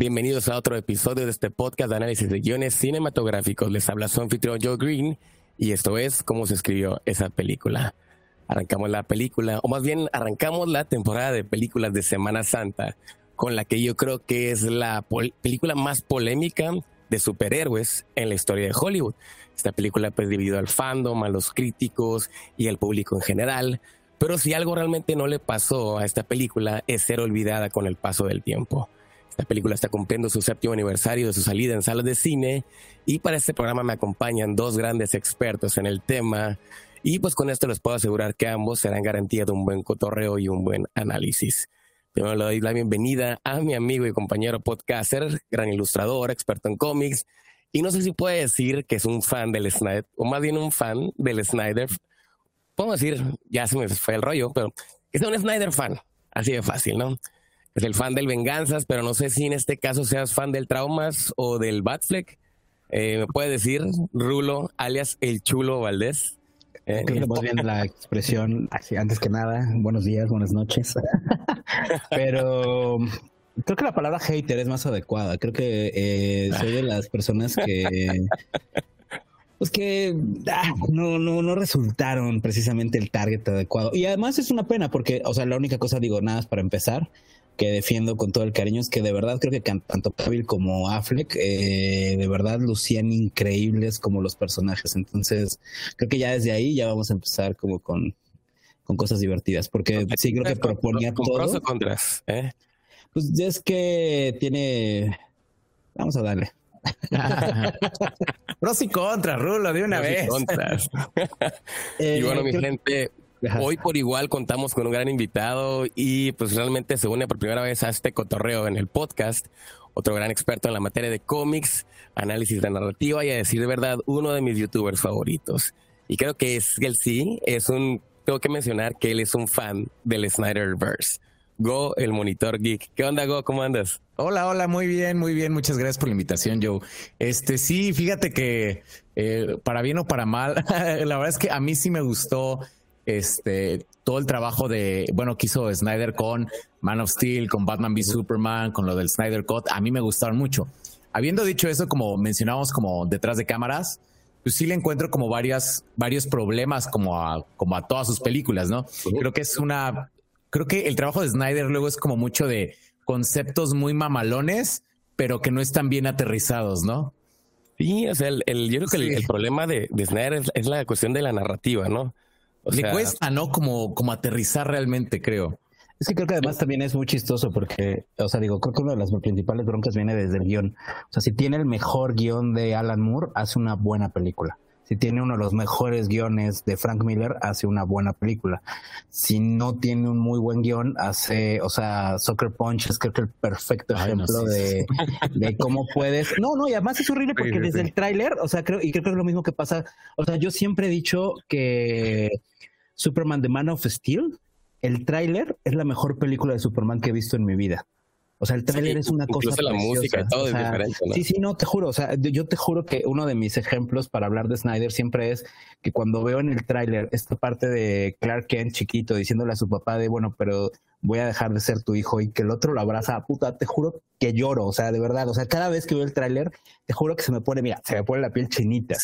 Bienvenidos a otro episodio de este podcast de análisis de guiones cinematográficos. Les habla su anfitrión Joe Green y esto es cómo se escribió esa película. Arrancamos la película, o más bien arrancamos la temporada de películas de Semana Santa, con la que yo creo que es la película más polémica de superhéroes en la historia de Hollywood. Esta película pues dividido al fandom, a los críticos y al público en general. Pero si algo realmente no le pasó a esta película es ser olvidada con el paso del tiempo. Esta película está cumpliendo su séptimo aniversario de su salida en salas de cine y para este programa me acompañan dos grandes expertos en el tema y pues con esto les puedo asegurar que ambos serán garantía de un buen cotorreo y un buen análisis. Primero le doy la bienvenida a mi amigo y compañero podcaster, gran ilustrador, experto en cómics y no sé si puede decir que es un fan del Snyder o más bien un fan del Snyder. Puedo decir, ya se me fue el rollo, pero que es un Snyder fan, así de fácil, ¿no? Es el fan del Venganzas, pero no sé si en este caso seas fan del Traumas o del Batfleck. Eh, ¿Me puede decir, Rulo, alias El Chulo Valdés? Eh, más bien la expresión, así, antes que nada, buenos días, buenas noches. pero creo que la palabra hater es más adecuada. Creo que eh, soy de las personas que pues que ah, no, no, no resultaron precisamente el target adecuado. Y además es una pena porque, o sea, la única cosa, digo, nada, para empezar, que defiendo con todo el cariño es que de verdad creo que tanto Cavill como Affleck eh, de verdad lucían increíbles como los personajes. Entonces, creo que ya desde ahí ya vamos a empezar como con, con cosas divertidas, porque sí creo que proponía todo. Pros o contras, ¿eh? Pues es que tiene... Vamos a darle. Pros y contras, Rulo, de una vez. y bueno, mi gente, Hoy por igual contamos con un gran invitado y pues realmente se une por primera vez a este cotorreo en el podcast. Otro gran experto en la materia de cómics, análisis de narrativa y a decir de verdad uno de mis youtubers favoritos. Y creo que es él sí, es un, tengo que mencionar que él es un fan del Snyderverse. Go, el monitor geek. ¿Qué onda, Go? ¿Cómo andas? Hola, hola, muy bien, muy bien. Muchas gracias por la invitación, Joe. Este, sí, fíjate que eh, para bien o para mal, la verdad es que a mí sí me gustó este, todo el trabajo de, bueno, que hizo Snyder con Man of Steel, con Batman v Superman, con lo del Snyder Cut, a mí me gustaron mucho. Habiendo dicho eso, como mencionamos como detrás de cámaras, pues sí le encuentro como varias, varios problemas como a, como a todas sus películas, ¿no? Creo que es una, creo que el trabajo de Snyder luego es como mucho de conceptos muy mamalones, pero que no están bien aterrizados, ¿no? Sí, o sea, el, yo creo que el, problema de, Snyder es, la cuestión de la narrativa, ¿no? Le cuesta, ¿no? Como, como aterrizar realmente, creo. Es que creo que además también es muy chistoso porque, o sea, digo, creo que una de las principales broncas viene desde el guion. O sea, si tiene el mejor guion de Alan Moore, hace una buena película. Si tiene uno de los mejores guiones de Frank Miller, hace una buena película. Si no tiene un muy buen guion, hace, o sea, Soccer Punch es creo que el perfecto ejemplo de, de, cómo puedes. No, no, y además es horrible porque desde el tráiler, o sea, creo, y creo que es lo mismo que pasa. O sea, yo siempre he dicho que Superman The Man of Steel, el tráiler es la mejor película de Superman que he visto en mi vida. O sea, el tráiler es una cosa. la música, todo es diferente. Sí, sí, no, te juro. O sea, yo te juro que uno de mis ejemplos para hablar de Snyder siempre es que cuando veo en el tráiler esta parte de Clark Kent chiquito diciéndole a su papá de, bueno, pero voy a dejar de ser tu hijo y que el otro lo abraza, puta, te juro que lloro. O sea, de verdad. O sea, cada vez que veo el tráiler, te juro que se me pone, mira, se me pone la piel chinita.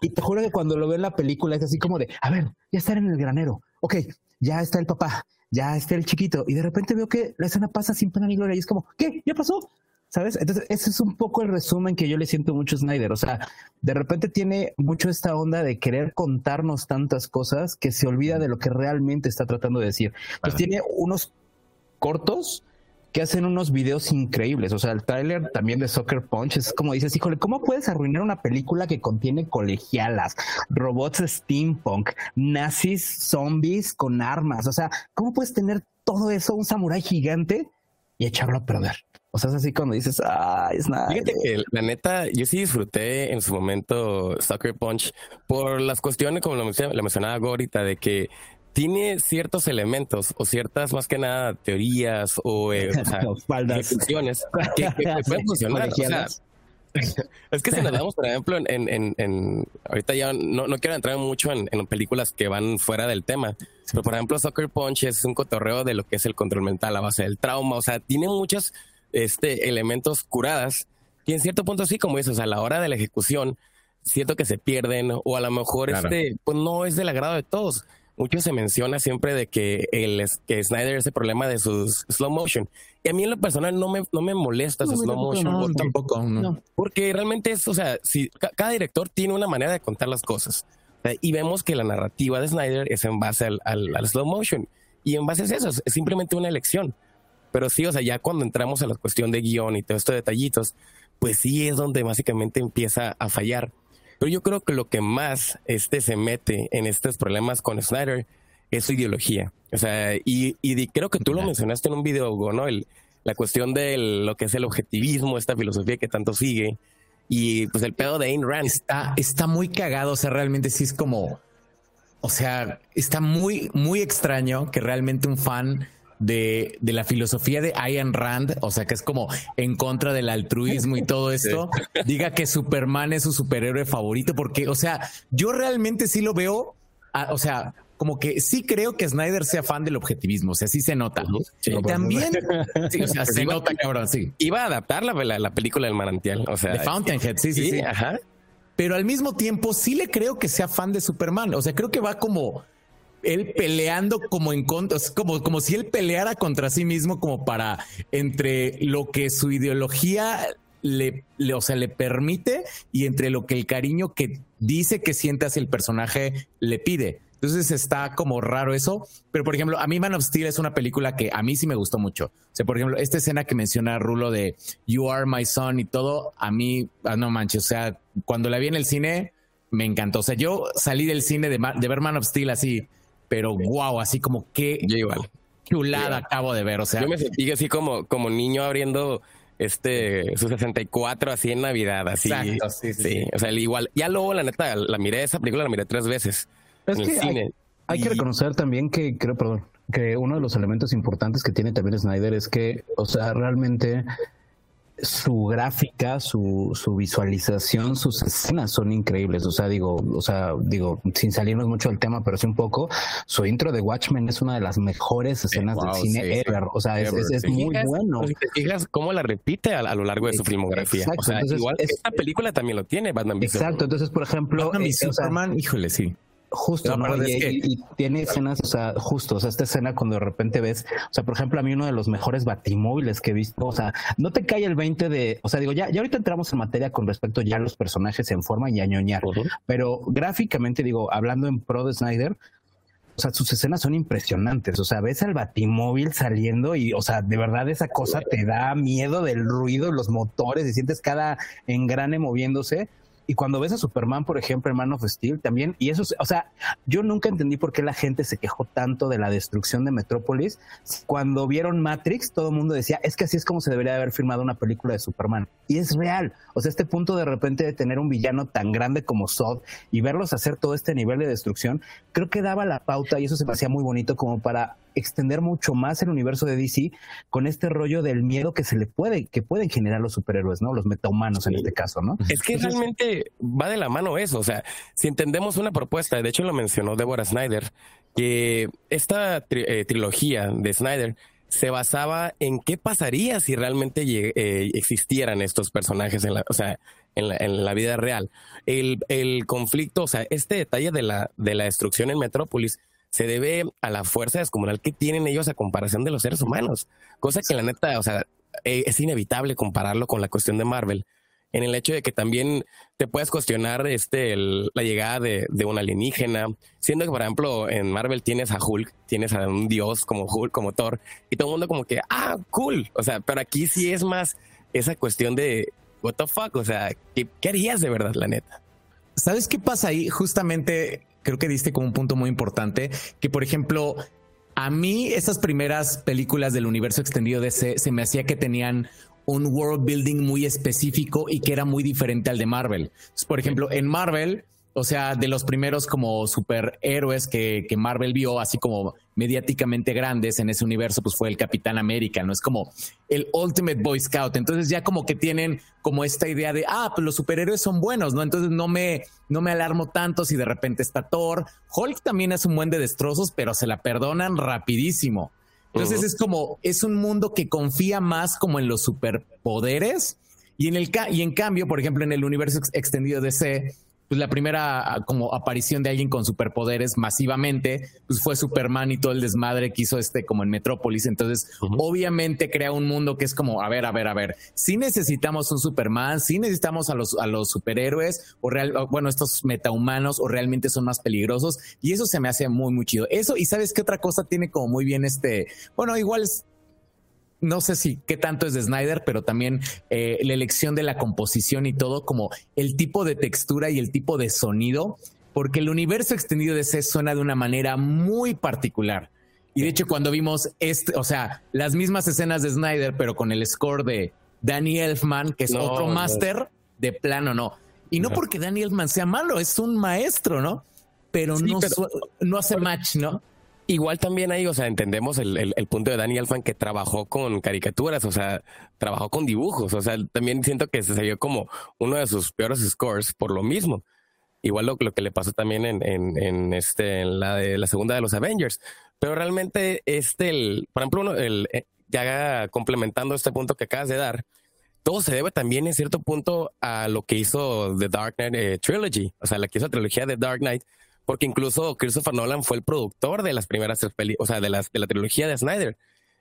Y te juro que cuando lo veo en la película es así como de, a ver, ya estar en el granero. Ok, ya está el papá ya está el chiquito, y de repente veo que la escena pasa sin pena ni gloria, y es como, ¿qué? ¿Ya pasó? ¿Sabes? Entonces, ese es un poco el resumen que yo le siento mucho a Snyder. O sea, de repente tiene mucho esta onda de querer contarnos tantas cosas que se olvida de lo que realmente está tratando de decir. Pues tiene unos cortos que hacen unos videos increíbles. O sea, el tráiler también de Soccer Punch es como dices, híjole, ¿cómo puedes arruinar una película que contiene colegialas, robots steampunk, nazis, zombies con armas? O sea, ¿cómo puedes tener todo eso, un samurái gigante y echarlo a perder? O sea, es así cuando dices, ah, es nada. Fíjate que la neta, yo sí disfruté en su momento Soccer Punch por las cuestiones, como lo, mencionaba Gorita, de que tiene ciertos elementos o ciertas más que nada teorías o, eh, funciones que, pueden funcionar. es que si nos damos, por ejemplo, en, en, ahorita ya no, no, quiero entrar mucho en, películas que van fuera del tema, pero por ejemplo, Soccer Punch es un cotorreo de lo que es el control mental a base del trauma, o sea, tiene muchas este, elementos curadas, y en cierto punto sí, como dices, a la hora de la ejecución, siento que se pierden o a lo mejor este, pues no es del agrado de todos. Mucho se menciona siempre de que, el, que Snyder es el problema de sus slow motion. Y a mí en lo personal no me, no me molesta su slow motion. No, tampoco. No. Porque realmente es, o sea, si cada director tiene una manera de contar las cosas. Y vemos que la narrativa de Snyder es en base al, al, slow motion. Y en base a eso, es simplemente una elección. Pero sí, o sea, ya cuando entramos a la cuestión de guion y todo estos detallitos, pues sí es donde básicamente empieza a fallar. Pero yo creo que lo que más este se mete en estos problemas con Snyder es su ideología. O sea, y, y creo que tú lo mencionaste en un video, ¿no? El, la cuestión de lo que es el objetivismo, esta filosofía que tanto sigue, y pues el pedo de Ayn Rand. Está, está muy cagado, o sea, realmente sí es como, o sea, está muy, muy extraño que realmente un fan de, de, la filosofía de Ayn Rand, o sea, que es como en contra del altruismo y todo esto, diga que Superman es su superhéroe favorito, porque, o sea, yo realmente sí lo veo, o sea, como que sí creo que Snyder sea fan del objetivismo, o sea, sí se nota. También, sí, o sea, se nota, cabrón, sí. Iba a adaptar la, la, película del manantial, o sea. De Fountainhead, sí, sí, sí. Ajá. Pero al mismo tiempo sí le creo que sea fan de Superman, o sea, creo que va como él peleando como en contra, como, como si él peleara contra sí mismo como para entre lo que su ideología le, o sea, le permite y entre lo que el cariño que dice que siente hacia el personaje le pide. Entonces está como raro eso. Pero por ejemplo, a mí Man of Steel es una película que a mí sí me gustó mucho. O sea, por ejemplo, esta escena que menciona Rulo de You Are My Son y todo, a mí, ah, no manches, o sea, cuando la vi en el cine, me encantó. O sea, yo salí del cine de, de ver Man of Steel así, pero wow, así como que igual. chulada acabo de ver. O sea, yo me sentí así como, como niño abriendo este su 64 así en Navidad, así. Exacto, sí, sí, O sea, igual. Ya luego, la neta, la miré esa película, la miré tres veces hay, que reconocer también que, creo, perdón, que uno de los elementos importantes que tiene también Snyder es que, o sea, realmente su gráfica, su, su visualización, sus escenas son increíbles. O sea, digo, o sea, digo, sin salirnos mucho del tema, pero sí un poco, su intro de Watchmen es una de las mejores escenas del cine ever. O sea, es, muy bueno. Si te fijas cómo la repite a, lo largo de su filmografía. o sea, igual esta película también lo tiene, Batman Exacto. Entonces, por ejemplo, Batman eh, Superman, híjole, sí. Justo, y, tiene escenas, o sea, justo, o sea, esta escena cuando de repente ves, o sea, por ejemplo, a mí uno de los mejores batimóviles que he visto, o sea, no te cae el 20 de, o sea, digo, ya, ya ahorita entramos en materia con respecto ya a los personajes en forma y a ñoñar, pero gráficamente, digo, hablando en pro de Snyder, o sea, sus escenas son impresionantes. O sea, ves al batimóvil saliendo y, o sea, de verdad esa cosa te da miedo del ruido, los motores, y sientes cada engrane moviéndose. Y cuando ves a Superman, por ejemplo, en Man of Steel, también, y eso, o sea, yo nunca entendí por qué la gente se quejó tanto de la destrucción de Metrópolis. Cuando vieron Matrix, todo el mundo decía, es que así es como se debería haber filmado una película de Superman. Y es real. O sea, este punto de repente de tener un villano tan grande como Zod y verlos hacer todo este nivel de destrucción, creo que daba la pauta y eso se me hacía muy bonito como para extender mucho más el universo de DC con este rollo del miedo que se le puede, que pueden generar los superhéroes, ¿no? Los metahumanos en este caso, ¿no? Es que realmente va de la mano eso. O sea, si entendemos una propuesta, de hecho lo mencionó Deborah Snyder, que esta eh, trilogía de Snyder se basaba en qué pasaría si realmente eh, existieran estos personajes en la, o sea, en la, en la vida real. El, el, conflicto, o sea, este detalle de la, de la destrucción en Metrópolis se debe a la fuerza descomunal que tienen ellos a comparación de los seres humanos. Cosa que la neta, o sea, eh, es inevitable compararlo con la cuestión de Marvel. En el hecho de que también te puedes cuestionar este, la llegada de, un alienígena, siendo que, por ejemplo, en Marvel tienes a Hulk, tienes a un dios como Hulk, como Thor, y todo el mundo como que, ah, cool. O sea, pero aquí sí es más esa cuestión de, what the fuck, o sea, ¿qué, qué harías de verdad, la neta? ¿Sabes qué pasa ahí? Justamente creo que diste como un punto muy importante, que por ejemplo, a mí esas primeras películas del universo extendido ese se me hacía que tenían un world building muy específico y que era muy diferente al de Marvel. por ejemplo, en Marvel o sea, de los primeros como superhéroes que, que, Marvel vio, así como mediáticamente grandes en ese universo, pues fue el Capitán América, ¿no? Es como el Ultimate Boy Scout. Entonces ya como que tienen como esta idea de, ah, pues los superhéroes son buenos, ¿no? Entonces no me, no me alarmo tanto si de repente está Thor. Hulk también es un buen de destrozos, pero se la perdonan rapidísimo. Entonces es como, es un mundo que confía más como en los superpoderes y en el y en cambio, por ejemplo, en el universo extendido de C, pues la primera ah, como aparición de alguien con superpoderes masivamente, pues fue Superman y todo el desmadre que hizo este como en Metrópolis. Entonces, obviamente crea un mundo que es como, a ver, a ver, a ver, si necesitamos un Superman, si necesitamos a los, a los superhéroes o real, bueno, estos metahumanos o realmente son más peligrosos. Y eso se me hace muy, muy chido. Eso, y sabes qué otra cosa tiene como muy bien este, bueno, igual es no sé si qué tanto es de Snyder, pero también eh, la elección de la composición y todo, como el tipo de textura y el tipo de sonido, porque el universo extendido de C suena de una manera muy particular. Y de hecho, cuando vimos este, o sea, las mismas escenas de Snyder, pero con el score de Danny Elfman, que es otro máster, de plano no. Y no, porque Danny Elfman sea malo, es un maestro, ¿no? Pero, no, no hace match, ¿no? Igual también ahí, o sea, entendemos el, punto de Danny Elfman que trabajó con caricaturas, o sea, trabajó con dibujos, o sea, también siento que se salió como uno de sus peores scores por lo mismo. Igual lo, lo que le pasó también en, en, este, en la de la segunda de los Avengers. Pero realmente, este, el, por ejemplo, uno, el, eh, ya complementando este punto que acabas de dar, todo se debe también en cierto punto a lo que hizo The Dark Knight eh, Trilogy, o sea, la que hizo la trilogía de Dark Knight, porque incluso Christopher Nolan fue el productor de las primeras películas, o sea, de, las, de la trilogía de Snyder.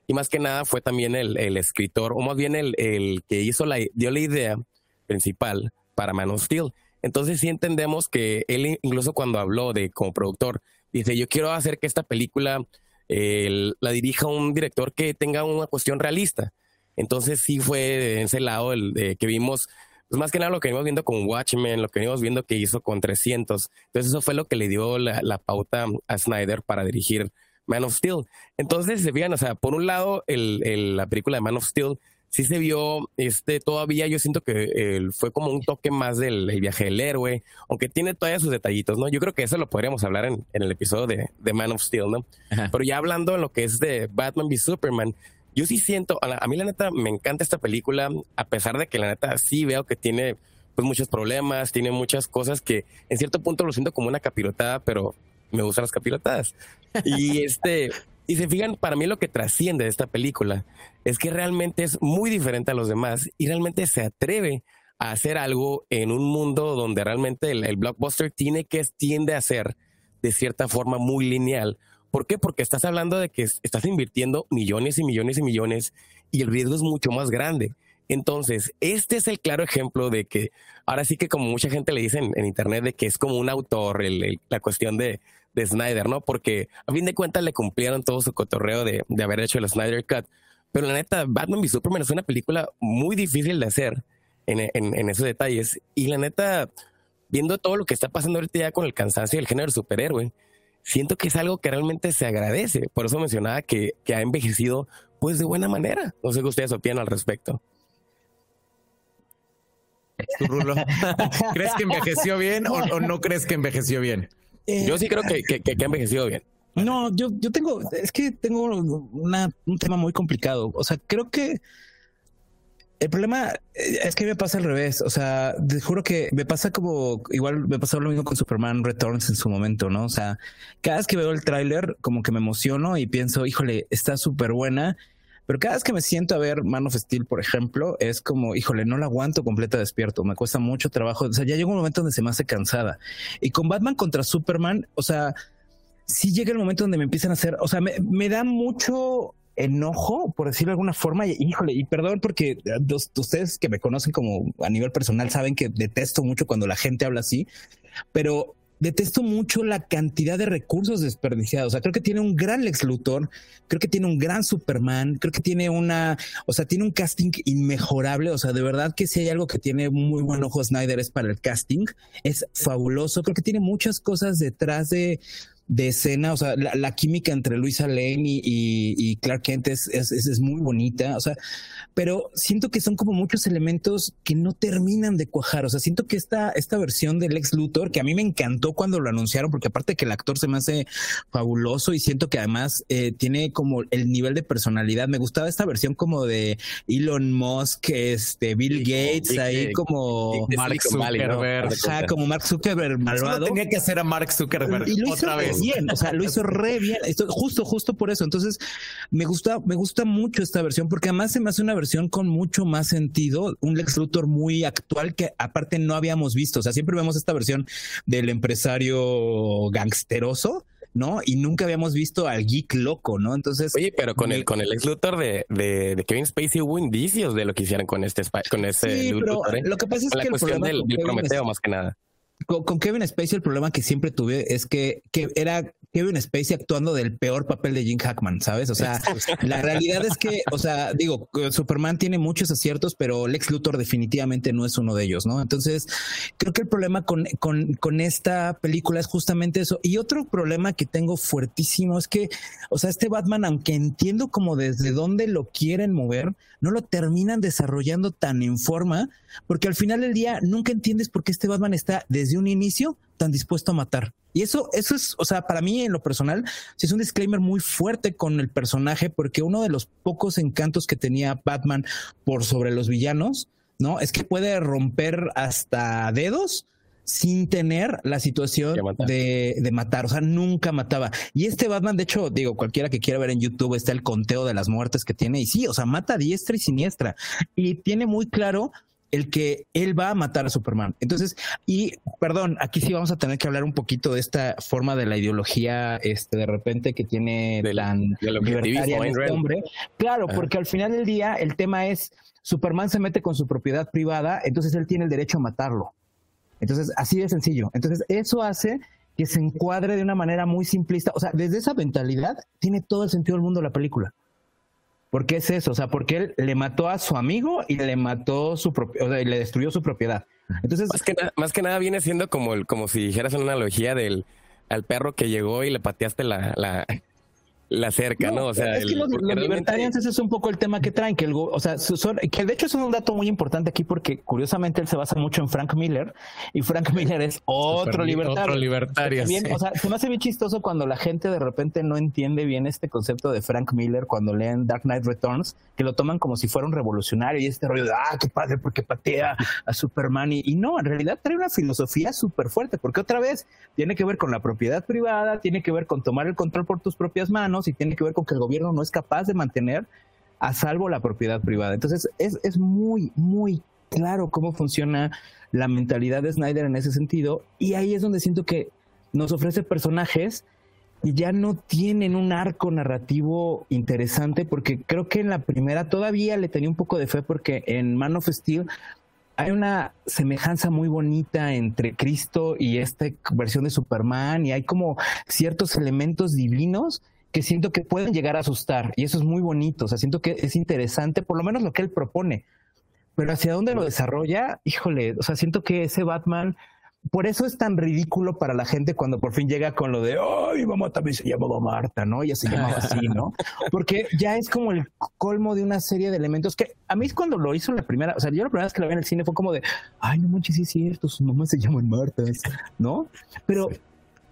Y más que nada fue también el, escritor, o más bien el, el, que hizo la, dio la idea principal para Man of Steel. Entonces sí entendemos que él, incluso cuando habló de como productor, dice, yo quiero hacer que esta película la dirija un director que tenga una cuestión realista. Entonces sí fue en ese lado el, de que vimos pues más que nada lo que venimos viendo con Watchmen, lo que venimos viendo que hizo con 300. Entonces eso fue lo que le dio la, pauta a Snyder para dirigir Man of Steel. Entonces, se vean, o sea, por un lado, el, la película de Man of Steel sí se vio, este, todavía yo siento que fue como un toque más del viaje del héroe, aunque tiene todavía sus detallitos, ¿no? Yo creo que eso lo podríamos hablar en, el episodio de, de, Man of Steel, ¿no? Pero ya hablando en lo que es de Batman v Superman, yo sí siento, a, mí la neta me encanta esta película, a pesar de que la neta sí veo que tiene pues muchos problemas, tiene muchas cosas que en cierto punto lo siento como una capirotada, pero me gustan las capirotadas. Y este, y se fijan, para mí lo que trasciende de esta película es que realmente es muy diferente a los demás y realmente se atreve a hacer algo en un mundo donde realmente el, el blockbuster tiene que tiende a ser de cierta forma muy lineal ¿Por qué? Porque estás hablando de que estás invirtiendo millones y millones y millones y el riesgo es mucho más grande. Entonces, este es el claro ejemplo de que ahora sí que como mucha gente le dice en, internet de que es como un autor la cuestión de, de, Snyder, ¿no? Porque a fin de cuentas le cumplieron todo su cotorreo de, haber hecho el Snyder Cut. Pero la neta, Batman v Superman es una película muy difícil de hacer en, en esos detalles. Y la neta, viendo todo lo que está pasando ahorita ya con el cansancio del género superhéroe, siento que es algo que realmente se agradece. Por eso mencionaba que, que ha envejecido pues de buena manera. No sé qué ustedes opinan al respecto. ¿Crees que envejeció bien o, no crees que envejeció bien? yo sí creo que, que, ha envejecido bien. No, yo, yo tengo, es que tengo una, un tema muy complicado. O sea, creo que el problema eh, es que me pasa al revés. O sea, te juro que me pasa como igual me pasó lo mismo con Superman Returns en su momento, ¿no? O sea, cada vez que veo el tráiler, como que me emociono y pienso, híjole, está súper buena. Pero cada vez que me siento a ver Man of Steel, por ejemplo, es como, híjole, no la aguanto completa despierto. Me cuesta mucho trabajo. O sea, ya llega un momento donde se me hace cansada. Y con Batman contra Superman, o sea, sí llega el momento donde me empiezan a hacer, o sea, me, me da mucho enojo, por decirlo de alguna forma, híjole, y perdón porque ustedes que me conocen como a nivel personal saben que detesto mucho cuando la gente habla así, pero detesto mucho la cantidad de recursos desperdiciados. O sea, creo que tiene un gran Lex Luthor, creo que tiene un gran Superman, creo que tiene una, o sea, tiene un casting inmejorable. O sea, de verdad que si hay algo que tiene muy buen ojo Snyder es para el casting, es fabuloso. Creo que tiene muchas cosas detrás de de escena, o sea, la, química entre Luisa Lane y, Clark Kent es, es, es, muy bonita, o sea, pero siento que son como muchos elementos que no terminan de cuajar, o sea, siento que esta, esta versión del ex Luthor, que a mí me encantó cuando lo anunciaron, porque aparte que el actor se me hace fabuloso y siento que además eh, tiene como el nivel de personalidad, me gustaba esta versión como de Elon Musk, este, Bill Gates, ahí como Mark Zuckerberg, como Mark Zuckerberg malvado. tenía que hacer a Mark Zuckerberg otra vez. Bien, o sea, lo hizo re bien. Esto, justo, justo por eso. Entonces, me gusta, me gusta mucho esta versión porque además se me hace una versión con mucho más sentido, un Lex Luthor muy actual que aparte no habíamos visto. O sea, siempre vemos esta versión del empresario gangsteroso ¿no? Y nunca habíamos visto al geek loco, ¿no? Entonces. Oye, pero con el, con el ex Luthor de, de, Kevin Spacey hubo indicios de lo que hicieron con este con ese sí, pero ¿eh? lo que pasa es que la cuestión del, Prometeo, más que nada. Con, Kevin Spacey el problema que siempre tuve es que, que era Kevin Spacey actuando del peor papel de Jim Hackman, ¿sabes? O sea, la realidad es que, o sea, digo, Superman tiene muchos aciertos, pero Lex Luthor definitivamente no es uno de ellos, ¿no? Entonces, creo que el problema con, con, con esta película es justamente eso. Y otro problema que tengo fuertísimo es que, o sea, este Batman, aunque entiendo como desde dónde lo quieren mover, no lo terminan desarrollando tan en forma, porque al final del día nunca entiendes por qué este Batman está desde un inicio tan dispuesto a matar. Y eso, eso es, o sea, para mí en lo personal, sí es un disclaimer muy fuerte con el personaje, porque uno de los pocos encantos que tenía Batman por sobre los villanos, ¿no? Es que puede romper hasta dedos sin tener la situación de, de, matar, o sea, nunca mataba. Y este Batman, de hecho, digo, cualquiera que quiera ver en YouTube está el conteo de las muertes que tiene, y sí, o sea, mata diestra y siniestra, y tiene muy claro el que él va a matar a Superman. Entonces, y perdón, aquí sí vamos a tener que hablar un poquito de esta forma de la ideología, este, de repente que tiene de tan libertaria este hombre. Claro, porque al final del día el tema es Superman se mete con su propiedad privada, entonces él tiene el derecho a matarlo. Entonces, así de sencillo. Entonces, eso hace que se encuadre de una manera muy simplista. O sea, desde esa mentalidad tiene todo el sentido del mundo la película. ¿Por qué es eso? O sea, porque él le mató a su amigo y le mató su propio, o sea, y le destruyó su propiedad. Entonces, más que, más que nada viene siendo como el, como si dijeras una analogía del al perro que llegó y le pateaste la, la, la cerca, ¿no? O sea, es que los, libertarios ese es un poco el tema que traen, que el, o sea, que de hecho es un dato muy importante aquí porque curiosamente él se basa mucho en Frank Miller y Frank Miller es otro libertario. Otro libertario. O sea, se me hace bien chistoso cuando la gente de repente no entiende bien este concepto de Frank Miller cuando leen Dark Knight Returns, que lo toman como si fuera un revolucionario y este rollo de, ah, qué padre porque patea a Superman y, y no, en realidad trae una filosofía súper fuerte porque otra vez tiene que ver con la propiedad privada, tiene que ver con tomar el control por tus propias manos, y tiene que ver con que el gobierno no es capaz de mantener a salvo la propiedad privada. Entonces es, es muy, muy claro cómo funciona la mentalidad de Snyder en ese sentido y ahí es donde siento que nos ofrece personajes y ya no tienen un arco narrativo interesante porque creo que en la primera todavía le tenía un poco de fe porque en Man of Steel hay una semejanza muy bonita entre Cristo y esta versión de Superman y hay como ciertos elementos divinos que siento que pueden llegar a asustar y eso es muy bonito, o sea, siento que es interesante, por lo menos lo que él propone, pero hacia dónde lo desarrolla, híjole, o sea, siento que ese Batman, por eso es tan ridículo para la gente cuando por fin llega con lo de, ay, mamá también se llamaba Marta, ¿no? Ya se llamaba así, ¿no? Porque ya es como el colmo de una serie de elementos que a mí es cuando lo hizo la primera, o sea, yo la primera vez que lo vi en el cine fue como de, ay, no manches, sí es cierto, sus mamás se llaman Marta, ¿no? Pero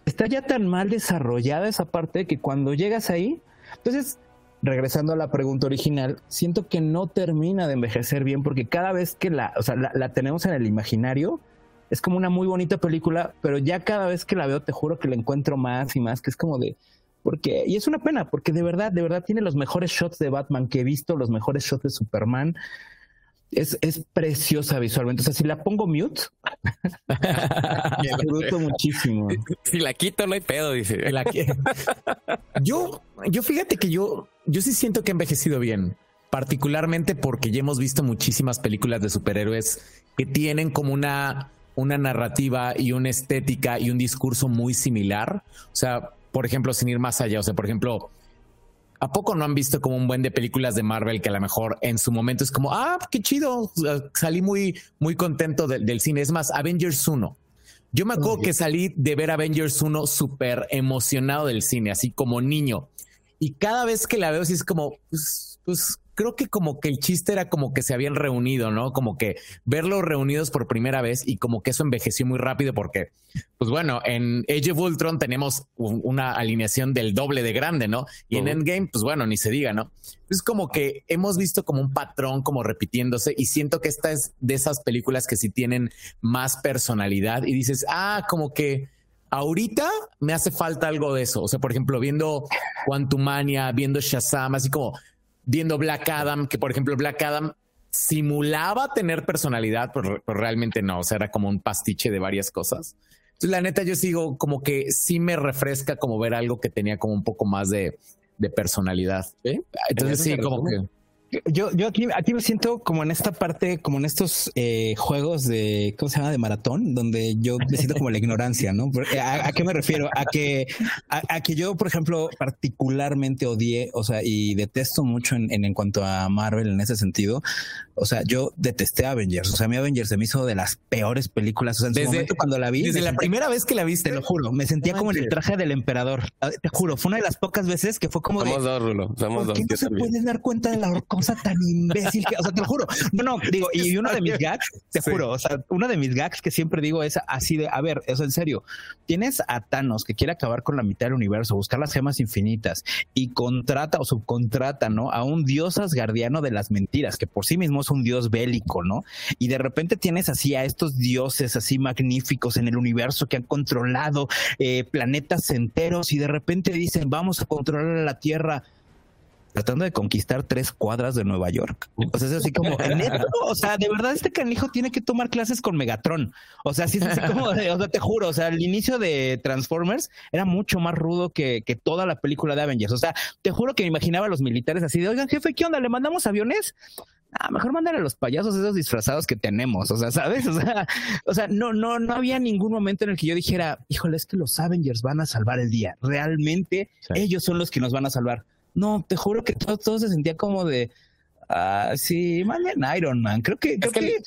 está ya tan mal desarrollada esa parte que cuando llegas ahí, entonces, regresando a la pregunta original, siento que no termina de envejecer bien porque cada vez que la, o sea, la, tenemos en el imaginario, es como una muy bonita película, pero ya cada vez que la veo te juro que la encuentro más y más, que es como de, porque, y es una pena, porque de verdad, de verdad tiene los mejores shots de Batman que he visto, los mejores shots de Superman, es, es preciosa visualmente. O sea, si la pongo mute, disfruto muchísimo. Si la quito, no hay pedo, dice. yo, yo fíjate que yo, yo sí siento que he envejecido bien, particularmente porque ya hemos visto muchísimas películas de superhéroes que tienen como una, una narrativa y una estética y un discurso muy similar. O sea, por ejemplo, sin ir más allá, o sea, por ejemplo, ¿A poco no han visto como un buen de películas de Marvel que a lo mejor en su momento es como, ah, qué chido, salí muy, muy contento del cine? Es más, Avengers 1. Yo me acuerdo que salí de ver Avengers 1 súper emocionado del cine, así como niño. Y cada vez que la veo, sí es como, pues, pues creo que como que el chiste era como que se habían reunido, ¿no? Como que verlos reunidos por primera vez y como que eso envejeció muy rápido porque, pues bueno, en Age of Ultron tenemos una alineación del doble de grande, ¿no? Y en Endgame, pues bueno, ni se diga, ¿no? Es como que hemos visto como un patrón como repitiéndose y siento que esta es de esas películas que sí tienen más personalidad y dices, ah, como que ahorita me hace falta algo de eso. O sea, por ejemplo, viendo Quantumania, viendo Shazam, así como viendo Black Adam, que por ejemplo Black Adam simulaba tener personalidad, pero, realmente no. O sea, era como un pastiche de varias cosas. Entonces, la neta, yo sigo como que sí me refresca como ver algo que tenía como un poco más de, de personalidad. Entonces, sí, como que yo, yo aquí, aquí me siento como en esta parte, como en estos eh, juegos de, ¿cómo se llama? De maratón, donde yo me siento como la ignorancia, ¿no? ¿A, qué me refiero? A que, a, que yo, por ejemplo, particularmente odié, o sea, y detesto mucho en, en, en, cuanto a Marvel en ese sentido. O sea, yo detesté Avengers. O sea, mi Avengers se me hizo de las peores películas. O sea, en desde, momento cuando la vi. Desde la primera vez que la viste. Te lo juro, me sentía como en el traje del emperador. Te juro, fue una de las pocas veces que fue como. Somos dos, Rulo. Somos dos. ¿Qué no se puede dar cuenta de la cosa tan imbécil que, o sea, te lo juro. No, no, digo, y uno de mis gags, te juro, o sea, uno de mis gags que siempre digo es así de, a ver, eso en serio, tienes a Thanos que quiere acabar con la mitad del universo, buscar las gemas infinitas y contrata o subcontrata, ¿no? A un dios asgardiano de las mentiras, que por sí mismo es un dios bélico, ¿no? Y de repente tienes así a estos dioses así magníficos en el universo que han controlado eh, planetas enteros y de repente dicen, vamos a controlar la Tierra tratando de conquistar tres cuadras de Nueva York. O sea, es así como, o sea, de verdad este canijo tiene que tomar clases con Megatron. O sea, sí es así como, o sea, te juro, o sea, el inicio de Transformers era mucho más rudo que, que toda la película de Avengers. O sea, te juro que me imaginaba a los militares así de, oigan, jefe, ¿qué onda? ¿Le mandamos aviones? Ah, mejor mandarle a los payasos esos disfrazados que tenemos, o sea, ¿sabes? O sea, o sea, no, no, no había ningún momento en el que yo dijera, híjole, es que los Avengers van a salvar el día. Realmente ellos son los que nos van a salvar. No, te juro que todo, todo se sentía como de, ah, sí, manden Iron Man. Creo que, creo que,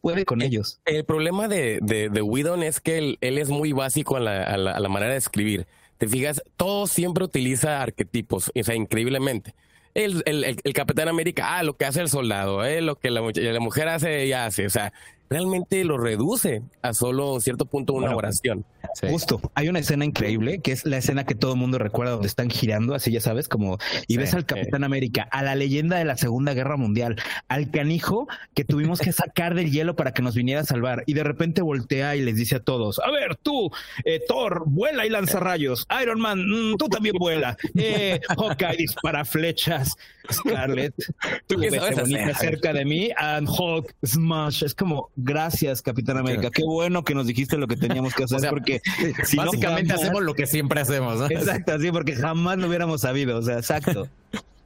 puede con ellos. El problema de, de, de Whedon es que él, él, es muy básico a la, a, la, a la manera de escribir. Te fijas, todo siempre utiliza arquetipos, o sea, increíblemente. El, el, el, Capitán América, ah, lo que hace el soldado, eh, lo que la, la mujer hace, ella hace. O sea, realmente lo reduce a solo cierto punto una oración. Justo, hay una escena increíble que es la escena que todo el mundo recuerda donde están girando, así ya sabes, como y ves al Capitán América, a la leyenda de la Segunda Guerra Mundial, al canijo que tuvimos que sacar del hielo para que nos viniera a salvar y de repente voltea y les dice a todos, a ver tú, eh, Thor, vuela y lanza rayos, Iron Man, mm, tú también vuela, eh, Hawkeye dispara flechas, Scarlet, tú que sabes cerca de mí, and Hulk smash, es como gracias, Capitán América. Qué bueno que nos dijiste lo que teníamos que hacer, porque básicamente hacemos lo que siempre hacemos. ¿no? Exacto, así, porque jamás lo hubiéramos sabido. O sea, exacto.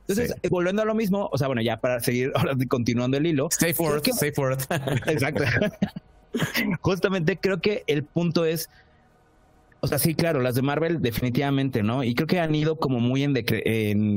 Entonces, volviendo a lo mismo, o sea, bueno, ya para seguir ahora continuando el hilo. Stay forward, stay forward. Exacto. Justamente creo que el punto es. O sea, sí, claro, las de Marvel definitivamente, ¿no? Y creo que han ido como muy en,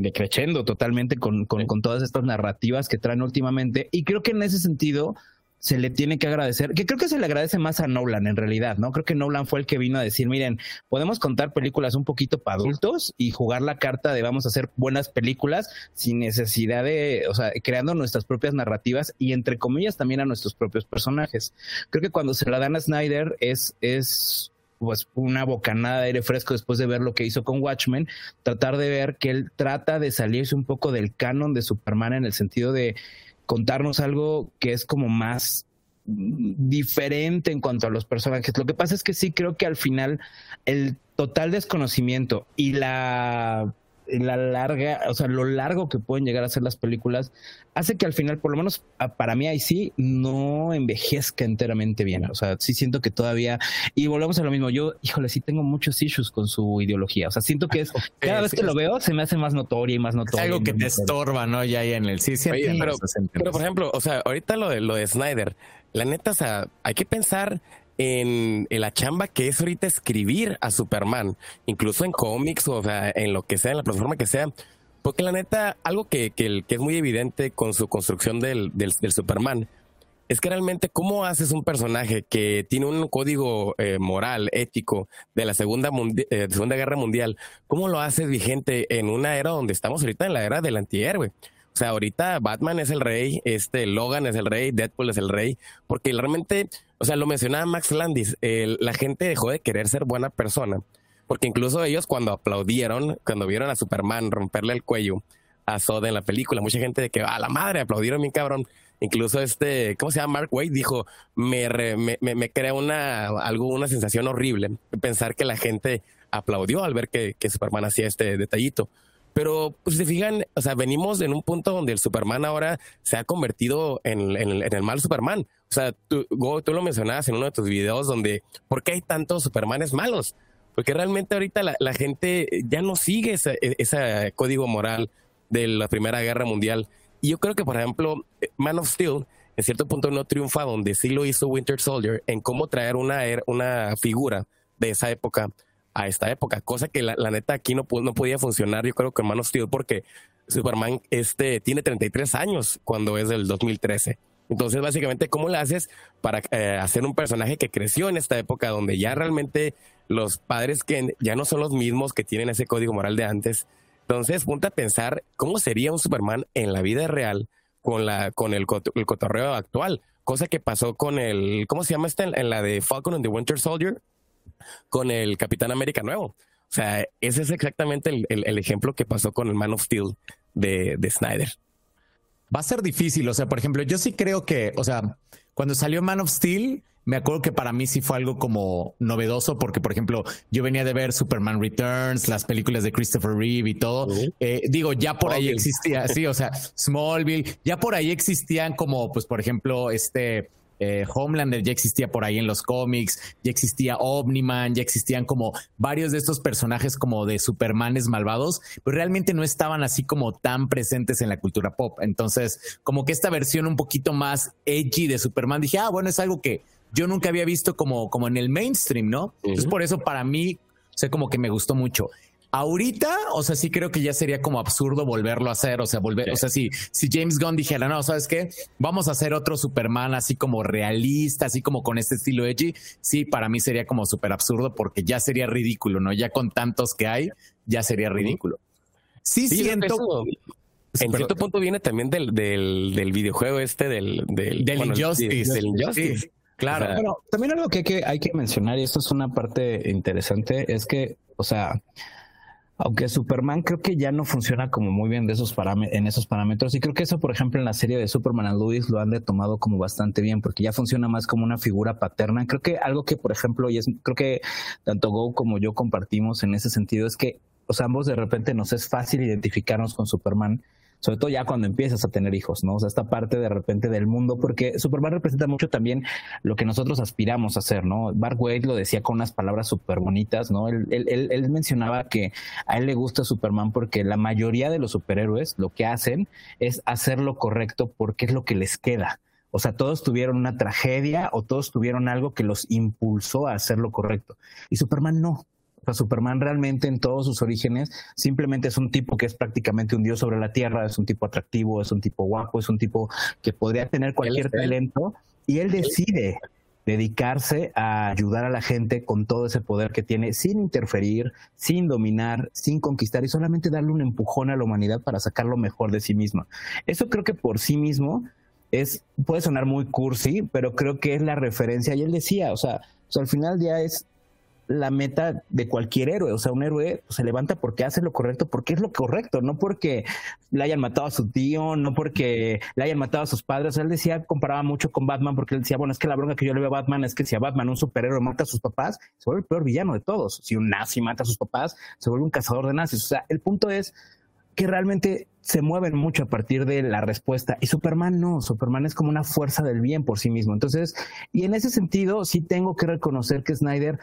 decreciendo totalmente con, con, con, todas estas narrativas que traen últimamente. Y creo que en ese sentido, se le tiene que agradecer, que creo que se le agradece más a Nolan en realidad, ¿no? Creo que Nolan fue el que vino a decir, miren, podemos contar películas un poquito para adultos y jugar la carta de vamos a hacer buenas películas sin necesidad de, o sea, creando nuestras propias narrativas y entre comillas también a nuestros propios personajes. Creo que cuando se la dan a Snyder es, es pues una bocanada de aire fresco después de ver lo que hizo con Watchmen, tratar de ver que él trata de salirse un poco del canon de Superman en el sentido de contarnos algo que es como más diferente en cuanto a los personajes. Lo que pasa es que sí creo que al final el total desconocimiento y la la larga, o sea, lo largo que pueden llegar a ser las películas, hace que al final, por lo menos para mí ahí sí, no envejezca enteramente bien. O sea, sí siento que todavía, y volvemos a lo mismo, yo, híjole, sí tengo muchos issues con su ideología. O sea, siento que es, cada vez que lo veo, se me hace más notoria y más notoria. algo que te estorba, ¿no? Ya ahí en el sí, sí. pero, pero, por ejemplo, o sea, ahorita lo de, lo de Snyder, la neta, o sea, hay que pensar en, la chamba que es ahorita escribir a Superman, incluso en cómics o en lo que sea, en la plataforma que sea. Porque la neta, algo que, que, es muy evidente con su construcción del, del, Superman es que realmente cómo haces un personaje que tiene un código eh, moral, ético de la segunda, eh, segunda Guerra Mundial, cómo lo haces vigente en una era donde estamos ahorita en la era del antihéroe. O sea, ahorita Batman es el rey, este Logan es el rey, Deadpool es el rey, porque realmente, o sea, lo mencionaba Max Landis, la gente dejó de querer ser buena persona, porque incluso ellos cuando aplaudieron, cuando vieron a Superman romperle el cuello a Zod en la película, mucha gente de que a la madre aplaudieron mi cabrón, Incluso este, ¿cómo se llama? Mark Wade dijo, me, me, me, crea una, algo, una sensación horrible pensar que la gente aplaudió al ver que, que Superman hacía este detallito. Pero pues, si se fijan, o sea, venimos en un punto donde el Superman ahora se ha convertido en, el mal Superman. O sea, tú, tú lo mencionabas en uno de tus videos donde, ¿por qué hay tantos Supermanes malos? Porque realmente ahorita la, gente ya no sigue ese, ese, código moral de la Primera Guerra Mundial. Y yo creo que, por ejemplo, Man of Steel, en cierto punto no triunfa donde sí lo hizo Winter Soldier en cómo traer una, una figura de esa época a esta época, cosa que la, neta aquí no, no podía funcionar, yo creo que Man of Steel, porque Superman este, tiene 33 años cuando es del 2013. Entonces, básicamente, ¿cómo le haces para eh, hacer un personaje que creció en esta época donde ya realmente los padres que ya no son los mismos que tienen ese código moral de antes? Entonces, ponte a pensar cómo sería un Superman en la vida real con, la, con el, el cotorreo actual, cosa que pasó con el, ¿cómo se llama esta? En la de Falcon and the Winter Soldier, con el Capitán América nuevo. O sea, ese es exactamente el, ejemplo que pasó con el Man of Steel de, de, Snyder. Va a ser difícil, o sea, por ejemplo, yo sí creo que, o sea, cuando salió Man of Steel, me acuerdo que para mí sí fue algo como novedoso porque, por ejemplo, yo venía de ver Superman Returns, las películas de Christopher Reeve y todo. Eh, digo, ya por ahí existía, sí, o sea, Smallville, ya por ahí existían como, pues, por ejemplo, este eh, Homelander ya existía por ahí en los cómics, ya existía Omniman, ya existían como varios de estos personajes como de Supermanes malvados, pero realmente no estaban así como tan presentes en la cultura pop. Entonces, como que esta versión un poquito más edgy de Superman, dije, ah, bueno, es algo que yo nunca había visto como, como en el mainstream, ¿no? Entonces, por eso para mí, sé como que me gustó mucho. Ahorita, o sea, sí creo que ya sería como absurdo volverlo a hacer, o sea, volver, o sea, si, si James Gunn dijera, no, ¿sabes qué? Vamos a hacer otro Superman así como realista, así como con este estilo edgy, sí, para mí sería como súper absurdo porque ya sería ridículo, ¿no? Ya con tantos que hay, ya sería ridículo. Sí, siento... en cierto punto viene también del, del, videojuego este, del... Del, del Injustice. Del Injustice. Claro. Pero también algo que hay, que hay que mencionar, y esto es una parte interesante, es que, o sea, aunque Superman creo que ya no funciona como muy bien de esos en esos parámetros y creo que eso por ejemplo en la serie de Superman and lo han tomado como bastante bien porque ya funciona más como una figura paterna. Creo que algo que por ejemplo y es creo que tanto Go como yo compartimos en ese sentido es que sea, ambos de repente nos es fácil identificarnos con Superman sobre todo ya cuando empiezas a tener hijos, ¿no? O sea, esta parte de repente del mundo, porque Superman representa mucho también lo que nosotros aspiramos a hacer, ¿no? Mark Wade lo decía con unas palabras súper bonitas, ¿no? Él, él, él, mencionaba que a él le gusta Superman porque la mayoría de los superhéroes lo que hacen es hacer lo correcto porque es lo que les queda. O sea, todos tuvieron una tragedia o todos tuvieron algo que los impulsó a hacer lo correcto. Y Superman no. Superman realmente en todos sus orígenes simplemente es un tipo que es prácticamente un dios sobre la tierra, es un tipo atractivo, es un tipo guapo, es un tipo que podría tener cualquier talento y él decide dedicarse a ayudar a la gente con todo ese poder que tiene sin interferir, sin dominar, sin conquistar y solamente darle un empujón a la humanidad para sacar lo mejor de sí misma. Eso creo que por sí mismo es puede sonar muy cursi, pero creo que es la referencia y él decía, o sea, al final ya es la meta de cualquier héroe. O sea, un héroe se levanta porque hace lo correcto, porque es lo correcto, no porque le hayan matado a su tío, no porque le hayan matado a sus padres. Él decía, comparaba mucho con Batman, porque él decía, bueno, es que la bronca que yo le veo a Batman es que si a Batman, un superhéroe, mata a sus papás, se vuelve el peor villano de todos. Si un nazi mata a sus papás, se vuelve un cazador de nazis. O sea, el punto es que realmente se mueven mucho a partir de la respuesta. Y Superman no, Superman es como una fuerza del bien por sí mismo. Entonces, y en ese sentido, sí tengo que reconocer que Snyder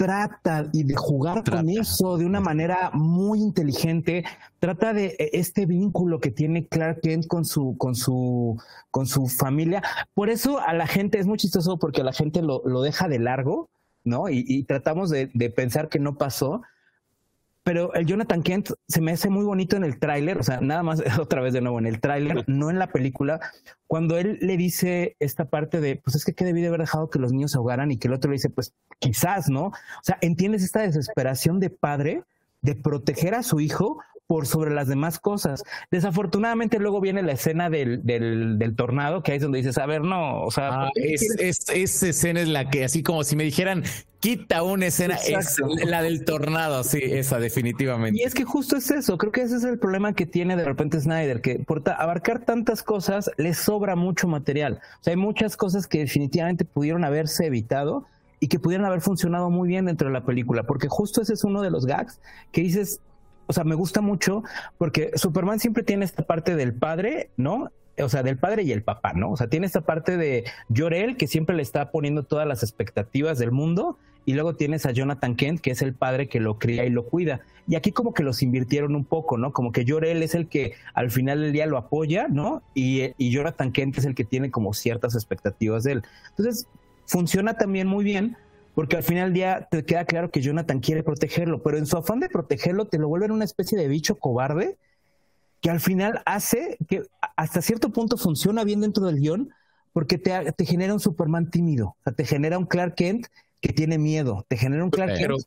trata y de jugar con eso de una manera muy inteligente, trata de e, este vínculo que tiene Clark Kent con su, con su, con su familia. Por eso a la gente es muy chistoso porque la gente lo, lo deja de largo, ¿no? Y, tratamos de, de, pensar que no pasó, pero el Jonathan Kent se me hace muy bonito en el tráiler, o sea, nada más otra vez de nuevo en el tráiler, no en la película, cuando él le dice esta parte de, pues es que, ¿qué debí de haber dejado que los niños se ahogaran y que el otro le dice, pues quizás, ¿no? O sea, entiendes esta desesperación de padre de proteger a su hijo por sobre las demás cosas. Desafortunadamente luego viene la escena del, del, tornado, que ahí es donde dices, a ver, no, o sea... Ah, es, esa escena es la que, así como si me dijeran, quita una escena, es la del tornado, sí, esa definitivamente. Y es que justo es eso, creo que ese es el problema que tiene de repente Snyder, que por abarcar tantas cosas le sobra mucho material. O sea, hay muchas cosas que definitivamente pudieron haberse evitado y que pudieran haber funcionado muy bien dentro de la película, porque justo ese es uno de los gags que dices, o sea, me gusta mucho porque Superman siempre tiene esta parte del padre, ¿no? O sea, del padre y el papá, ¿no? O sea, tiene esta parte de Jorel que siempre le está poniendo todas las expectativas del mundo y luego tienes a Jonathan Kent, que es el padre que lo cría y lo cuida. Y aquí como que los invirtieron un poco, ¿no? Como que Jorel es el que al final del día lo apoya, ¿no? Y, y Jonathan Kent es el que tiene como ciertas expectativas de él. Entonces, funciona también muy bien porque al final del día te queda claro que Jonathan quiere protegerlo, pero en su afán de protegerlo te lo vuelven una especie de bicho cobarde que al final hace que hasta cierto punto funciona bien dentro del guion porque te, te genera un Superman tímido, o sea, te genera un Clark Kent que tiene miedo, te genera un Clark pero, Kent.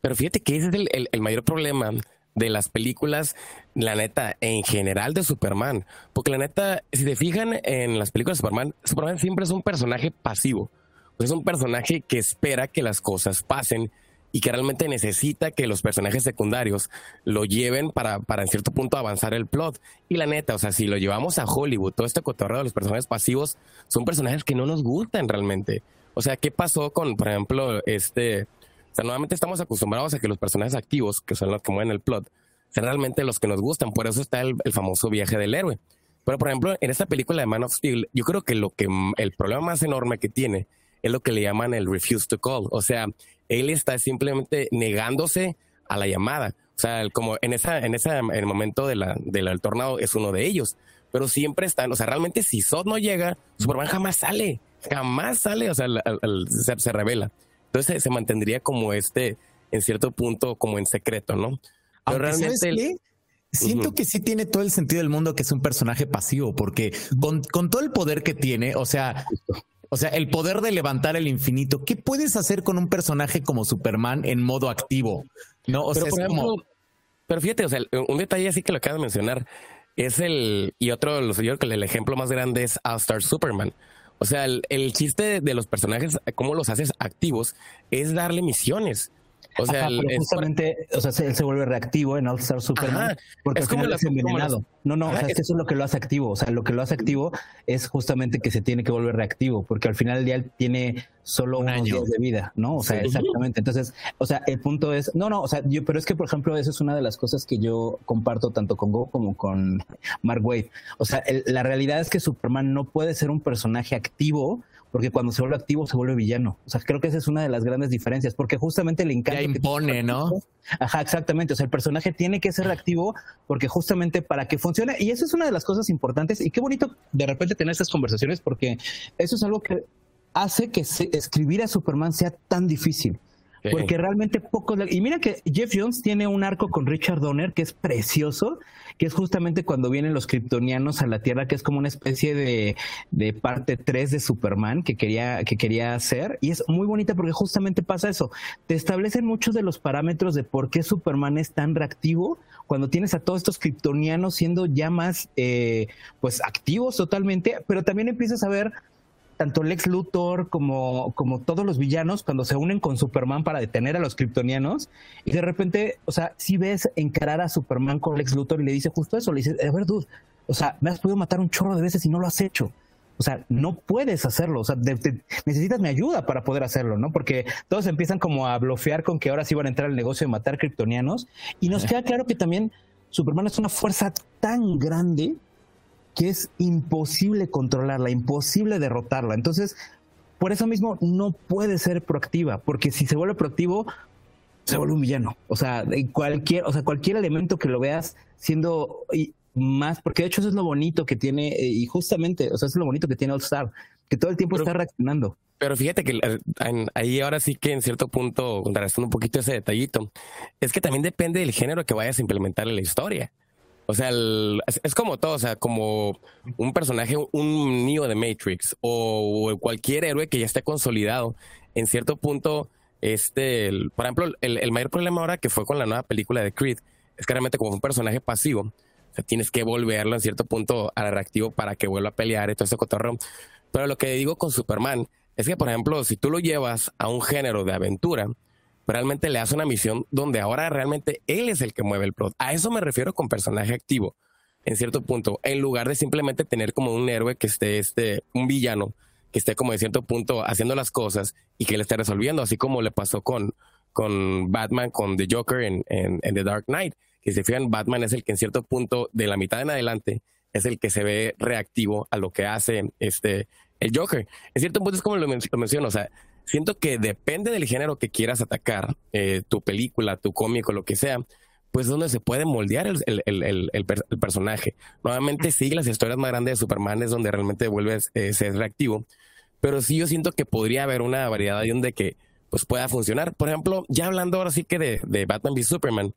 Pero fíjate que ese es el, el mayor problema de las películas, la neta, en general de Superman. Porque la neta, si te fijan en las películas de Superman, Superman siempre es un personaje pasivo es un personaje que espera que las cosas pasen y que realmente necesita que los personajes secundarios lo lleven para, para en cierto punto avanzar el plot. Y la neta, o sea, si lo llevamos a Hollywood, todo este cotorreo de los personajes pasivos son personajes que no nos gustan realmente. O sea, ¿qué pasó con, por ejemplo, este... O sea, nuevamente estamos acostumbrados a que los personajes activos, que son los que mueven el plot, sean realmente los que nos gustan. Por eso está el, el famoso viaje del héroe. Pero, por ejemplo, en esta película de Man of Steel, yo creo que lo que el problema más enorme que tiene es lo que le llaman el refuse to call. O sea, él está simplemente negándose a la llamada. O sea, como en esa, en ese en el momento de la, del tornado es uno de ellos. Pero siempre están, o sea, realmente si Sod no llega, Superman jamás sale, jamás sale, o sea, se, revela. Entonces se mantendría como este, en cierto punto, como en secreto, ¿no? Pero realmente... Siento que sí tiene todo el sentido del mundo que es un personaje pasivo, porque con, con todo el poder que tiene, o sea, o sea, el poder de levantar el infinito. ¿Qué puedes hacer con un personaje como Superman en modo activo? No, o pero, sea, es como... pero fíjate, o sea, un detalle así que lo acabo de mencionar es el, y otro, yo creo que el ejemplo más grande es All Star Superman. O sea, el, el chiste de los personajes, cómo los haces activos, es darle misiones. O sea, justamente, o sea, él se vuelve reactivo en All Star Superman porque es como es envenenado. No, no, o sea, es que eso es lo que lo hace activo. O sea, lo que lo hace activo es justamente que se tiene que volver reactivo, porque al final del día tiene solo un año de vida, ¿no? O sea, exactamente. Entonces, o sea, el punto es, no, no, o sea, yo, pero es que, por ejemplo, eso es una de las cosas que yo comparto tanto con Go como con Mark Wade. O sea, la realidad es que Superman no puede ser un personaje activo porque cuando se vuelve activo se vuelve villano. O sea, creo que esa es una de las grandes diferencias, porque justamente le encanta. Ya impone, ¿no? Ajá, exactamente. O sea, el personaje tiene que ser activo porque justamente para que funcione, y eso es una de las cosas importantes, y qué bonito de repente tener estas conversaciones, porque eso es algo que hace que escribir a Superman sea tan difícil. Porque realmente pocos... Y mira que Jeff Jones tiene un arco con Richard Donner que es precioso, que es justamente cuando vienen los kryptonianos a la Tierra, que es como una especie de, de parte 3 de Superman que quería, que quería hacer. Y es muy bonita porque justamente pasa eso. Te establecen muchos de los parámetros de por qué Superman es tan reactivo cuando tienes a todos estos kryptonianos siendo ya más eh, pues activos totalmente, pero también empiezas a ver tanto Lex Luthor como, como todos los villanos cuando se unen con Superman para detener a los kryptonianos y de repente, o sea, si ves encarar a Superman con Lex Luthor y le dice justo eso, le dice, a ver, dude, o sea, me has podido matar un chorro de veces y no lo has hecho. O sea, no puedes hacerlo. O sea, necesitas mi ayuda para poder hacerlo, ¿no? Porque todos empiezan como a bloquear con que ahora sí van a entrar al negocio de matar kryptonianos. Y nos queda claro que también Superman es una fuerza tan grande que es imposible controlarla, imposible derrotarla. Entonces, por eso mismo no puede ser proactiva, porque si se vuelve proactivo, se vuelve un villano. O sea, cualquier, o sea, cualquier elemento que lo veas siendo más, porque de hecho eso es lo bonito que tiene, eh, y justamente, o sea, es lo bonito que tiene All Star, que todo el tiempo está reaccionando. Pero fíjate que eh, ahí ahora sí que en cierto punto, un poquito ese detallito, es que también depende del género que vayas a implementar en la historia. O sea, es, como todo, o sea, como un personaje, un niño de Matrix o, cualquier héroe que ya esté consolidado. En cierto punto, este, por ejemplo, el, mayor problema ahora que fue con la nueva película de Creed es que realmente como un personaje pasivo, o sea, tienes que volverlo en cierto punto al reactivo para que vuelva a pelear y todo ese cotorreo. Pero lo que digo con Superman es que, por ejemplo, si tú lo llevas a un género de aventura, realmente le hace una misión donde ahora realmente él es el que mueve el plot. A eso me refiero con personaje activo, en cierto punto, en lugar de simplemente tener como un héroe que esté, este, un villano, que esté como en cierto punto haciendo las cosas y que él esté resolviendo, así como le pasó con, con Batman, con The Joker en, en, The Dark Knight. Que se fijan, Batman es el que en cierto punto de la mitad en adelante es el que se ve reactivo a lo que hace este el Joker. En cierto punto es como lo, menciono, o sea, siento que depende del género que quieras atacar, eh, tu película, tu cómico, lo que sea, pues es donde se puede moldear el, el, el, personaje. Nuevamente sí, las historias más grandes de Superman es donde realmente vuelves a eh, ser reactivo, pero sí yo siento que podría haber una variedad de donde que pues pueda funcionar. Por ejemplo, ya hablando ahora sí que de, de Batman v Superman,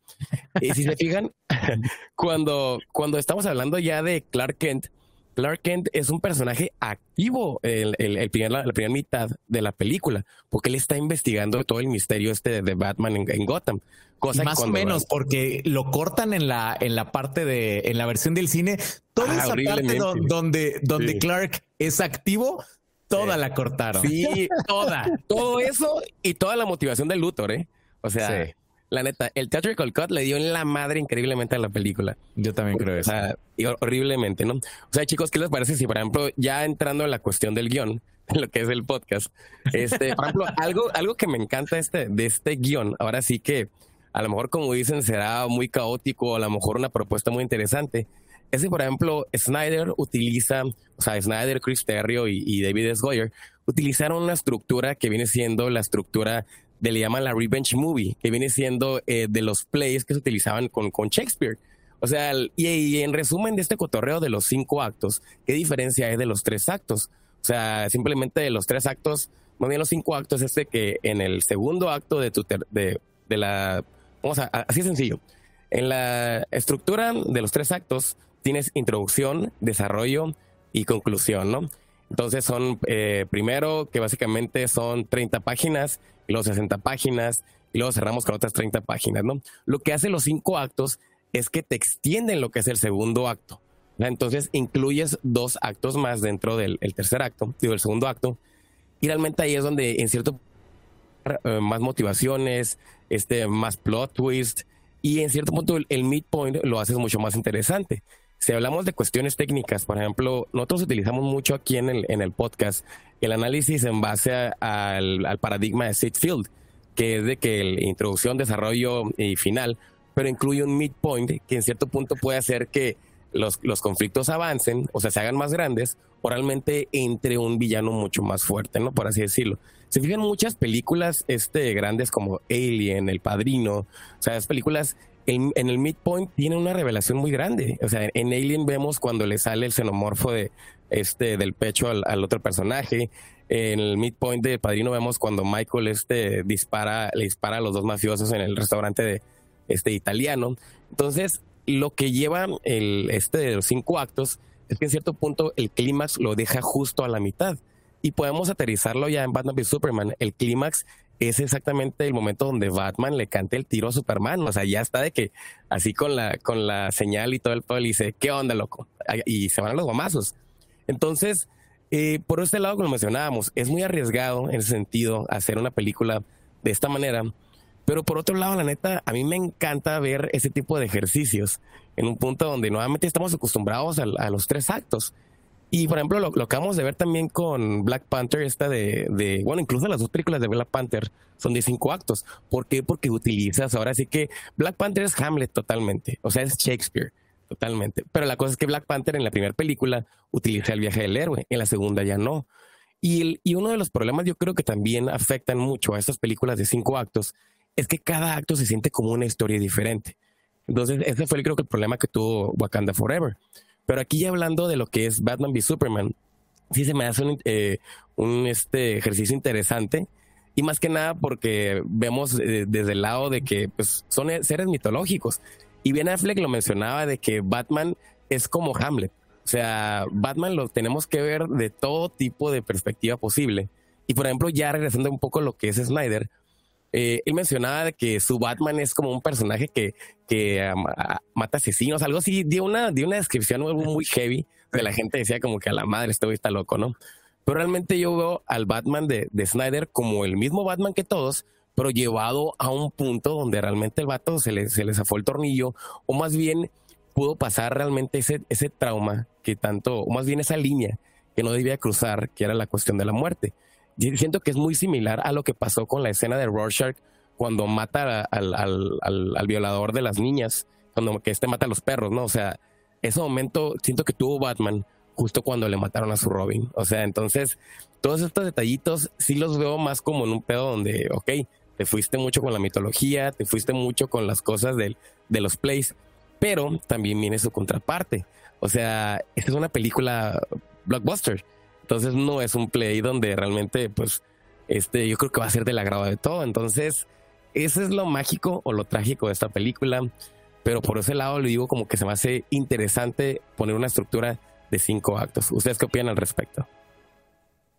y si se fijan, cuando, cuando estamos hablando ya de Clark Kent, Clark Kent es un personaje activo el, el, primer, la, primera mitad de la película, porque él está investigando todo el misterio este de Batman en, Gotham. Cosa más o menos, porque lo cortan en la, en la parte de, en la versión del cine, toda ah, esa parte donde, donde Clark es activo, toda la cortaron. Sí, toda. todo eso y toda la motivación del Luthor, ¿eh? O sea, la neta, el theatrical cut le dio en la madre increíblemente a la película. Yo también creo eso. O horriblemente, ¿no? O sea, chicos, ¿qué les parece si, por ejemplo, ya entrando en la cuestión del guion, lo que es el podcast, este, por ejemplo, algo, algo que me encanta este, de este guion, ahora sí que a lo mejor, como dicen, será muy caótico, a lo mejor una propuesta muy interesante, es que, por ejemplo, Snyder utiliza, o sea, Snyder, Chris Terrio y, y David S. Goyer utilizaron una estructura que viene siendo la estructura de le llaman la revenge movie, que viene siendo eh, de los plays que se utilizaban con, con Shakespeare. O sea, y, en resumen de este cotorreo de los cinco actos, ¿qué diferencia hay de los tres actos? O sea, simplemente de los tres actos, más bien los cinco actos, este que en el segundo acto de tu de, de la, vamos a, así sencillo, en la estructura de los tres actos tienes introducción, desarrollo y conclusión, ¿no? Entonces son, eh, primero, que básicamente son 30 páginas, y luego 60 páginas, y luego cerramos con otras 30 páginas, ¿no? Lo que hacen los cinco actos es que te extienden lo que es el segundo acto. Entonces incluyes dos actos más dentro del tercer acto, digo, el segundo acto, y realmente ahí es donde en cierto eh, más motivaciones, este, más plot twist, y en cierto punto el, el midpoint lo haces mucho más interesante. Si hablamos de cuestiones técnicas, por ejemplo, nosotros utilizamos mucho aquí en el, en el podcast el análisis en base al, paradigma de Field, que es de que la introducción, desarrollo y final, pero incluye un midpoint que en cierto punto puede hacer que los, los conflictos avancen, o sea, se hagan más grandes, o realmente entre un villano mucho más fuerte, ¿no? Por así decirlo. Se fijan muchas películas este, grandes como Alien, El Padrino, o sea, las películas en, el midpoint tiene una revelación muy grande. O sea, en Alien vemos cuando le sale el xenomorfo de este del pecho al, otro personaje. En el midpoint de Padrino vemos cuando Michael este dispara, le dispara a los dos mafiosos en el restaurante de este italiano. Entonces, lo que lleva el este de los cinco actos es que en cierto punto el clímax lo deja justo a la mitad. Y podemos aterrizarlo ya en Batman v Superman. El clímax es exactamente el momento donde Batman le canta el tiro a Superman. O sea, ya está de que así con la, con la señal y todo el pueblo dice, ¿qué onda, loco? Y se van a los guamazos. Entonces, eh, por este lado, como mencionábamos, es muy arriesgado en ese sentido hacer una película de esta manera. Pero por otro lado, la neta, a mí me encanta ver ese tipo de ejercicios en un punto donde nuevamente estamos acostumbrados a los tres actos. Y por ejemplo, lo, lo, acabamos de ver también con Black Panther, esta de, de, bueno, incluso las dos películas de Black Panther son de cinco actos. ¿Por qué? Porque utilizas ahora sí que Black Panther es Hamlet totalmente, o sea, es Shakespeare totalmente. Pero la cosa es que Black Panther en la primera película utiliza el viaje del héroe, en la segunda ya no. Y, el, y uno de los problemas yo creo que también afectan mucho a estas películas de cinco actos es que cada acto se siente como una historia diferente. Entonces, ese fue creo que el problema que tuvo Wakanda Forever. Pero aquí ya hablando de lo que es Batman v Superman, sí se me hace un, eh, este ejercicio interesante. Y más que nada porque vemos eh, desde el lado de que pues, son seres mitológicos. Y bien Affleck lo mencionaba de que Batman es como Hamlet. O sea, Batman lo tenemos que ver de todo tipo de perspectiva posible. Y por ejemplo, ya regresando un poco a lo que es Snyder, eh, él mencionaba que su Batman es como un personaje que, que mata asesinos, algo así, dio una, dio una descripción muy heavy, de la gente decía como que a la madre este güey está loco, ¿no? Pero realmente yo veo al Batman de, de Snyder como el mismo Batman que todos, pero llevado a un punto donde realmente el vato se le, se le zafó el tornillo, o más bien pudo pasar realmente ese, ese trauma que tanto, o más bien esa línea que no debía cruzar, que era la cuestión de la muerte. Siento que es muy similar a lo que pasó con la escena de Rorschach cuando mata al, al, al, violador de las niñas, cuando que este mata a los perros, ¿no? O sea, ese momento siento que tuvo Batman justo cuando le mataron a su Robin. O sea, entonces, todos estos detallitos sí los veo más como en un pedo donde, ok, te fuiste mucho con la mitología, te fuiste mucho con las cosas de los plays, pero también viene su contraparte. O sea, esta es una película blockbuster. Entonces no es un play donde realmente, pues, este, yo creo que va a ser del agrado de todo. Entonces, eso es lo mágico o lo trágico de esta película. Pero por ese lado le digo como que se me hace interesante poner una estructura de cinco actos. ¿Ustedes qué opinan al respecto?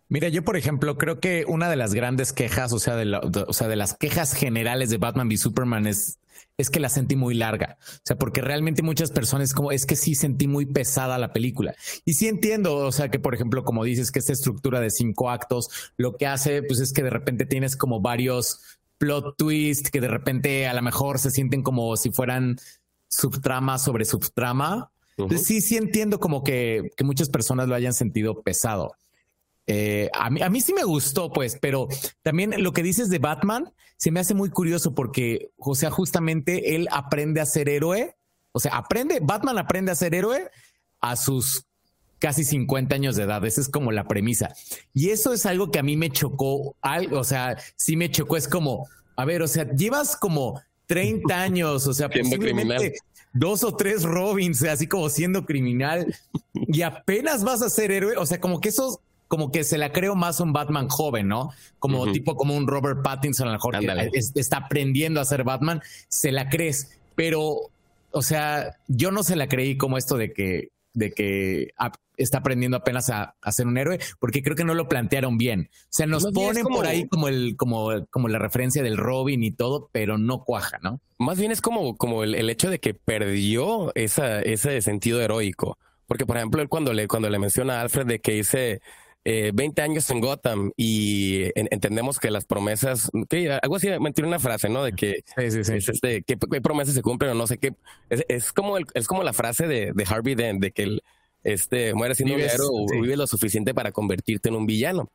Mira, yo por ejemplo creo que una de las grandes quejas, o sea, de, o sea, de las quejas generales de Batman v Superman es es que la sentí muy larga. O sea, porque realmente muchas personas como es que sí sentí muy pesada la película. Y sí entiendo, o sea, que por ejemplo, como dices, que esta estructura de cinco actos lo que hace, pues es que de repente tienes como varios plot twists que de repente a lo mejor se sienten como si fueran subtrama sobre subtrama. sí, sí entiendo como que, que muchas personas lo hayan sentido pesado. Eh, a, mí, a mí sí me gustó, pues, pero también lo que dices de Batman se me hace muy curioso porque, o sea, justamente él aprende a ser héroe. O sea, aprende, Batman aprende a ser héroe a sus casi 50 años de edad. Esa es como la premisa. Y eso es algo que a mí me chocó. Algo, o sea, sí me chocó. Es como, a ver, o sea, llevas como 30 años, o sea, posiblemente dos o tres Robins, así como siendo criminal y apenas vas a ser héroe. O sea, como que esos como que se la creo más un Batman joven, ¿no? Como tipo como un Robert Pattinson, a lo mejor que está aprendiendo a ser Batman, se la crees, pero, o sea, yo no se la creí como esto de que de que está aprendiendo apenas a, ser un héroe, porque creo que no lo plantearon bien. O sea, nos ponen por ahí como el, como, como la referencia del Robin y todo, pero no cuaja, ¿no? Más bien es como, como el, el hecho de que perdió esa, ese sentido heroico. Porque, por ejemplo, él cuando le, cuando le menciona a Alfred de que dice eh, 20 años en Gotham y entendemos que las promesas, que algo así, mentir una frase, ¿no? De que, sí, sí, sí. este, que, promesas se cumplen o no sé qué. Es, como, el, es como la frase de, de Harvey Dent, de que el, este, muere siendo un héroe o vive lo suficiente para convertirte en un villano.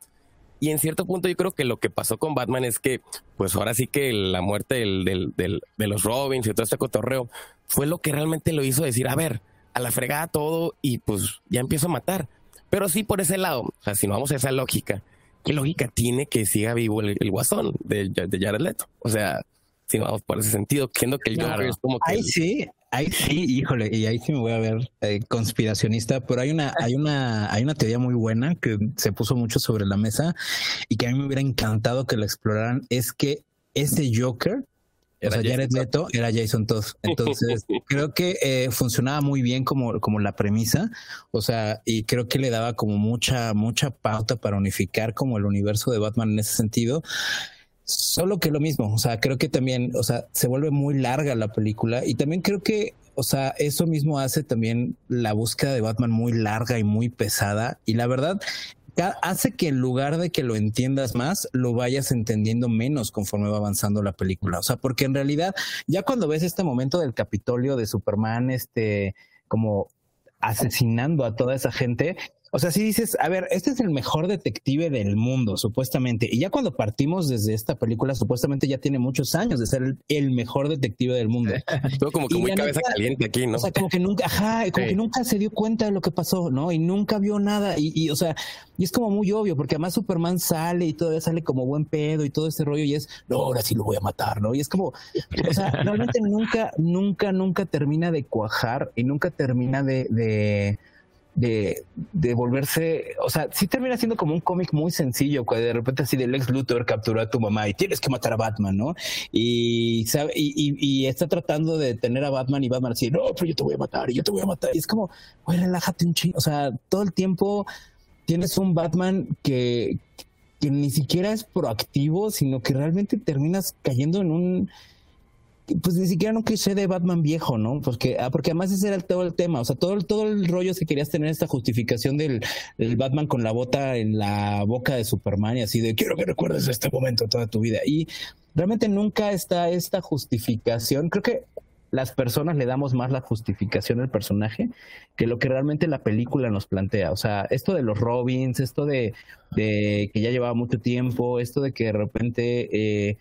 Y en cierto punto yo creo que lo que pasó con Batman es que, pues ahora sí que la muerte del, del, del, de los Robins y todo este cotorreo fue lo que realmente lo hizo decir, a ver, a la fregada todo y pues ya empiezo a matar. Pero sí por ese lado, o sea, si no vamos a esa lógica, ¿qué lógica tiene que siga vivo el, guasón de, de, Jared Leto? O sea, si no vamos por ese sentido, siendo que el Joker es como que... Ahí sí, ahí sí, híjole, y ahí sí me voy a ver eh, conspiracionista, pero hay una, hay una, hay una teoría muy buena que se puso mucho sobre la mesa y que a mí me hubiera encantado que la exploraran, es que ese Joker o sea, Jared Leto era Jason Todd. Entonces, creo que eh, funcionaba muy bien como, como la premisa. O sea, y creo que le daba como mucha, mucha pauta para unificar como el universo de Batman en ese sentido. Solo que lo mismo, o sea, creo que también, o sea, se vuelve muy larga la película y también creo que, o sea, eso mismo hace también la búsqueda de Batman muy larga y muy pesada. Y la verdad, hace que en lugar de que lo entiendas más, lo vayas entendiendo menos conforme va avanzando la película. O sea, porque en realidad, ya cuando ves este momento del Capitolio de Superman, este, como asesinando a toda esa gente, o sea, si dices, a ver, este es el mejor detective del mundo, supuestamente. Y ya cuando partimos desde esta película, supuestamente ya tiene muchos años de ser el, mejor detective del mundo. Todo como que muy cabeza caliente aquí, ¿no? O sea, como que nunca, ajá, como que nunca se dio cuenta de lo que pasó, ¿no? Y nunca vio nada. Y, y, o sea, y es como muy obvio, porque además Superman sale y todavía sale como buen pedo y todo este rollo, y es, no, ahora sí lo voy a matar, ¿no? Y es como, o sea, realmente nunca, nunca, nunca termina de cuajar y nunca termina de, de de, de volverse, o sea, sí termina siendo como un cómic muy sencillo, cuando de repente así del ex Luthor capturó a tu mamá y tienes que matar a Batman, ¿no? Y, sabe, y, está tratando de tener a Batman y Batman así, no, pero yo te voy a matar y yo te voy a matar. Y es como, güey, relájate un chingo, o sea, todo el tiempo tienes un Batman que, que ni siquiera es proactivo, sino que realmente terminas cayendo en un pues ni siquiera un cliché de Batman viejo, ¿no? Porque, ah, porque además ese era todo el tema, o sea, todo, todo el rollo es que querías tener esta justificación del, Batman con la bota en la boca de Superman y así de quiero que recuerdes este momento toda tu vida. Y realmente nunca está esta justificación. Creo que las personas le damos más la justificación al personaje que lo que realmente la película nos plantea. O sea, esto de los Robins, esto de, de que ya llevaba mucho tiempo, esto de que de repente eh,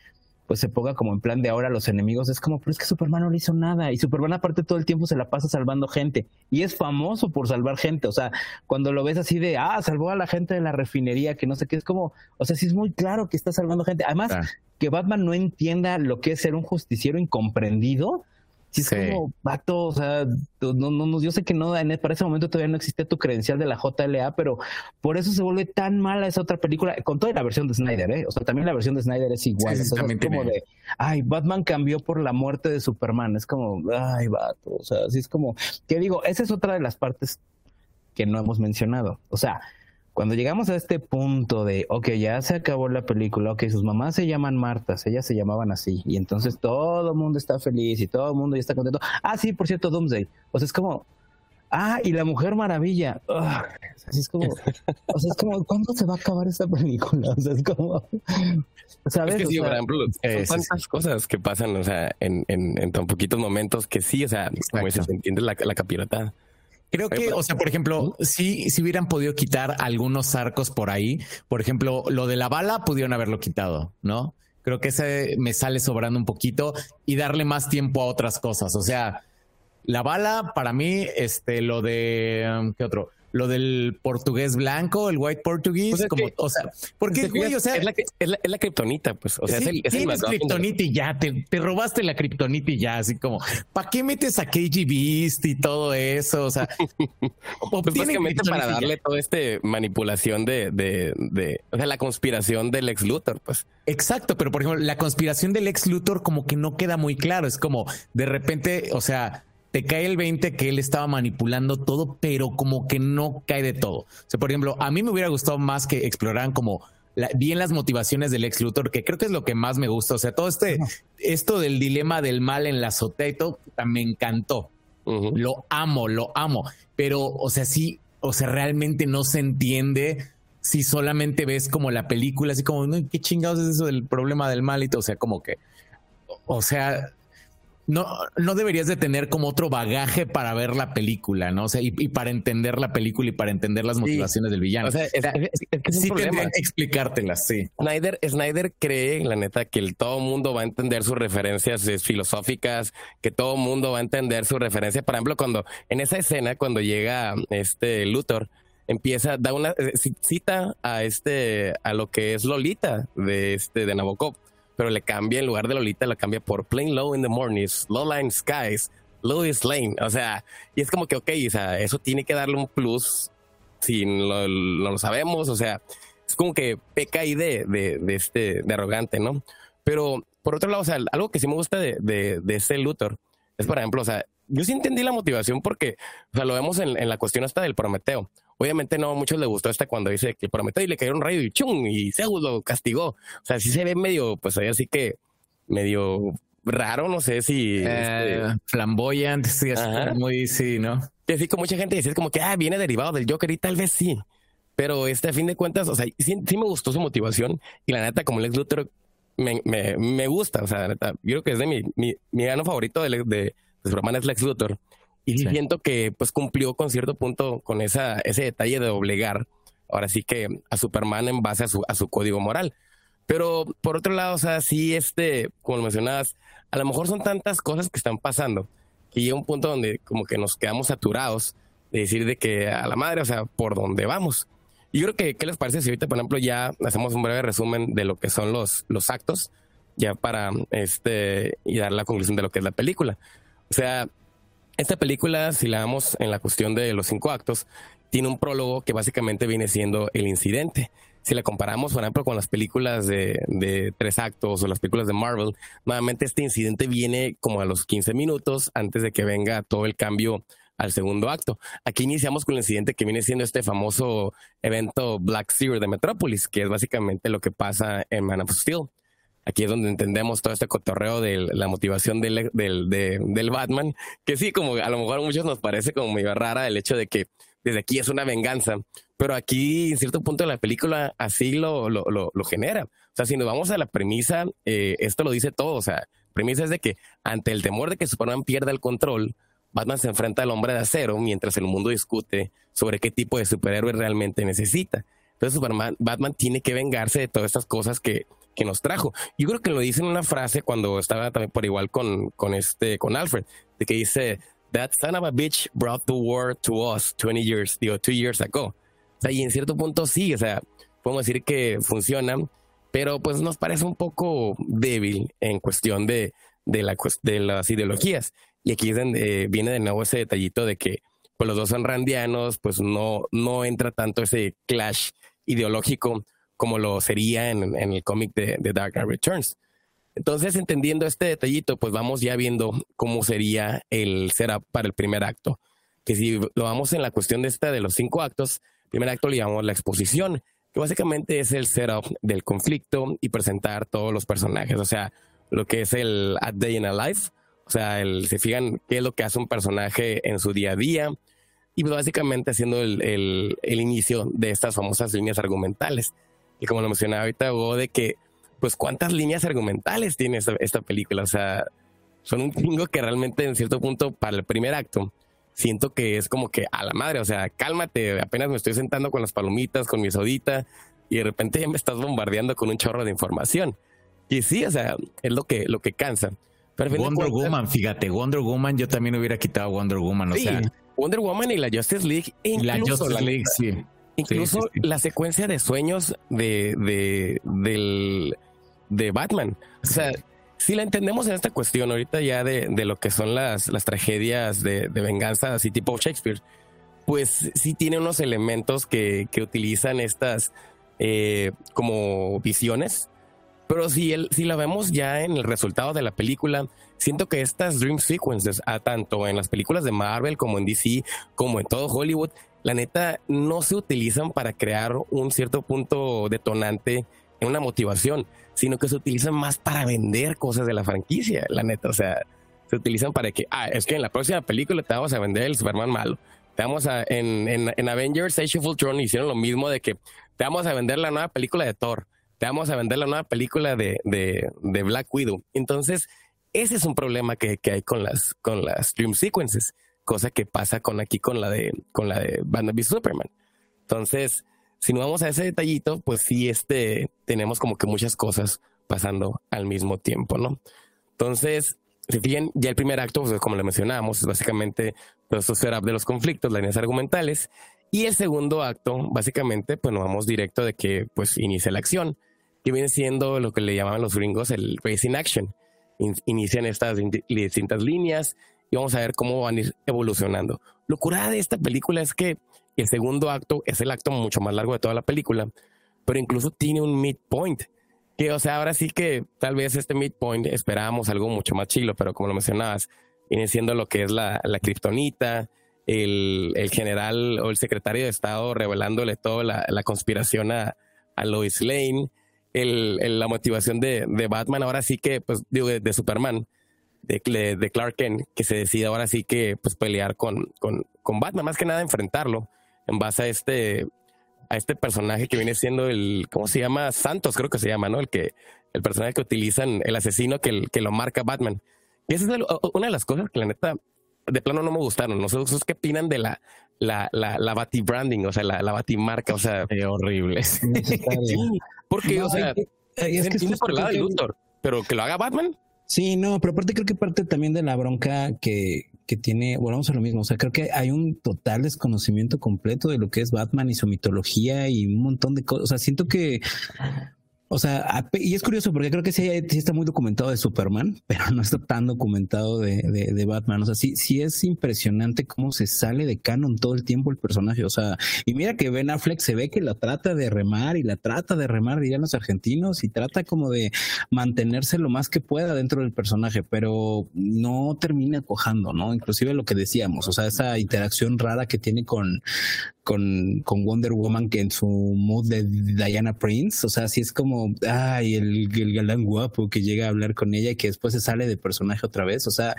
pues se ponga como en plan de ahora los enemigos, es como, pero es que Superman no le hizo nada y Superman aparte todo el tiempo se la pasa salvando gente. Y es famoso por salvar gente, o sea, cuando lo ves así de, ah, salvó a la gente de la refinería, que no sé qué, es como, o sea, sí es muy claro que está salvando gente. Además, que Batman no entienda lo que es ser un justiciero incomprendido, Sí, es como, vato, o sea, no, no, yo sé que no, para ese momento todavía no existía tu credencial de la JLA, pero por eso se vuelve tan mala esa otra película, con toda la versión de Snyder, ¿eh? O sea, también la versión de Snyder es igual. es como de, ay, Batman cambió por la muerte de Superman. Es como, ay, vato, o sea, así es como, que digo, esa es otra de las partes que no hemos mencionado. O sea, cuando llegamos a este punto de, ok, ya se acabó la película, ok, sus mamás se llaman Martas, ellas se llamaban así, y entonces todo el mundo está feliz y todo el mundo ya está contento. Ah, sí, por cierto, Doomsday. O sea, es como, ah, y la Mujer Maravilla. así es como, o sea, es como, ¿cuándo se va a acabar esta película? O sea, es como, ¿sabes? Es que sí, por ejemplo, son tantas cosas que pasan, o sea, en, en, en tan poquitos momentos que sí, o sea, como dices, entiendes la, la capirota. Creo que, o sea, por ejemplo, si, si hubieran podido quitar algunos arcos por ahí, por ejemplo, lo de la bala pudieron haberlo quitado, ¿no? Creo que ese me sale sobrando un poquito y darle más tiempo a otras cosas. O sea, la bala para mí, este, lo de, ¿qué otro? Lo del portugués blanco, el white portuguese, como, o sea, porque, güey, o sea, es la, es la, es la kriptonita, pues, o sea, es el, es el kriptonita y ya, te, te, robaste la kriptonita y ya, así como, ¿para qué metes a KG Beast y todo eso? O sea, pues básicamente para darle toda este manipulación de, de, de, o sea, la conspiración del ex Luthor, pues. Exacto, pero por ejemplo, la conspiración del ex Luthor como que no queda muy claro, es como, de repente, o sea, te cae el 20 que él estaba manipulando todo, pero como que no cae de todo. O sea, por ejemplo, a mí me hubiera gustado más que exploraran como bien las motivaciones del ex Luthor, que creo que es lo que más me gusta. O sea, todo este, esto del dilema del mal en la azotea y todo, me encantó. Lo amo, lo amo. Pero, o sea, sí, o sea, realmente no se entiende si solamente ves como la película, así como, ¿qué chingados es eso del problema del mal y todo? O sea, como que, o sea, no, no deberías de tener como otro bagaje para ver la película, ¿no? O sea, y, para entender la película y para entender las motivaciones del villano. O sea, es, que sí tendrían que explicártelas, sí. Snyder, Snyder cree, la neta, que el, todo mundo va a entender sus referencias filosóficas, que todo mundo va a entender su referencia. Por ejemplo, cuando en esa escena, cuando llega este Luthor, empieza, da una eh, cita a este, a lo que es Lolita de este, de Nabokov pero le cambia en lugar de Lolita, la cambia por Plain Low in the Mornings, Low Line Skies, Louis Lane. O sea, y es como que, ok, o sea, eso tiene que darle un plus si no lo, sabemos. O sea, es como que peca ahí de, de, este, de arrogante, ¿no? Pero por otro lado, o sea, algo que sí me gusta de, de, de ese Luthor es, por ejemplo, o sea, yo sí entendí la motivación porque, o sea, lo vemos en, en la cuestión hasta del Prometeo. Obviamente no a muchos les gustó este cuando dice que prometió y le cayó un rayo y chung y Zeus lo castigó. O sea, sí se ve medio, pues ahí así que medio raro, no sé si eh, este... flamboyante, sí, muy sí, ¿no? Que así como mucha gente dice es como que ah, viene derivado del Joker y tal vez sí. Pero este a fin de cuentas, o sea, sí, me gustó su motivación y la neta como Lex Luthor me, me, me gusta, o sea, la neta, yo creo que es de mi, mi, mi gano favorito de, de, Superman es Lex Luthor. Y siento que pues cumplió con cierto punto con esa, ese detalle de obligar, ahora sí que a Superman en base a su, a su código moral. Pero por otro lado, o sea, sí, este, como mencionabas, a lo mejor son tantas cosas que están pasando que llega un punto donde como que nos quedamos saturados de decir de que a la madre, o sea, por dónde vamos. Y yo creo que, ¿qué les parece si ahorita, por ejemplo, ya hacemos un breve resumen de lo que son los, los actos, ya para este, y dar la conclusión de lo que es la película? O sea, esta película, si la damos en la cuestión de los cinco actos, tiene un prólogo que básicamente viene siendo el incidente. Si la comparamos, por ejemplo, con las películas de, tres actos o las películas de Marvel, nuevamente este incidente viene como a los 15 minutos antes de que venga todo el cambio al segundo acto. Aquí iniciamos con el incidente que viene siendo este famoso evento Black Zero de Metropolis, que es básicamente lo que pasa en Man of Steel. Aquí es donde entendemos todo este cotorreo de la motivación del, del, del Batman, que sí, como a lo mejor a muchos nos parece como muy rara el hecho de que desde aquí es una venganza, pero aquí en cierto punto de la película así lo, lo, lo, genera. O sea, si nos vamos a la premisa, eh, esto lo dice todo, o sea, premisa es de que ante el temor de que Superman pierda el control, Batman se enfrenta al hombre de acero mientras el mundo discute sobre qué tipo de superhéroe realmente necesita. Entonces Superman, Batman tiene que vengarse de todas estas cosas que, que nos trajo. Yo creo que lo dice en una frase cuando estaba también por igual con, con este, con Alfred, de que dice, That son of a bitch brought the war to us 20 years, digo, two years ago. O sea, y en cierto punto sí, o sea, podemos decir que funciona, pero pues nos parece un poco débil en cuestión de, de, la, de las ideologías. Y aquí es donde viene de nuevo ese detallito de que pues los dos son randianos, pues no, no entra tanto ese clash ideológico como lo sería en, el cómic de, de, Dark Knight Returns. Entonces, entendiendo este detallito, pues vamos ya viendo cómo sería el setup para el primer acto. Que si lo vamos en la cuestión de esta de los cinco actos, el primer acto le llamamos la exposición, que básicamente es el setup del conflicto y presentar todos los personajes. O sea, lo que es el At Day in a Life, o sea, el, se fijan qué es lo que hace un personaje en su día a día, y pues básicamente haciendo el, el, inicio de estas famosas líneas argumentales. Y como lo mencionaba ahorita, Hugo, de que, pues, ¿cuántas líneas argumentales tiene esta, esta película? O sea, son un chingo que realmente en cierto punto para el primer acto siento que es como que a la madre, o sea, cálmate, apenas me estoy sentando con las palomitas, con mi sodita y de repente ya me estás bombardeando con un chorro de información. Y sí, o sea, es lo que, lo que cansa. Wonder Woman, fíjate, Wonder Woman, yo también hubiera quitado Wonder Woman, o sea. Wonder Woman y la Justice League. la Justice League, sí. Incluso la secuencia de sueños de, de, del, de Batman. O sea, si la entendemos en esta cuestión ahorita ya de, de lo que son las, las tragedias de, de, venganza, así tipo Shakespeare, pues sí tiene unos elementos que, que utilizan estas eh, como visiones pero si, el, si la vemos ya en el resultado de la película, siento que estas dream sequences, a tanto en las películas de Marvel como en DC, como en todo Hollywood, la neta no se utilizan para crear un cierto punto detonante en una motivación, sino que se utilizan más para vender cosas de la franquicia, la neta. O sea, se utilizan para que, ah, es que en la próxima película te vamos a vender el Superman malo. Te vamos a, en, en, en Avengers Age of Ultron hicieron lo mismo de que te vamos a vender la nueva película de Thor te vamos a vender la nueva película de, de, Black Widow. Entonces, ese es un problema que, que, hay con las, con las Dream Sequences, cosa que pasa con aquí con la de, con la de Batman Superman. Entonces, si no vamos a ese detallito, pues sí, este, tenemos como que muchas cosas pasando al mismo tiempo, ¿no? Entonces, si bien ya el primer acto, pues, como le mencionábamos, es básicamente los setup de los conflictos, las líneas argumentales, y el segundo acto, básicamente, pues nos vamos directo de que pues inicia la acción que viene siendo lo que le llamaban los gringos el racing action. Inician estas distintas líneas y vamos a ver cómo van a ir evolucionando. Lo curada de esta película es que el segundo acto es el acto mucho más largo de toda la película, pero incluso tiene un midpoint. Que, o sea, ahora sí que tal vez este midpoint esperábamos algo mucho más chilo, pero como lo mencionabas, viene siendo lo que es la, la kriptonita, el, el, general o el secretario de Estado revelándole toda la, la conspiración a, a Lois Lane, el, la motivación de, de, Batman, ahora sí que, pues digo, de, Superman, de, de, Clark Kent, que se decide ahora sí que pues pelear con, con, con, Batman, más que nada enfrentarlo en base a este, a este personaje que viene siendo el, ¿cómo se llama? Santos, creo que se llama, ¿no? El que, el personaje que utilizan, el asesino que, que lo marca Batman. Y esa es una de las cosas que la neta de plano no me gustaron. No sé ustedes qué opinan de la, la, la, la Bati-branding, o sea, la, la Bati-marca, o sea. horrible. porque, o sea, es que es por el lado de Luthor, pero que lo haga Batman. Sí, no, pero aparte creo que parte también de la bronca que, que tiene, bueno, vamos a lo mismo, o sea, creo que hay un total desconocimiento completo de lo que es Batman y su mitología y un montón de cosas, o sea, siento que O sea, y es curioso porque creo que sí, está muy documentado de Superman, pero no está tan documentado de, de, Batman. O sea, sí, sí es impresionante cómo se sale de canon todo el tiempo el personaje. O sea, y mira que Ben Affleck se ve que la trata de remar y la trata de remar, dirían los argentinos, y trata como de mantenerse lo más que pueda dentro del personaje, pero no termina cojando, ¿no? Inclusive lo que decíamos, o sea, esa interacción rara que tiene con, con, con Wonder Woman que en su mood de Diana Prince, o sea, sí es como, ay, el, el galán guapo que llega a hablar con ella y que después se sale de personaje otra vez, o sea,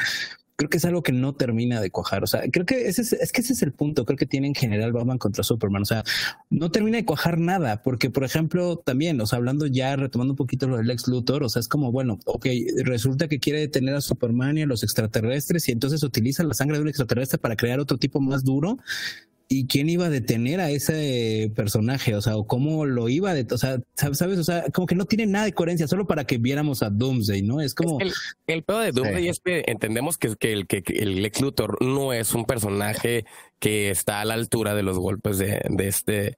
creo que es algo que no termina de cuajar. O sea, creo que ese es, es, que ese es el punto. Creo que tiene en general Batman contra Superman. O sea, no termina de cuajar nada, porque, por ejemplo, también, o sea, hablando ya, retomando un poquito lo del ex Luthor, o sea, es como, bueno, ok, resulta que quiere detener a Superman y a los extraterrestres y entonces utiliza la sangre de un extraterrestre para crear otro tipo más duro y quién iba a detener a ese personaje, o sea, o cómo lo iba a detener, o sea, sabes, o sea, como que no tiene nada de coherencia, solo para que viéramos a Doomsday, ¿no? Es como... el, el pedo de Doomsday es que entendemos que, que, el, que, el Lex Luthor no es un personaje que está a la altura de los golpes de, de este...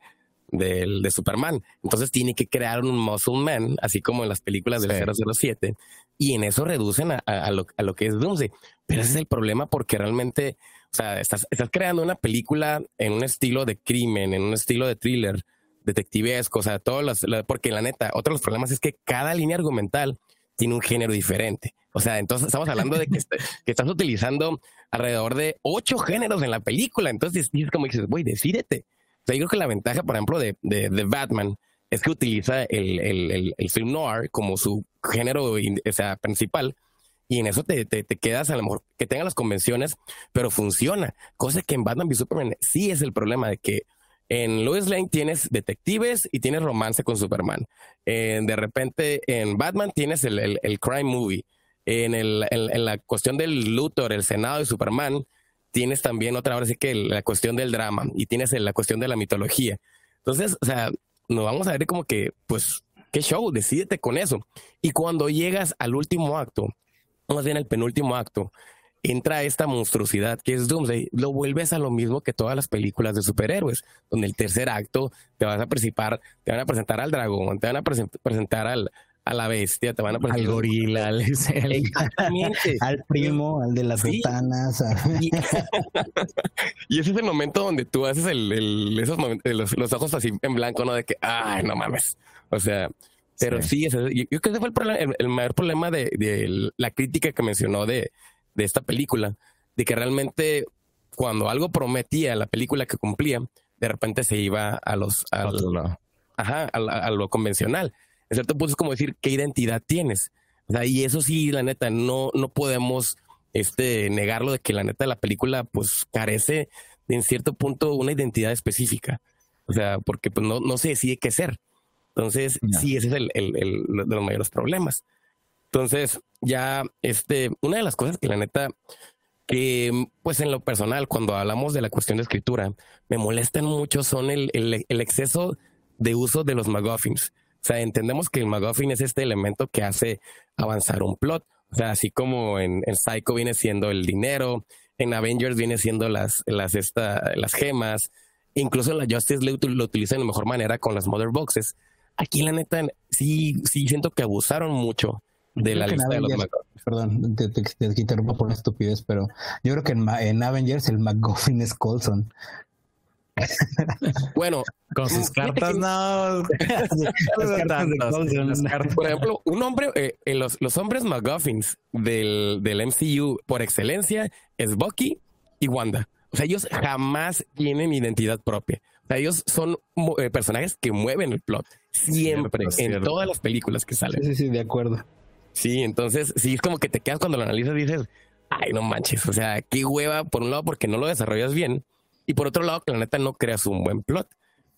De, de Superman. Entonces tiene que crear un Muscle Man, así como en las películas del 007, y en eso reducen a, a, lo, a lo que es Doomsday. Pero ese es el problema porque realmente o sea, estás, estás creando una película en un estilo de crimen, en un estilo de thriller, detectivesco, o sea, todos los, porque la neta, otro de los problemas es que cada línea argumental tiene un género diferente. O sea, entonces estamos hablando de que, que estás utilizando alrededor de ocho géneros en la película. Entonces es como dices, güey, decídete. O sea, yo creo que la ventaja, por ejemplo, de, de, de Batman es que utiliza el, el, el, film noir como su género o sea, principal, y en eso te, te, quedas a lo mejor que tenga las convenciones, pero funciona. Cosa que en Batman v Superman sí es el problema de que en Lois Lane tienes detectives y tienes romance con Superman. de repente en Batman tienes el, el, crime movie. En, el, en, la cuestión del Luthor, el Senado y Superman, tienes también otra, ahora sí que la cuestión del drama y tienes la cuestión de la mitología. Entonces, o sea, nos vamos a ver como que, pues, qué show, decídete con eso. Y cuando llegas al último acto, más bien el penúltimo acto, entra esta monstruosidad que es Doomsday, lo vuelves a lo mismo que todas las películas de superhéroes, donde el tercer acto te vas a participar, te van a presentar al dragón, te van a presentar al, a la bestia, te van a presentar al gorila, al, al primo, al de las sí. Y, ese es el momento donde tú haces el, esos momentos, los, ojos así en blanco, ¿no? De que, ay, no mames. O sea, pero sí, yo, creo que ese fue el, mayor problema de, la crítica que mencionó de, esta película, de que realmente cuando algo prometía la película que cumplía, de repente se iba a los ajá, a, lo convencional. En cierto punto es como decir qué identidad tienes. O sea, y eso sí, la neta, no, no podemos este, negarlo de que la neta la película pues carece de en cierto punto una identidad específica. O sea, porque pues no, no se decide qué ser. Entonces, sí, ese es el, el, de los mayores problemas. Entonces, ya, este, una de las cosas que la neta, que pues en lo personal, cuando hablamos de la cuestión de escritura, me molestan mucho son el, el exceso de uso de los McGuffins. O sea, entendemos que el McGuffin es este elemento que hace avanzar un plot. O sea, así como en, en Psycho viene siendo el dinero, en Avengers viene siendo las, las, esta, las gemas, incluso en la Justice League lo utilizan de mejor manera con las Mother Boxes. Aquí, la neta, sí, sí siento que abusaron mucho de la lista de los Perdón, te, te, te, interrumpo por la estupidez, pero yo creo que en, en Avengers el McGuffin es Colson. Bueno, con sus cartas no. Por ejemplo, un hombre, eh, eh, los, los hombres McGuffins del, del MCU por excelencia es Bucky y Wanda. O sea, ellos jamás tienen identidad propia. O sea, ellos son eh, personajes que mueven el plot. Siempre, en todas las películas que salen. Sí, sí, de acuerdo. Sí, entonces, sí, es como que te quedas cuando lo analizas y dices, ay, no manches, o sea, qué hueva, por un lado, porque no lo desarrollas bien, y por otro lado, que la neta no creas un buen plot.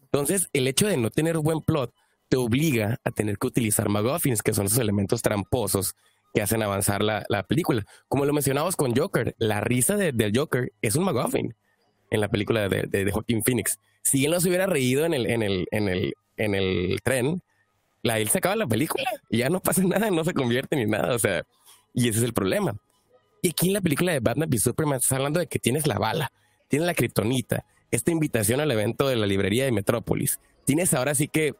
Entonces, el hecho de no tener un buen plot te obliga a tener que utilizar McGuffins, que son esos elementos tramposos que hacen avanzar la, película. Como lo mencionamos con Joker, la risa del Joker es un McGuffin en la película de, de, Joaquín Phoenix. Si él no se hubiera reído en el, en el, en el, en el tren, la, él se acaba la película y ya no pasa nada, no se convierte ni nada. O sea, y ese es el problema. Y aquí en la película de Batman v Superman estás hablando de que tienes la bala, tienes la kriptonita, esta invitación al evento de la librería de Metrópolis. Tienes ahora sí que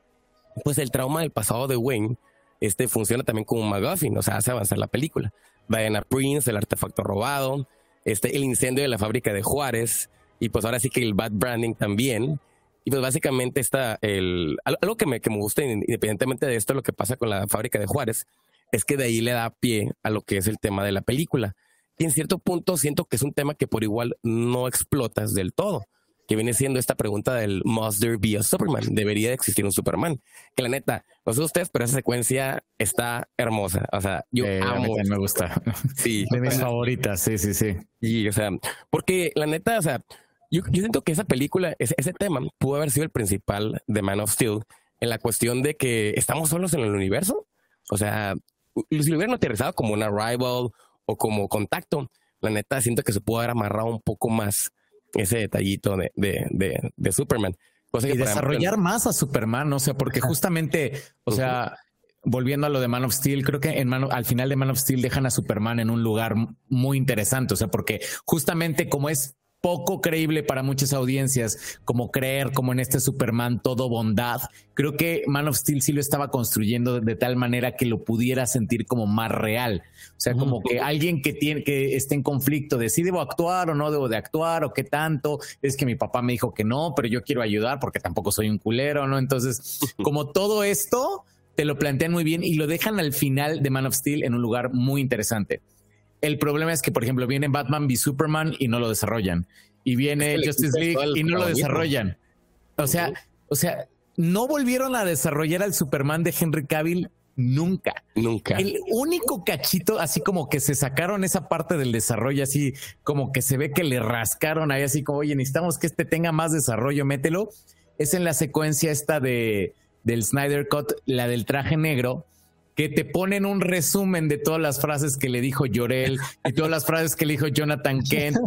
pues el trauma del pasado de Wayne este funciona también como un McGuffin, o sea, hace avanzar la película. Diana Prince, el artefacto robado, este, el incendio de la fábrica de Juárez, y pues ahora sí que el bad branding también. Y pues básicamente está el, algo que me, que me gusta, independientemente de esto, lo que pasa con la fábrica de Juárez, es que de ahí le da pie a lo que es el tema de la película. Y en cierto punto siento que es un tema que por igual no explotas del todo que viene siendo esta pregunta del must there be a Superman? ¿Debería de existir un Superman? Que la neta, no sé ustedes, pero esa secuencia está hermosa. O sea, yo eh, amo. A mí me gusta. Sí. De mis favoritas, sí, sí, sí. Y, o sea, porque la neta, o sea, yo, siento que esa película, ese, ese, tema, pudo haber sido el principal de Man of Steel en la cuestión de que estamos solos en el universo. O sea, si lo hubieran aterrizado como una rival o como contacto, la neta siento que se pudo haber amarrado un poco más ese detallito de, de, de, Superman. y desarrollar más a Superman, o sea, porque justamente, o sea, volviendo a lo de Man of Steel, creo que en al final de Man of Steel dejan a Superman en un lugar muy interesante, o sea, porque justamente como es poco creíble para muchas audiencias, como creer como en este Superman todo bondad. Creo que Man of Steel sí lo estaba construyendo de, tal manera que lo pudiera sentir como más real. O sea, como que alguien que tiene que esté en conflicto de si debo actuar o no debo de actuar o qué tanto. Es que mi papá me dijo que no, pero yo quiero ayudar porque tampoco soy un culero, ¿no? Entonces, como todo esto te lo plantean muy bien y lo dejan al final de Man of Steel en un lugar muy interesante. El problema es que, por ejemplo, viene Batman v Superman y no lo desarrollan. Y viene Justice League y no lo desarrollan. O sea, o sea, no volvieron a desarrollar al Superman de Henry Cavill nunca. Nunca. El único cachito, así como que se sacaron esa parte del desarrollo, así como que se ve que le rascaron ahí, así como, oye, necesitamos que este tenga más desarrollo, mételo. Es en la secuencia esta de del Snyder Cut, la del traje negro, que te ponen un resumen de todas las frases que le dijo Llorel y todas las frases que le dijo Jonathan Kent.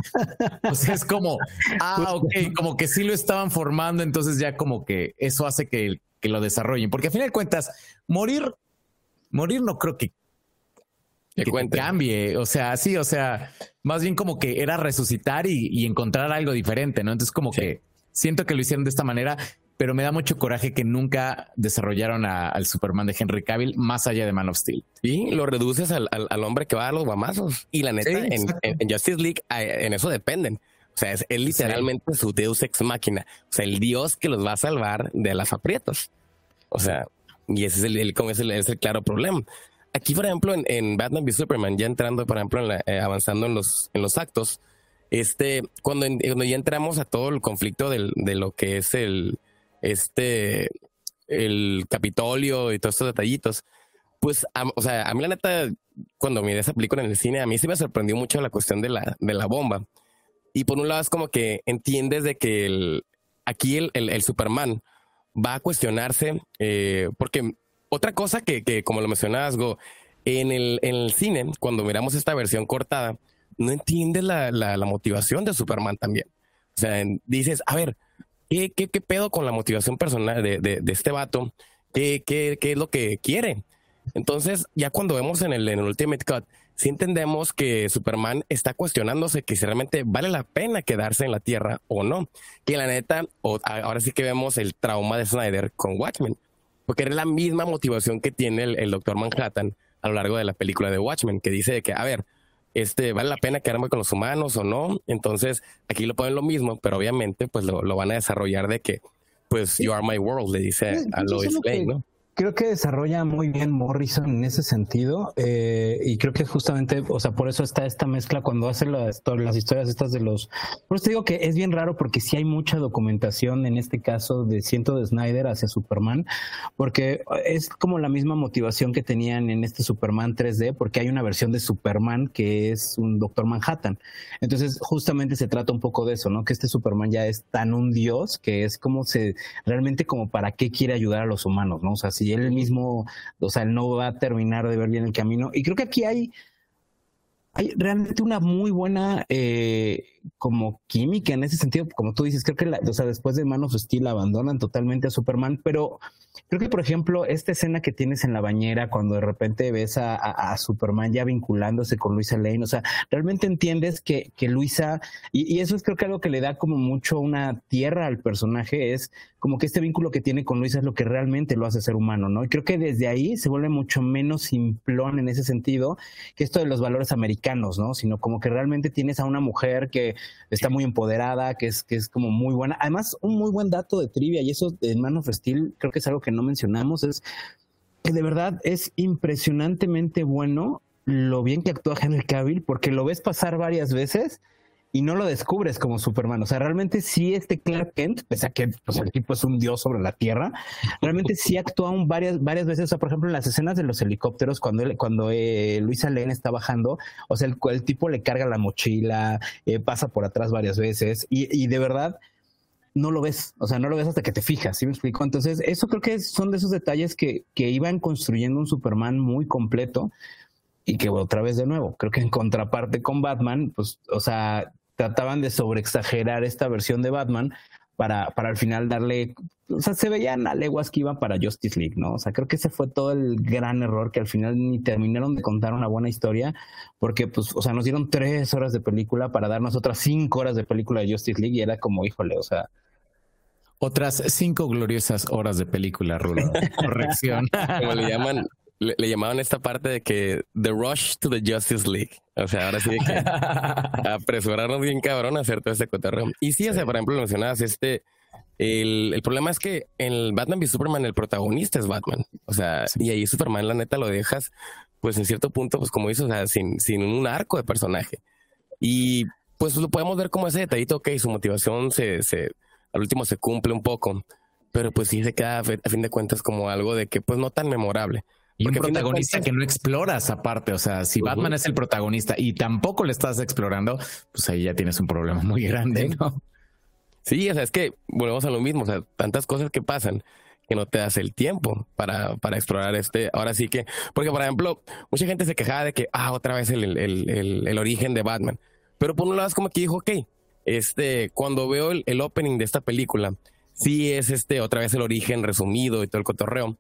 O sea, es como, ah, ok, como que sí lo estaban formando, entonces ya como que eso hace que, que lo desarrollen. Porque a fin de cuentas, morir, morir no creo que, cambie. O sea, sí, o sea, más bien como que era resucitar y, encontrar algo diferente, ¿no? Entonces como que siento que lo hicieron de esta manera pero me da mucho coraje que nunca desarrollaron al Superman de Henry Cavill más allá de Man of Steel. Y lo reduces al, hombre que va a los guamazos. Y la neta, en, Justice League, en eso dependen. O sea, es, literalmente su Deus ex máquina. O sea, el Dios que los va a salvar de las aprietos. O sea, y ese es el, el, es el, claro problema. Aquí, por ejemplo, en, Batman v Superman, ya entrando, por ejemplo, eh, avanzando en los, en los actos, este, cuando, cuando ya entramos a todo el conflicto del, de lo que es el, este, el Capitolio y todos estos detallitos, pues, o sea, a mí la neta, cuando miré esa película en el cine, a mí sí me sorprendió mucho la cuestión de la, de la bomba. Y por un lado es como que entiendes de que el, aquí el, el, Superman va a cuestionarse, eh, porque otra cosa que, que como lo mencionabas, Go, en el, en el cine, cuando miramos esta versión cortada, no entiendes la, la, la motivación de Superman también. O sea, dices, a ver, ¿qué, qué, qué pedo con la motivación personal de, de, este vato? ¿Qué, ¿Qué, qué, es lo que quiere? Entonces, ya cuando vemos en el, en el Ultimate Cut, sí entendemos que Superman está cuestionándose que si realmente vale la pena quedarse en la Tierra o no. Que la neta, ahora sí que vemos el trauma de Snyder con Watchmen, porque es la misma motivación que tiene el, el Doctor Manhattan a lo largo de la película de Watchmen, que dice que, a ver, este, vale la pena quedarme con los humanos o no. Entonces, aquí lo ponen lo mismo, pero obviamente, pues lo, lo van a desarrollar de que, pues, you are my world, le dice a Lois Lane, ¿no? Creo que desarrolla muy bien Morrison en ese sentido eh, y creo que justamente, o sea, por eso está esta mezcla cuando hace las, historias estas de los... Por eso te digo que es bien raro porque sí hay mucha documentación en este caso de Ciento de Snyder hacia Superman, porque es como la misma motivación que tenían en este Superman 3D, porque hay una versión de Superman que es un Doctor Manhattan. Entonces, justamente se trata un poco de eso, ¿no? Que este Superman ya es tan un dios que es como se, realmente como para qué quiere ayudar a los humanos, ¿no? O sea, si él mismo, o sea, él no va a terminar de ver bien el camino. Y creo que aquí hay, hay realmente una muy buena, eh, como química en ese sentido, como tú dices, creo que o sea, después de Man of Steel abandonan totalmente a Superman, pero creo que por ejemplo esta escena que tienes en la bañera cuando de repente ves a, Superman ya vinculándose con Luisa Lane, o sea, realmente entiendes que, que Luisa, y, y, eso es creo que algo que le da como mucho una tierra al personaje, es como que este vínculo que tiene con Luisa es lo que realmente lo hace ser humano, ¿no? Y creo que desde ahí se vuelve mucho menos simplón en ese sentido que esto de los valores americanos, ¿no? Sino como que realmente tienes a una mujer que está muy empoderada, que es, que es como muy buena. Además, un muy buen dato de trivia, y eso en Man of Steel creo que es algo que no mencionamos, es que de verdad es impresionantemente bueno lo bien que actúa Henry Cavill, porque lo ves pasar varias veces y no lo descubres como Superman. O sea, realmente sí este Clark Kent, pese a que pues, el tipo es un dios sobre la Tierra, realmente sí actúa un varias, varias veces. O sea, por ejemplo, en las escenas de los helicópteros, cuando, él, cuando eh, Luisa Lane está bajando, o sea, el, tipo le carga la mochila, eh, pasa por atrás varias veces y, y de verdad no lo ves, o sea, no lo ves hasta que te fijas, ¿sí me explico? Entonces, eso creo que son de esos detalles que, que iban construyendo un Superman muy completo y que otra vez de nuevo, creo que en contraparte con Batman, pues, o sea, trataban de sobreexagerar esta versión de Batman para, para al final darle, o sea, se veían a leguas que iban para Justice League, ¿no? O sea, creo que ese fue todo el gran error que al final ni terminaron de contar una buena historia, porque pues, o sea, nos dieron tres horas de película para darnos otras cinco horas de película de Justice League y era como, híjole, o sea, otras cinco gloriosas horas de película, Rulo. Corrección. Como le llaman, le, llamaban esta parte de que The Rush to the Justice League. O sea, ahora sí de que apresurarnos bien cabrón a hacer todo este cotorreo. Y sí, o sea, por ejemplo, mencionabas este. El, el, problema es que en el Batman v Superman el protagonista es Batman. O sea, y ahí Superman, la neta, lo dejas, pues en cierto punto, pues como dices, o sea, sin, sin un arco de personaje. Y pues lo podemos ver como ese detallito, ok, su motivación se, se, al último se cumple un poco, pero pues sí se queda a fin de cuentas como algo de que pues no tan memorable. Y un protagonista que no exploras aparte. O sea, si Batman es el protagonista y tampoco le estás explorando, pues ahí ya tienes un problema muy grande, ¿no? Sí, o sea, es que volvemos a lo mismo. O sea, tantas cosas que pasan que no te das el tiempo para, para explorar este. Ahora sí que, porque por ejemplo, mucha gente se quejaba de que, ah, otra vez el, el, el, el origen de Batman. Pero por un lado es como que dijo, ok, este, cuando veo el, opening de esta película, sí es este, otra vez el origen resumido y todo el cotorreo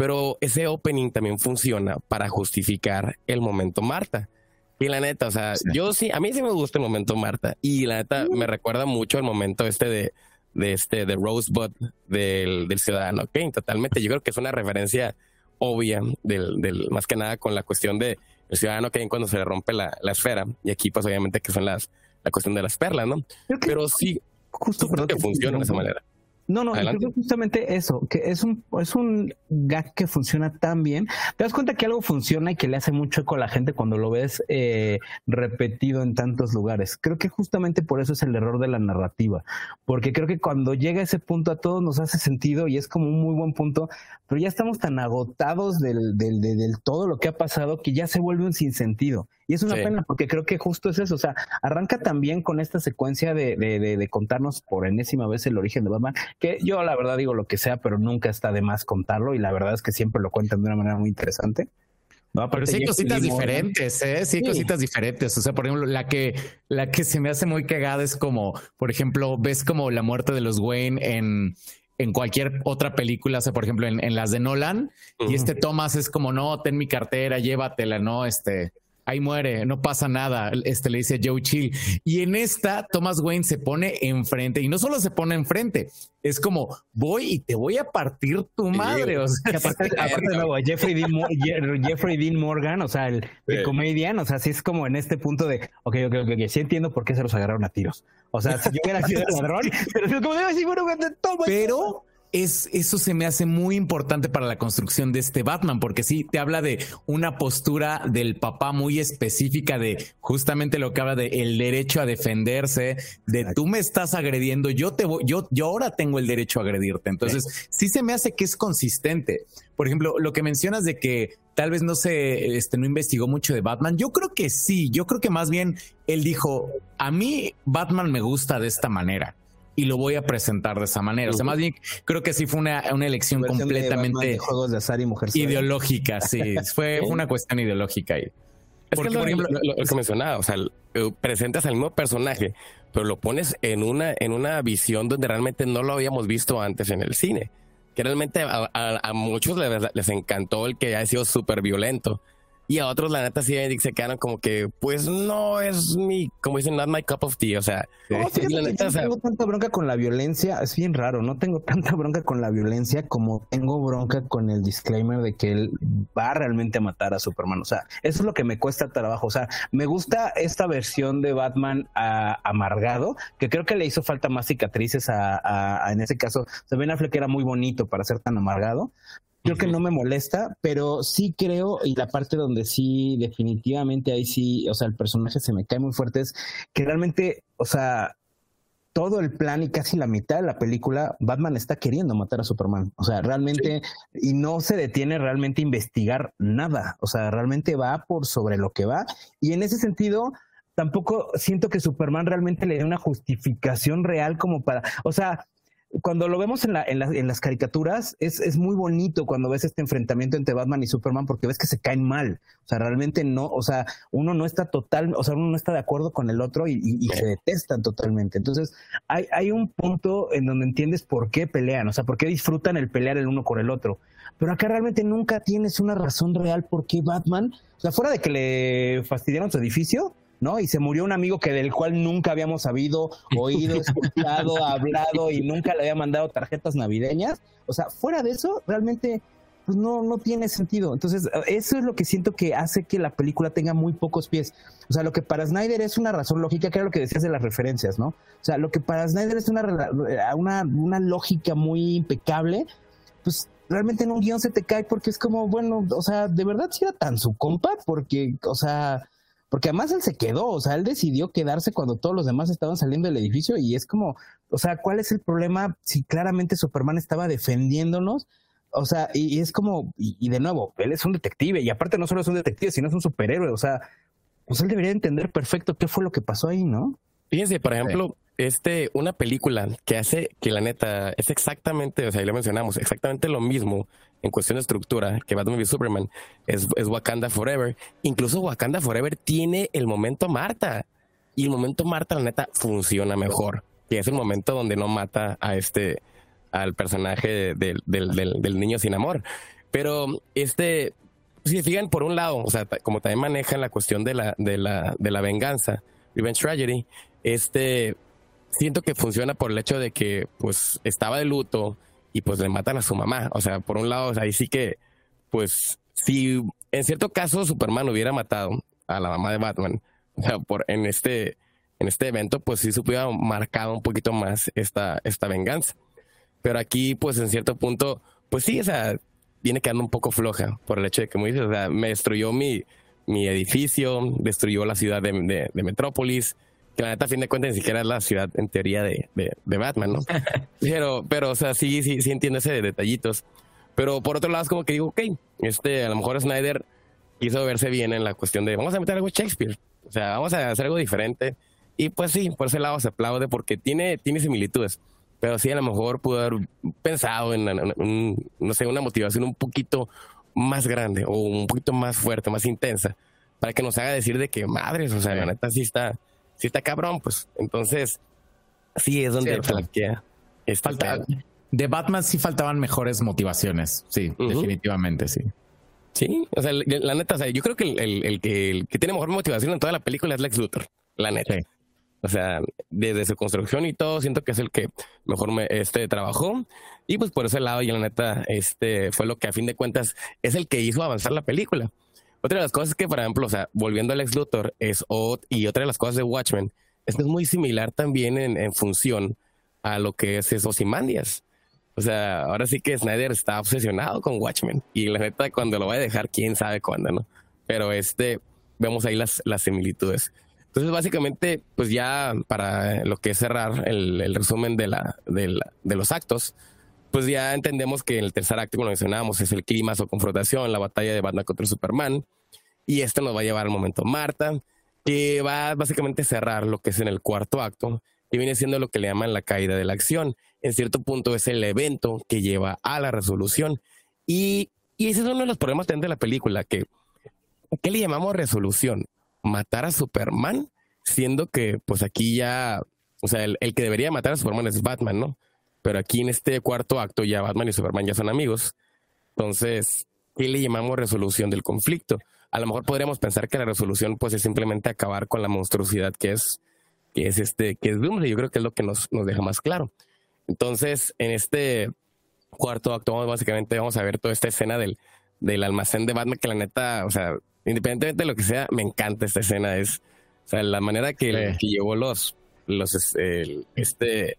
pero ese opening también funciona para justificar el momento Marta. Y la neta, o sea, yo sí, a mí sí me gusta el momento Marta. Y la neta me recuerda mucho el momento este de, de este, de Rosebud del, del Ciudadano Kane, totalmente. Yo creo que es una referencia obvia del, del más que nada con la cuestión de el Ciudadano Kane cuando se le rompe la, la esfera. Y aquí, pues, obviamente que son las, la cuestión de las perlas, ¿no? Pero sí, justo creo que funciona de esa manera. No, no, justamente eso, que es un, es un gag que funciona tan bien. Te das cuenta que algo funciona y que le hace mucho eco a la gente cuando lo ves eh, repetido en tantos lugares. Creo que justamente por eso es el error de la narrativa, porque creo que cuando llega ese punto a todos nos hace sentido y es como un muy buen punto, pero ya estamos tan agotados del, del, del, todo lo que ha pasado que ya se vuelve un sinsentido. Y es una pena porque creo que justo es eso. O sea, arranca también con esta secuencia de, de, de, contarnos por enésima vez el origen de Batman, que yo la verdad digo lo que sea, pero nunca está de más contarlo y la verdad es que siempre lo cuentan de una manera muy interesante. No, pero sí hay cositas diferentes, ¿eh? Sí hay cositas diferentes. O sea, por ejemplo, la que, la que se me hace muy cagada es como, por ejemplo, ves como la muerte de los Wayne en, en cualquier otra película, o sea, por ejemplo, en, en las de Nolan, y este Thomas es como, no, ten mi cartera, llévatela, no, este, ahí muere, no pasa nada, este le dice Joe Chill. Y en esta, Thomas Wayne se pone enfrente y no solo se pone enfrente, es como voy y te voy a partir tu madre. O sea, aparte, Jeffrey, Dean, Jeffrey Dean Morgan, o sea, el, comedian, o sea, sí es como en este punto de, ok, ok, ok, sí entiendo por qué se los agarraron a tiros. O sea, si yo hubiera sido el ladrón, pero es como, bueno, pero es, eso se me hace muy importante para la construcción de este Batman, porque sí, te habla de una postura del papá muy específica de justamente lo que habla de el derecho a defenderse, de tú me estás agrediendo, yo te voy, yo, yo ahora tengo el derecho a agredirte. Entonces, sí se me hace que es consistente. Por ejemplo, lo que mencionas de que tal vez no se, este, no investigó mucho de Batman. Yo creo que sí. Yo creo que más bien él dijo, a mí Batman me gusta de esta manera y lo voy a presentar de esa manera. O sea, más bien creo que sí fue una, una elección completamente juegos de azar y mujer ideológica. Sí, fue una cuestión ideológica ahí. Es que por ejemplo, lo, que mencionaba, o sea, eh, presentas al mismo personaje, pero lo pones en una, en una visión donde realmente no lo habíamos visto antes en el cine. Que realmente a, muchos les, les, encantó el que haya sido súper violento. Y a otros, la neta, sí se quedaron como que, pues no es mi, como dicen, not my cup of tea. O sea, no, tengo tanta bronca con la violencia. Es bien raro. No tengo tanta bronca con la violencia como tengo bronca con el disclaimer de que él va realmente a matar a Superman. O sea, eso es lo que me cuesta trabajo. O sea, me gusta esta versión de Batman amargado, que creo que le hizo falta más cicatrices a, en ese caso. Se Ben Affleck era muy bonito para ser tan amargado, Creo que no me molesta, pero sí creo, y la parte donde sí, definitivamente ahí sí, o sea, el personaje se me cae muy fuerte, es que realmente, o sea, todo el plan y casi la mitad de la película, Batman está queriendo matar a Superman. O sea, realmente, y no se detiene realmente a investigar nada. O sea, realmente va por sobre lo que va. Y en ese sentido, tampoco siento que Superman realmente le dé una justificación real como para, o sea, cuando lo vemos en, la, en, en las caricaturas, es, es, muy bonito cuando ves este enfrentamiento entre Batman y Superman porque ves que se caen mal. O sea, realmente no, o sea, uno no está total, o sea, uno no está de acuerdo con el otro y, y, se detestan totalmente. Entonces, hay, hay un punto en donde entiendes por qué pelean, o sea, por qué disfrutan el pelear el uno con el otro. Pero acá realmente nunca tienes una razón real por qué Batman, o sea, fuera de que le fastidiaron su edificio, ¿no? Y se murió un amigo que del cual nunca habíamos sabido, oído, escuchado, hablado y nunca le había mandado tarjetas navideñas. O sea, fuera de eso, realmente pues no, no tiene sentido. Entonces, eso es lo que siento que hace que la película tenga muy pocos pies. O sea, lo que para Snyder es una razón lógica, que era lo que decías de las referencias, ¿no? O sea, lo que para Snyder es una, una, una lógica muy impecable, pues realmente en un guion se te cae porque es como, bueno, o sea, de verdad si era tan su compa, porque, o sea, porque además él se quedó, o sea, él decidió quedarse cuando todos los demás estaban saliendo del edificio y es como, o sea, ¿cuál es el problema si claramente Superman estaba defendiéndonos? O sea, y, es como, y, de nuevo, él es un detective y aparte no solo es un detective, sino es un superhéroe, o sea, pues él debería entender perfecto qué fue lo que pasó ahí, ¿no? Fíjense, por ejemplo, este, una película que hace que la neta es exactamente, o sea, ahí lo mencionamos, exactamente lo mismo en cuestión de estructura que Batman v Superman es, es Wakanda Forever. Incluso Wakanda Forever tiene el momento Marta y el momento Marta, la neta, funciona mejor. Y es el momento donde no mata a este, al personaje del, del, niño sin amor. Pero este, si fijan por un lado, o sea, como también manejan la cuestión de la, de la, de la venganza, Revenge Tragedy, este, siento que funciona por el hecho de que pues estaba de luto y pues le matan a su mamá. O sea, por un lado, ahí sí que, pues, si en cierto caso Superman hubiera matado a la mamá de Batman, o sea, por, en este, en este evento, pues sí se hubiera marcado un poquito más esta, esta venganza. Pero aquí, pues en cierto punto, pues sí, o sea, viene quedando un poco floja por el hecho de que, como dices, o sea, me destruyó mi, mi edificio, destruyó la ciudad de, de Metrópolis, que la neta, a fin de cuentas, ni siquiera es la ciudad en teoría de, de, Batman, ¿no? pero, pero, o sea, sí, sí, sí entiendo ese de detallitos. Pero por otro lado, es como que digo, ok, este, a lo mejor Snyder quiso verse bien en la cuestión de vamos a meter algo Shakespeare. O sea, vamos a hacer algo diferente. Y pues sí, por ese lado se aplaude porque tiene, tiene similitudes. Pero sí, a lo mejor pudo haber pensado en, no sé, una motivación un poquito más grande o un poquito más fuerte, más intensa, para que nos haga decir de que madres, o sea, la neta sí está, si está cabrón, pues entonces sí es donde flaquea. Falta, de Batman sí faltaban mejores motivaciones, sí, definitivamente, sí. Sí, o sea, la neta, o sea, yo creo que el, el, que, el, que tiene mejor motivación en toda la película es Lex Luthor, la neta. O sea, desde su construcción y todo, siento que es el que mejor me, este, trabajó. Y pues por ese lado, y la neta, este fue lo que a fin de cuentas es el que hizo avanzar la película. Otra de las cosas que, por ejemplo, o sea, volviendo al ex Luthor, es y otra de las cosas de Watchmen, es que es muy similar también en, función a lo que es Ozymandias. O sea, ahora sí que Snyder está obsesionado con Watchmen. Y la neta, cuando lo va a dejar, quién sabe cuándo, ¿no? Pero este, vemos ahí las, las similitudes. Entonces, básicamente, pues ya para lo que es cerrar el, resumen de, la, de, de los actos, pues ya entendemos que el tercer acto, como mencionábamos, es el clima o confrontación, la batalla de Batman contra Superman. Y esto nos va a llevar al momento Marta, que va básicamente a cerrar lo que es en el cuarto acto, que viene siendo lo que le llaman la caída de la acción. En cierto punto es el evento que lleva a la resolución. Y, ese es uno de los problemas de la película, que ¿qué le llamamos resolución? Matar a Superman, siendo que pues aquí ya, o sea, el, el que debería matar a Superman es Batman, ¿no? Pero aquí en este cuarto acto ya Batman y Superman ya son amigos. Entonces, ¿qué le llamamos resolución del conflicto? A lo mejor podríamos pensar que la resolución pues es simplemente acabar con la monstruosidad que es que es este que es Doomsday. Yo creo que es lo que nos, nos deja más claro. Entonces, en este cuarto acto, básicamente vamos a ver toda esta escena del, del almacén de Batman, que la neta, o sea, independientemente de lo que sea, me encanta esta escena. Es, o sea, la manera que, que llevó los, los, este,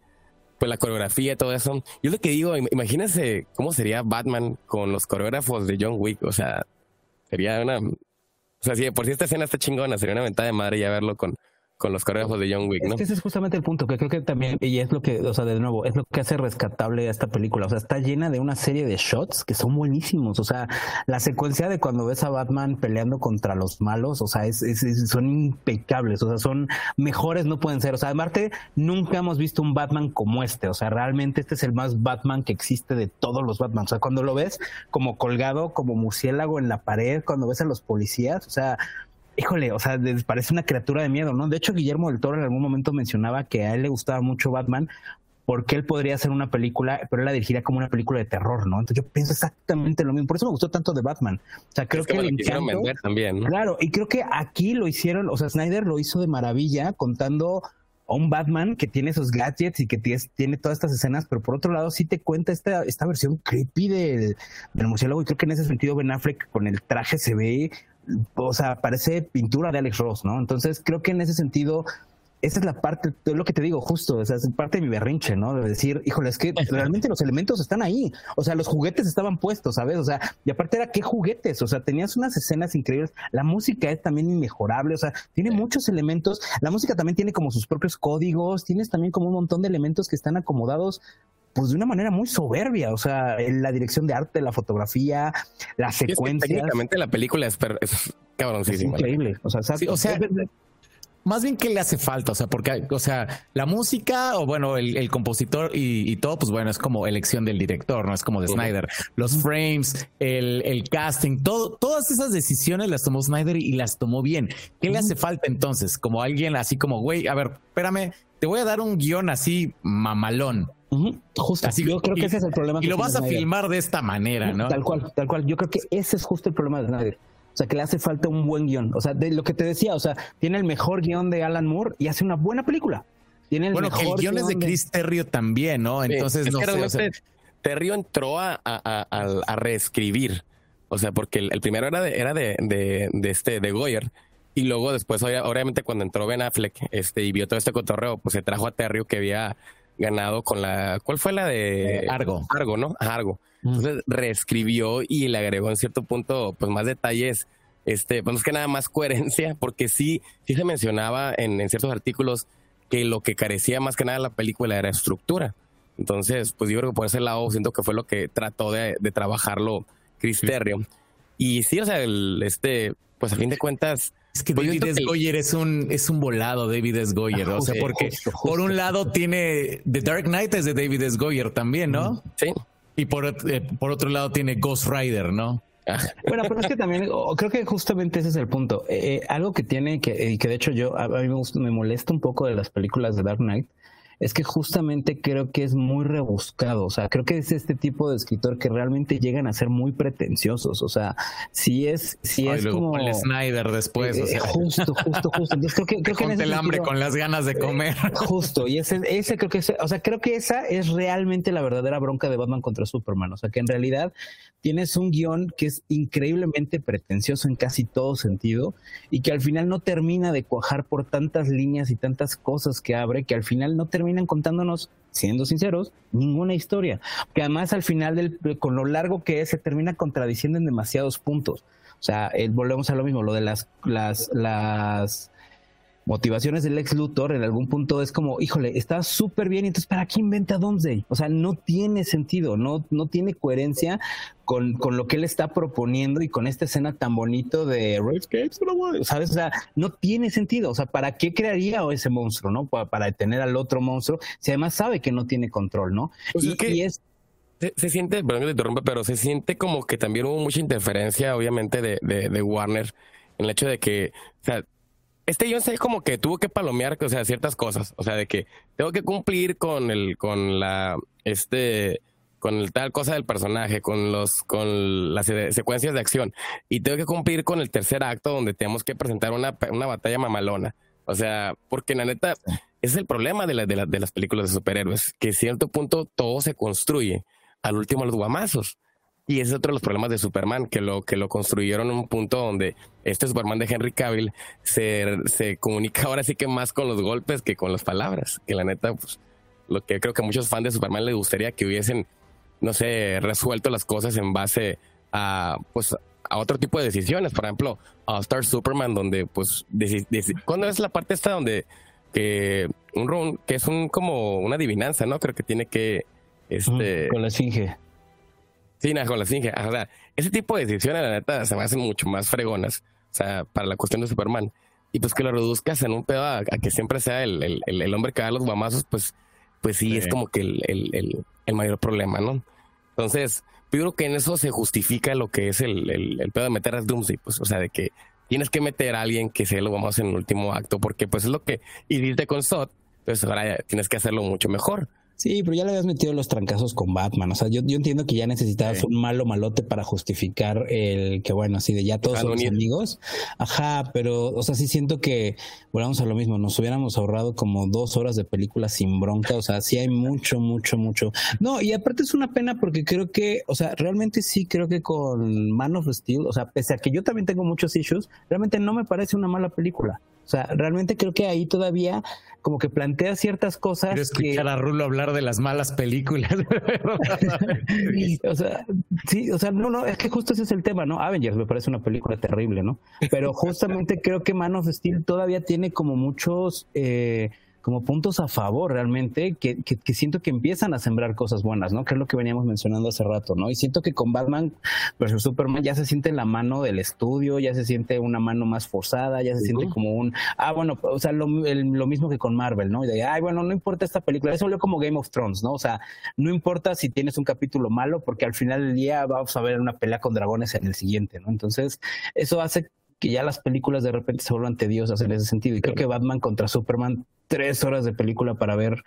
pues la coreografía y todo eso. Yo lo que digo, imagínense cómo sería Batman con los coreógrafos de John Wick. O sea, sería una. O sea, si por si esta escena está chingona, sería una ventaja de madre ya verlo con, con los coreógrafos de John Wick, ¿no? Es que ese es justamente el punto, que creo que también, y es lo que, o sea, de nuevo, es lo que hace rescatable a esta película. O sea, está llena de una serie de shots que son buenísimos. O sea, la secuencia de cuando ves a Batman peleando contra los malos, o sea, es, son impecables. O sea, son mejores, no pueden ser. O sea, además, nunca hemos visto un Batman como este. O sea, realmente este es el más Batman que existe de todos los Batman. O sea, cuando lo ves como colgado, como murciélago en la pared, cuando ves a los policías, o sea, híjole, o sea, parece una criatura de miedo, ¿no? De hecho, Guillermo del Toro en algún momento mencionaba que a él le gustaba mucho Batman porque él podría hacer una película, pero él la dirigiría como una película de terror, ¿no? Entonces yo pienso exactamente lo mismo. Por eso me gustó tanto de Batman. O sea, creo que, el encanto, también, Claro, y creo que aquí lo hicieron, o sea, Snyder lo hizo de maravilla contando a un Batman que tiene esos gadgets y que tiene, todas estas escenas, pero por otro lado sí te cuenta esta, esta versión creepy del, del murciélago y creo que en ese sentido Ben Affleck con el traje se ve o sea, parece pintura de Alex Ross, ¿no? Entonces creo que en ese sentido, esa es la parte, es lo que te digo, justo, o sea, es parte de mi berrinche, ¿no? De decir, híjole, es que realmente los elementos están ahí, o sea, los juguetes estaban puestos, ¿sabes? O sea, y aparte era qué juguetes, o sea, tenías unas escenas increíbles, la música es también inmejorable, o sea, tiene muchos elementos, la música también tiene como sus propios códigos, tienes también como un montón de elementos que están acomodados pues de una manera muy soberbia, o sea, la dirección de arte, la fotografía, la secuencia. técnicamente la película es, es cabroncísima. Es increíble, o sea, o sea más bien que le hace falta, o sea, porque, o sea, la música o bueno, el, compositor y, todo, pues bueno, es como elección del director, no es como de Snyder. Los frames, el, el, casting, todo, todas esas decisiones las tomó Snyder y, las tomó bien. ¿Qué le hace falta entonces? Como alguien así como, güey, a ver, espérame, te voy a dar un guion así mamalón Justo. Así, yo creo que ese es el problema. Y lo vas a filmar de esta manera, ¿no? Tal cual, tal cual. Yo creo que ese es justo el problema de Snyder. O sea, que le hace falta un buen guion. O sea, de lo que te decía, o sea, tiene el mejor guion de Alan Moore y hace una buena película. Tiene el bueno, que el guion es de Chris Terrio también, ¿no? Entonces, no sé. Terrio entró a, a, reescribir. O sea, porque el, primero era de, era de, de, este, de Goyer. Y luego después, obviamente, cuando entró Ben Affleck este, y vio todo este cotorreo, pues se trajo a Terrio que había ganado con la. ¿Cuál fue la de eh, Argo? Argo, ¿no? Argo. Entonces reescribió y le agregó en cierto punto, pues más detalles. Este, pues es que nada más coherencia, porque sí, sí se mencionaba en, ciertos artículos que lo que carecía más que nada de la película era estructura. Entonces, pues yo creo que por ese lado siento que fue lo que trató de, trabajarlo Chris Y sí, o sea, el, este, pues a fin de cuentas, es que pues David S. Goyer es un, es un volado, David S. Goyer. o sea, porque por un lado tiene The Dark Knight es de David S. Goyer también, ¿no? Sí. Y por, eh, por otro lado tiene Ghost Rider, ¿no? Bueno, pero es que también creo que justamente ese es el punto. Eh, eh, algo que tiene que, y que de hecho yo a, mí me, me molesta un poco de las películas de Dark Knight es que justamente creo que es muy rebuscado. O sea, creo que es este tipo de escritor que realmente llegan a ser muy pretenciosos. O sea, si es, si es como Snyder después. o sea. Justo, justo, justo. Entonces creo que, creo que el hambre con las ganas de comer. Justo. Y ese, ese creo que, es, o sea, creo que esa es realmente la verdadera bronca de Batman contra Superman. O sea, que en realidad tienes un guion que es increíblemente pretencioso en casi todo sentido y que al final no termina de cuajar por tantas líneas y tantas cosas que abre que al final no terminan contándonos, siendo sinceros, ninguna historia. Que además al final, del, con lo largo que es, se termina contradiciendo en demasiados puntos. O sea, eh, volvemos a lo mismo, lo de las, las, las motivaciones del ex Luthor en algún punto es como, híjole, está súper bien, entonces ¿para qué inventa Doomsday? O sea, no tiene sentido, no, no tiene coherencia con, con lo que él está proponiendo y con esta escena tan bonito de ¿sabes? O sea, no tiene sentido, o sea, ¿para qué crearía ese monstruo, no? Para, detener al otro monstruo, si además sabe que no tiene control, ¿no? Pues y, es se, siente, perdón que te interrumpa, pero se siente como que también hubo mucha interferencia, obviamente, de, de, de Warner En el hecho de que, o sea, este yo sé como que tuvo que palomear, o sea, ciertas cosas. O sea, de que tengo que cumplir con el, con la, este, con el tal cosa del personaje, con los, con las secuencias de acción. Y tengo que cumplir con el tercer acto donde tenemos que presentar una, una batalla mamalona. O sea, porque la neta, ese es el problema de, la, de, de las películas de superhéroes, que a cierto punto todo se construye al último los guamazos. Y ese es otro de los problemas de Superman, que lo, que lo construyeron en un punto donde este Superman de Henry Cavill se, se comunica ahora sí que más con los golpes que con las palabras. Que la neta, pues, lo que creo que a muchos fans de Superman les gustaría que hubiesen, no sé, resuelto las cosas en base a, pues, a otro tipo de decisiones. Por ejemplo, a Star Superman, donde, pues, ¿cuándo es la parte esta donde que un que es un como una adivinanza, ¿no? Creo que tiene que este con la esfinge. Sí, nada, con la esfinge. O sea, ese tipo de decisiones, la neta, se me hacen mucho más fregonas. O sea, para la cuestión de Superman. Y pues que lo reduzcas en un pedo a, que siempre sea el, el, el, hombre que da los guamazos, pues, pues sí, es como que el, mayor problema, ¿no? Entonces, yo creo que en eso se justifica lo que es el, el, pedo de meter a Doomsday, pues, o sea, de que tienes que meter a alguien que sea lo vamos en el último acto, porque pues es lo que hiciste con Sot, pues ahora tienes que hacerlo mucho mejor. Sí, pero ya le habías metido los trancazos con Batman. O sea, yo, yo entiendo que ya necesitabas un malo malote para justificar el que, bueno, así de ya todos somos amigos. Ajá, pero, o sea, sí siento que, volvamos a lo mismo, nos hubiéramos ahorrado como dos horas de película sin bronca. O sea, sí hay mucho, mucho, mucho. No, y aparte es una pena porque creo que, o sea, realmente sí creo que con Man of Steel, o sea, pese a que yo también tengo muchos issues, realmente no me parece una mala película. O sea, realmente creo que ahí todavía como que plantea ciertas cosas. Quiero escuchar a Rulo hablar de las malas películas. o sea, sí, o sea, no, no, es que justo ese es el tema, ¿no? Avengers me parece una película terrible, ¿no? Pero justamente creo que Man of Steel todavía tiene como muchos eh, como puntos a favor realmente que, que, siento que empiezan a sembrar cosas buenas, ¿no? Que es lo que veníamos mencionando hace rato, ¿no? Y siento que con Batman versus Superman ya se siente la mano del estudio, ya se siente una mano más forzada, ya se siente como un, ah, bueno, o sea, lo, lo, mismo que con Marvel, ¿no? Y de, ay, bueno, no importa esta película, eso volvió como Game of Thrones, ¿no? O sea, no importa si tienes un capítulo malo, porque al final del día vamos a ver una pelea con dragones en el siguiente, ¿no? Entonces, eso hace que ya las películas de repente se vuelvan tediosas en ese sentido. Y creo que Batman contra Superman, tres horas de película para ver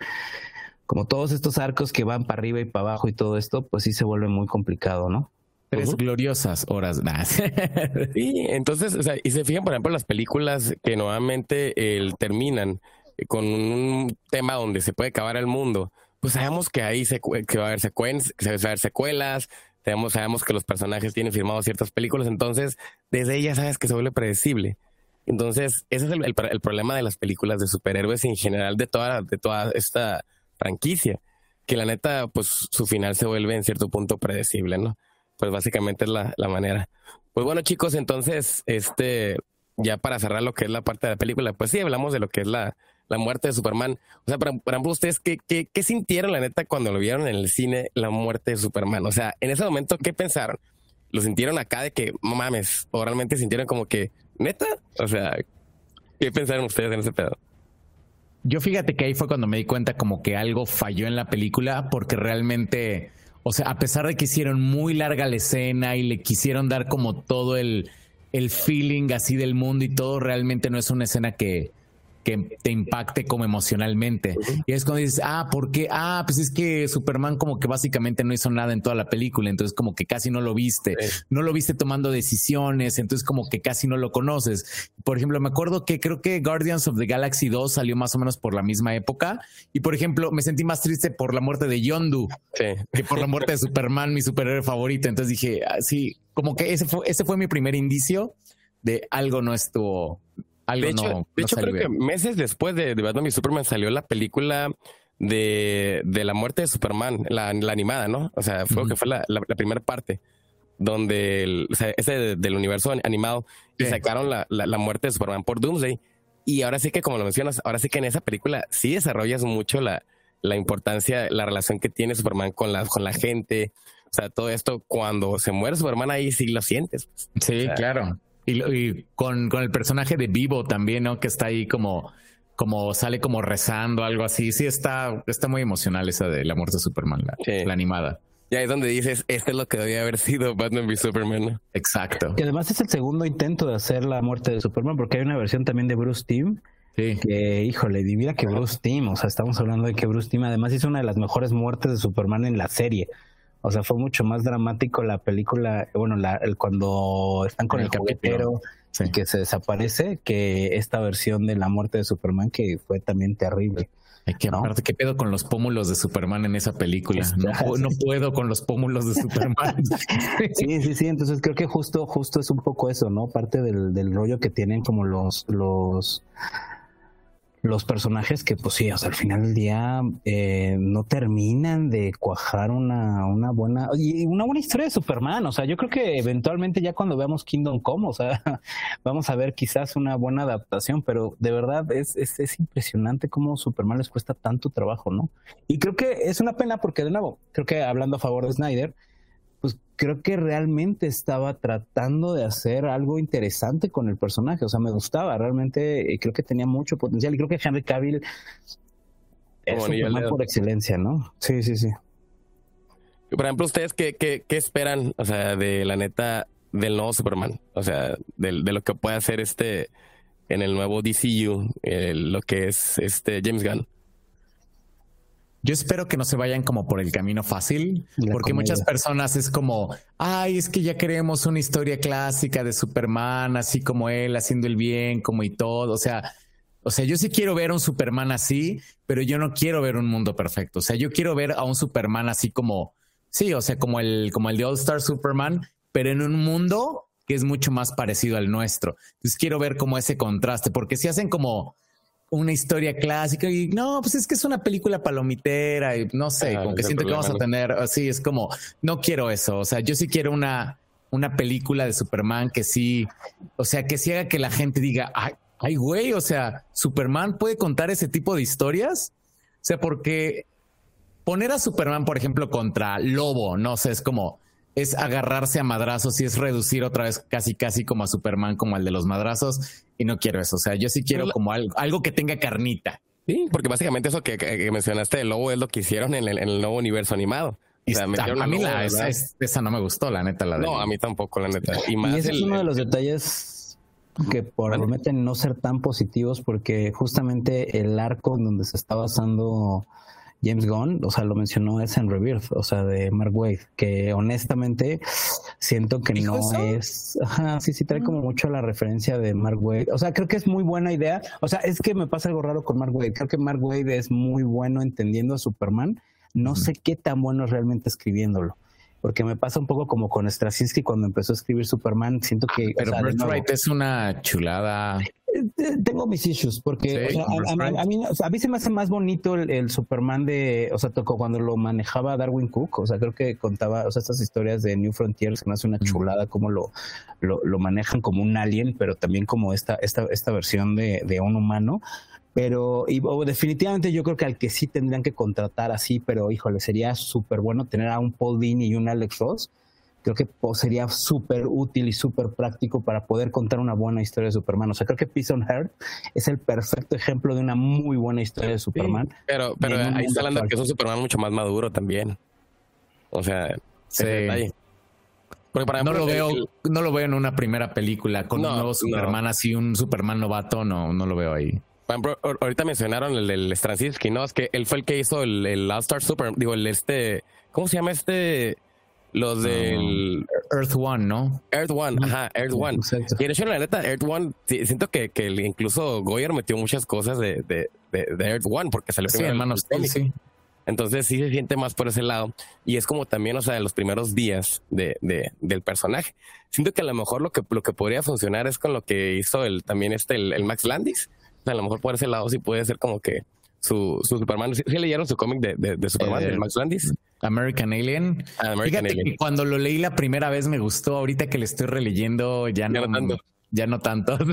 como todos estos arcos que van para arriba y para abajo y todo esto, pues sí se vuelve muy complicado, ¿no? Tres gloriosas horas más. sí, entonces, o sea, y se fijan, por ejemplo, las películas que nuevamente el, terminan con un tema donde se puede acabar el mundo, pues sabemos que ahí se, que va a haber secuencias, que va a haber secuelas, Sabemos, sabemos que los personajes tienen firmados ciertas películas, entonces desde ella sabes que se vuelve predecible. Entonces, ese es el, problema de las películas de superhéroes en general de toda, de toda esta franquicia, que la neta, pues su final se vuelve en cierto punto predecible, ¿no? Pues básicamente es la, la manera. Pues bueno, chicos, entonces, este, ya para cerrar lo que es la parte de la película, pues sí, hablamos de lo que es la, la muerte de Superman. O sea, por, ejemplo, ustedes, ¿qué, ¿qué, qué, sintieron, la neta, cuando lo vieron en el cine, la muerte de Superman? O sea, en ese momento, ¿qué pensaron? ¿Lo sintieron acá de que, mames, o realmente sintieron como que, neta? O sea, ¿qué pensaron ustedes en ese pedo? Yo fíjate que ahí fue cuando me di cuenta como que algo falló en la película, porque realmente, o sea, a pesar de que hicieron muy larga la escena y le quisieron dar como todo el, el feeling así del mundo y todo, realmente no es una escena que, que te impacte como emocionalmente. Y es cuando dices, ah, ¿por qué? Ah, pues es que Superman como que básicamente no hizo nada en toda la película, entonces como que casi no lo viste, no lo viste tomando decisiones, entonces como que casi no lo conoces. Por ejemplo, me acuerdo que creo que Guardians of the Galaxy 2 salió más o menos por la misma época y por ejemplo me sentí más triste por la muerte de Yondu que por la muerte de Superman, mi superhéroe favorito. Entonces dije, ah, sí, como que ese fue, ese fue mi primer indicio de algo no estuvo de hecho, de hecho creo que meses después de, Batman y Superman salió la película de, de la muerte de Superman, la, la, animada, ¿no? O sea, fue que fue la, la, primera parte donde el, o sea, ese del universo animado y sacaron la, la, muerte de Superman por Doomsday. Y ahora sí que, como lo mencionas, ahora sí que en esa película sí desarrollas mucho la, la importancia, la relación que tiene Superman con la, con la gente. O sea, todo esto, cuando se muere Superman ahí sí lo sientes. Sí, claro. Y, con, con, el personaje de Vivo también, ¿no? Que está ahí como, como sale como rezando, algo así. Sí, está, está muy emocional esa de la muerte de Superman, la, animada. Ya es donde dices, este es lo que debía haber sido Batman v Superman. Exacto. Que además es el segundo intento de hacer la muerte de Superman, porque hay una versión también de Bruce Timm. Sí. Que, híjole, mira que Bruce Timm, o sea, estamos hablando de que Bruce Timm además hizo una de las mejores muertes de Superman en la serie. O sea, fue mucho más dramático la película, bueno, la, el, cuando están con el, el y que se desaparece, que esta versión de la muerte de Superman que fue también terrible. que aparte, ¿qué pedo con los pómulos de Superman en esa película? No, puedo con los pómulos de Superman. sí, sí, sí. Entonces creo que justo, justo es un poco eso, ¿no? Parte del, del rollo que tienen como los, los los personajes que, pues sí, o sea, al final del día eh, no terminan de cuajar una, una buena y una buena historia de Superman. O sea, yo creo que eventualmente ya cuando veamos Kingdom Come, o sea, vamos a ver quizás una buena adaptación, pero de verdad es, es, es impresionante cómo Superman les cuesta tanto trabajo, ¿no? Y creo que es una pena porque, de nuevo, creo que hablando a favor de Snyder, creo que realmente estaba tratando de hacer algo interesante con el personaje. O sea, me gustaba, realmente eh, creo que tenía mucho potencial y creo que Henry Cavill es Superman por excelencia, ¿no? Sí, sí, sí. Por ejemplo, ¿ustedes qué, qué, qué esperan, o sea, de la neta del nuevo Superman? O sea, de, de lo que puede hacer este en el nuevo DCU, lo que es este James Gunn. Yo espero que no se vayan como por el camino fácil, porque muchas personas es como, ay, es que ya queremos una historia clásica de Superman, así como él, haciendo el bien, como y todo. O sea, o sea, yo sí quiero ver a un Superman así, pero yo no quiero ver un mundo perfecto. O sea, yo quiero ver a un Superman así como, sí, o sea, como el, como el de All Star Superman, pero en un mundo que es mucho más parecido al nuestro. Entonces quiero ver como ese contraste, porque si hacen como una historia clásica y no, pues es que es una película palomitera y no sé, como que siento que vamos a tener así, es como, no quiero eso, o sea, yo sí quiero una, una película de Superman que sí, o sea, que sí haga que la gente diga, ay, ay, güey, o sea, Superman puede contar ese tipo de historias, o sea, porque poner a Superman, por ejemplo, contra Lobo, no sé, es como, es agarrarse a madrazos y es reducir otra vez casi casi como a Superman como al de los madrazos y no quiero eso, o sea, yo sí quiero como algo, algo que tenga carnita. Sí, porque básicamente eso que, mencionaste el lobo es lo que hicieron en el, nuevo universo animado. a mí la, esa, no me gustó, la neta. La no, a mí tampoco, la neta. Y, más ese es uno de los detalles que prometen no ser tan positivos porque justamente el arco en donde se está basando James Gunn, o sea, lo mencionó es en Rebirth, o sea, de Mark Wade, que honestamente siento que no es, ajá, sí, sí trae como mucho la referencia de Mark Wade, o sea, creo que es muy buena idea, o sea, es que me pasa algo raro con Mark Wade, creo que Mark Wade es muy bueno entendiendo a Superman, no sé qué tan bueno es realmente escribiéndolo porque me pasa un poco como con Straczynski cuando empezó a escribir Superman, siento que... Pero o Birthright es una chulada. Eh, tengo mis issues, porque a, mí, a, mí, se me hace más bonito el, Superman de, o sea, tocó cuando lo manejaba Darwin Cook, o sea, creo que contaba, o sea, estas historias de New Frontiers, se me hace una chulada cómo lo, lo, manejan como un alien, pero también como esta, esta, esta versión de, de un humano pero y, definitivamente yo creo que al que sí tendrían que contratar así, pero híjole, sería súper bueno tener a un Paul Dini y un Alex Ross. Creo que sería súper útil y súper práctico para poder contar una buena historia de Superman. O sea, creo que Peace on Earth es el perfecto ejemplo de una muy buena historia de Superman. pero pero ahí está hablando que es un Superman mucho más maduro también. O sea, sí. Porque no lo veo, no lo veo en una primera película con un nuevo Superman así, un Superman novato, no, no lo veo ahí ahorita mencionaron el, el Straczynski, ¿no? Es que él fue el que hizo el, el All Star Super, digo, el este, ¿cómo se llama este? Los del Earth One, ¿no? Earth One, ajá, Earth One. Y de hecho, la neta, Earth One, siento que, que incluso Goyer metió muchas cosas de, de, de, Earth One porque salió sí, primero. Sí, sí. Entonces sí se siente más por ese lado. Y es como también, o sea, de los primeros días de, de, del personaje. Siento que a lo mejor lo que, lo que podría funcionar es con lo que hizo el, también este, el Max Landis a lo mejor por ese lado sí puede ser como que su, su Superman. ¿Sí, leyeron su cómic de, de, Superman, de eh, Max Landis? American Alien. Ah, Fíjate Que cuando lo leí la primera vez me gustó. Ahorita que le estoy releyendo ya, no, tanto. Ya no tanto.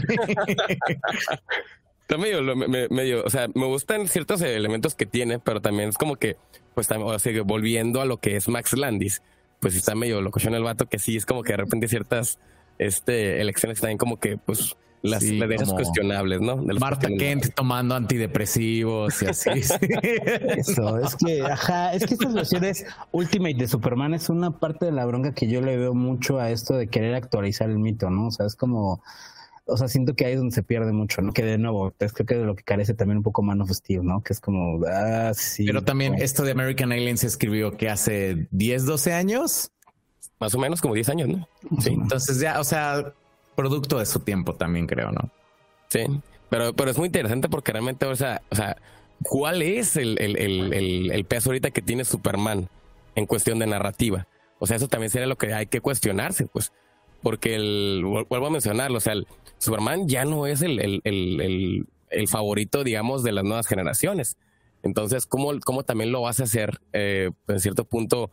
Está medio, medio, o sea, me gustan ciertos elementos que tiene, pero también es como que, pues, o sea, volviendo a lo que es Max Landis, pues está medio loco en el vato, que sí es como que de repente ciertas este, elecciones también como que, pues, las, Sí, las cuestionables, ¿no? De Marta. Kent tomando antidepresivos y así. sí. Eso, es que, ajá, es que estas versiones Ultimate de Superman es una parte de la bronca que yo le veo mucho a esto de querer actualizar el mito, ¿no? O sea, es como, o sea, siento que ahí es donde se pierde mucho, ¿no? Que de nuevo, es creo que de lo que carece también un poco Man of Steel, ¿no? Que es como, ah, sí. Pero también esto de American Alien se escribió que hace 10, 12 años. Más o menos como 10 años, ¿no? Sí, entonces ya, o sea, producto de su tiempo también creo, ¿no? Sí. Pero, pero es muy interesante porque realmente, o sea, o sea ¿cuál es el, el, el, peso ahorita que tiene Superman en cuestión de narrativa? O sea, eso también sería lo que hay que cuestionarse, pues. Porque el, vuel- vuelvo a mencionarlo, o sea, el Superman ya no es el favorito, digamos, de las nuevas generaciones. Entonces, ¿cómo, cómo también lo vas a hacer eh, en cierto punto?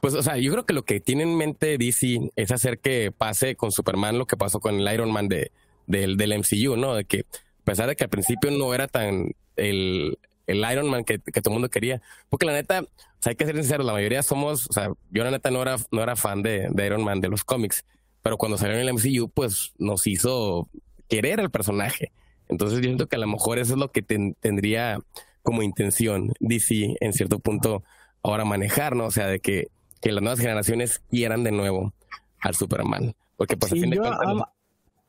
Pues, o sea, yo creo que lo que tiene en mente DC es hacer que pase con Superman lo que pasó con el Iron Man de, del, del MCU, ¿no? De que, a pesar de que al principio no era tan el, el Iron Man que, que todo el mundo quería, porque la neta, o sea, hay que ser sinceros, la mayoría somos, o sea, yo la neta no era, no era fan de, de Iron Man de los cómics, pero cuando salió en el MCU, pues nos hizo querer al personaje. Entonces yo siento que a lo mejor eso es lo que ten- tendría como intención DC en cierto punto ahora manejar, ¿no? O sea, de que, que las nuevas generaciones quieran de nuevo al Superman. Porque pues a Sí, fin de yo cuentas... amo,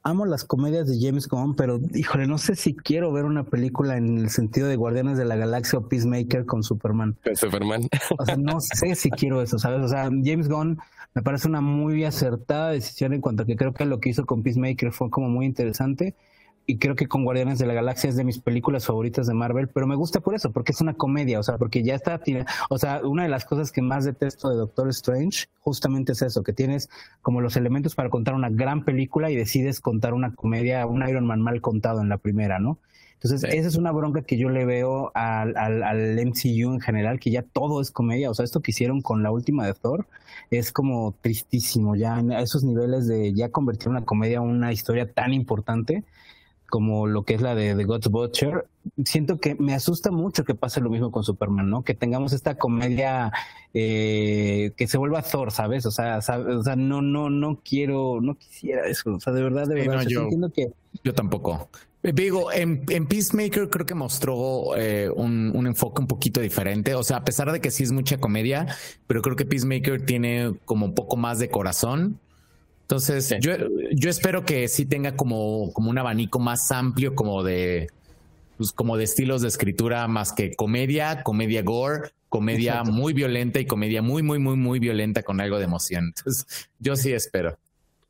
amo las comedias de James Gunn, pero híjole, no sé si quiero ver una película en el sentido de Guardianes de la Galaxia o Peacemaker con Superman. con Superman. O sea, no sé si quiero eso, ¿sabes? O sea, James Gunn me parece una muy acertada decisión en cuanto a que creo que lo que hizo con Peacemaker fue como muy interesante. Y creo que con Guardianes de la Galaxia es de mis películas favoritas de Marvel, pero me gusta por eso, porque es una comedia, o sea, porque ya está, o sea, una de las cosas que más detesto de Doctor Strange justamente es eso, que tienes como los elementos para contar una gran película y decides contar una comedia, un Iron Man mal contado en la primera, ¿no? Entonces, Sí. esa es una bronca que yo le veo al, al, al MCU en general, que ya todo es comedia. O sea, esto que hicieron con la última de Thor es como tristísimo, ya en esos niveles de ya convertir una comedia en una historia tan importante como lo que es la de The God's Butcher, siento que me asusta mucho que pase lo mismo con Superman, ¿no? Que tengamos esta comedia eh, que se vuelva Thor, ¿sabes? O sea, sabe- o sea, no, no, no quiero, no quisiera eso. O sea, de verdad, de Sí, verdad, no, yo- entiendo que Yo tampoco. Eh, Digo, en, en Peacemaker creo que mostró eh, un, un enfoque un poquito diferente. O sea, a pesar de que sí es mucha comedia, pero creo que Peacemaker tiene como un poco más de corazón. Entonces, Sí. yo, yo espero que sí tenga como, como un abanico más amplio, como de, pues, como de estilos de escritura, más que comedia, comedia gore, comedia Exacto. muy violenta y comedia muy, muy, muy, muy violenta con algo de emoción. Entonces, yo sí espero.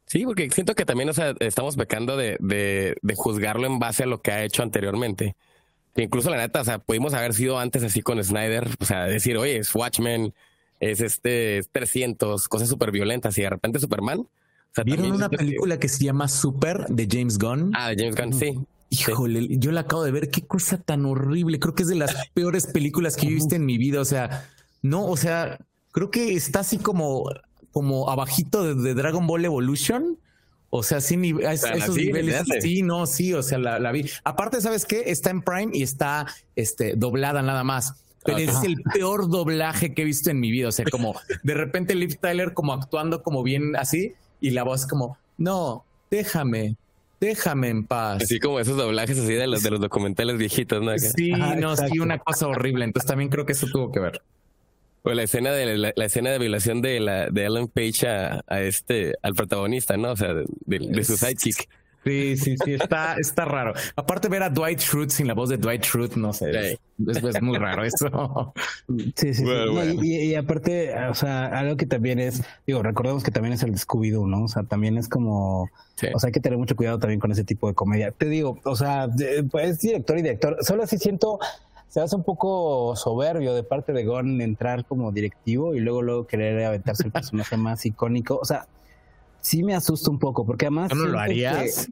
Sí, porque siento que también, o sea, estamos pecando de, de, de juzgarlo en base a lo que ha hecho anteriormente. Que incluso la neta, o sea, pudimos haber sido antes así con Snyder, o sea, decir, oye, es Watchmen, es este, es 300, cosas súper violentas y de repente Superman. O sea, ¿Vieron una que- película que se llama Super de James Gunn? Ah, de James Gunn, sí. Híjole, yo la acabo de ver. Qué cosa tan horrible. Creo que es de las peores películas que yo he visto en mi vida. O sea, no, o sea, creo que está así como, como abajito de, de Dragon Ball Evolution. O sea, sí, ni- a es- sea, la esos vi, niveles. Sí, no, sí, o sea, la, la vi. Aparte, ¿sabes qué? Está en Prime y está este, doblada nada más. Pero Ajá. es el peor doblaje que he visto en mi vida. O sea, como de repente Liv Tyler como actuando como bien así y la voz como, no, déjame, déjame en paz. Así como esos doblajes así de los, de los documentales viejitos, ¿no? Sí, Ajá, no, sí, una cosa horrible. Entonces también creo que eso tuvo que ver. O la escena de la, la escena de violación de la de Ellen Page a, a este al protagonista, ¿no? O sea, de, de su sidekick. Sí, sí, sí, está, está raro. Aparte ver a Dwight Schrute sin la voz de Dwight Schrute, no sé, es, es- es muy raro eso. Sí, sí, sí. Bueno, No, bueno. Y, y aparte, o sea, algo que también es, digo, recordemos que también es el de Scooby-Doo, ¿no? O sea, también es como, Sí. o sea, hay que tener mucho cuidado también con ese tipo de comedia. Te digo, o sea, pues es director y director. Solo así siento, se hace un poco soberbio de parte de Gon entrar como directivo y luego luego querer aventarse el personaje más icónico. O sea, sí me asusta un poco, porque además. ¿Tú no lo que- harías?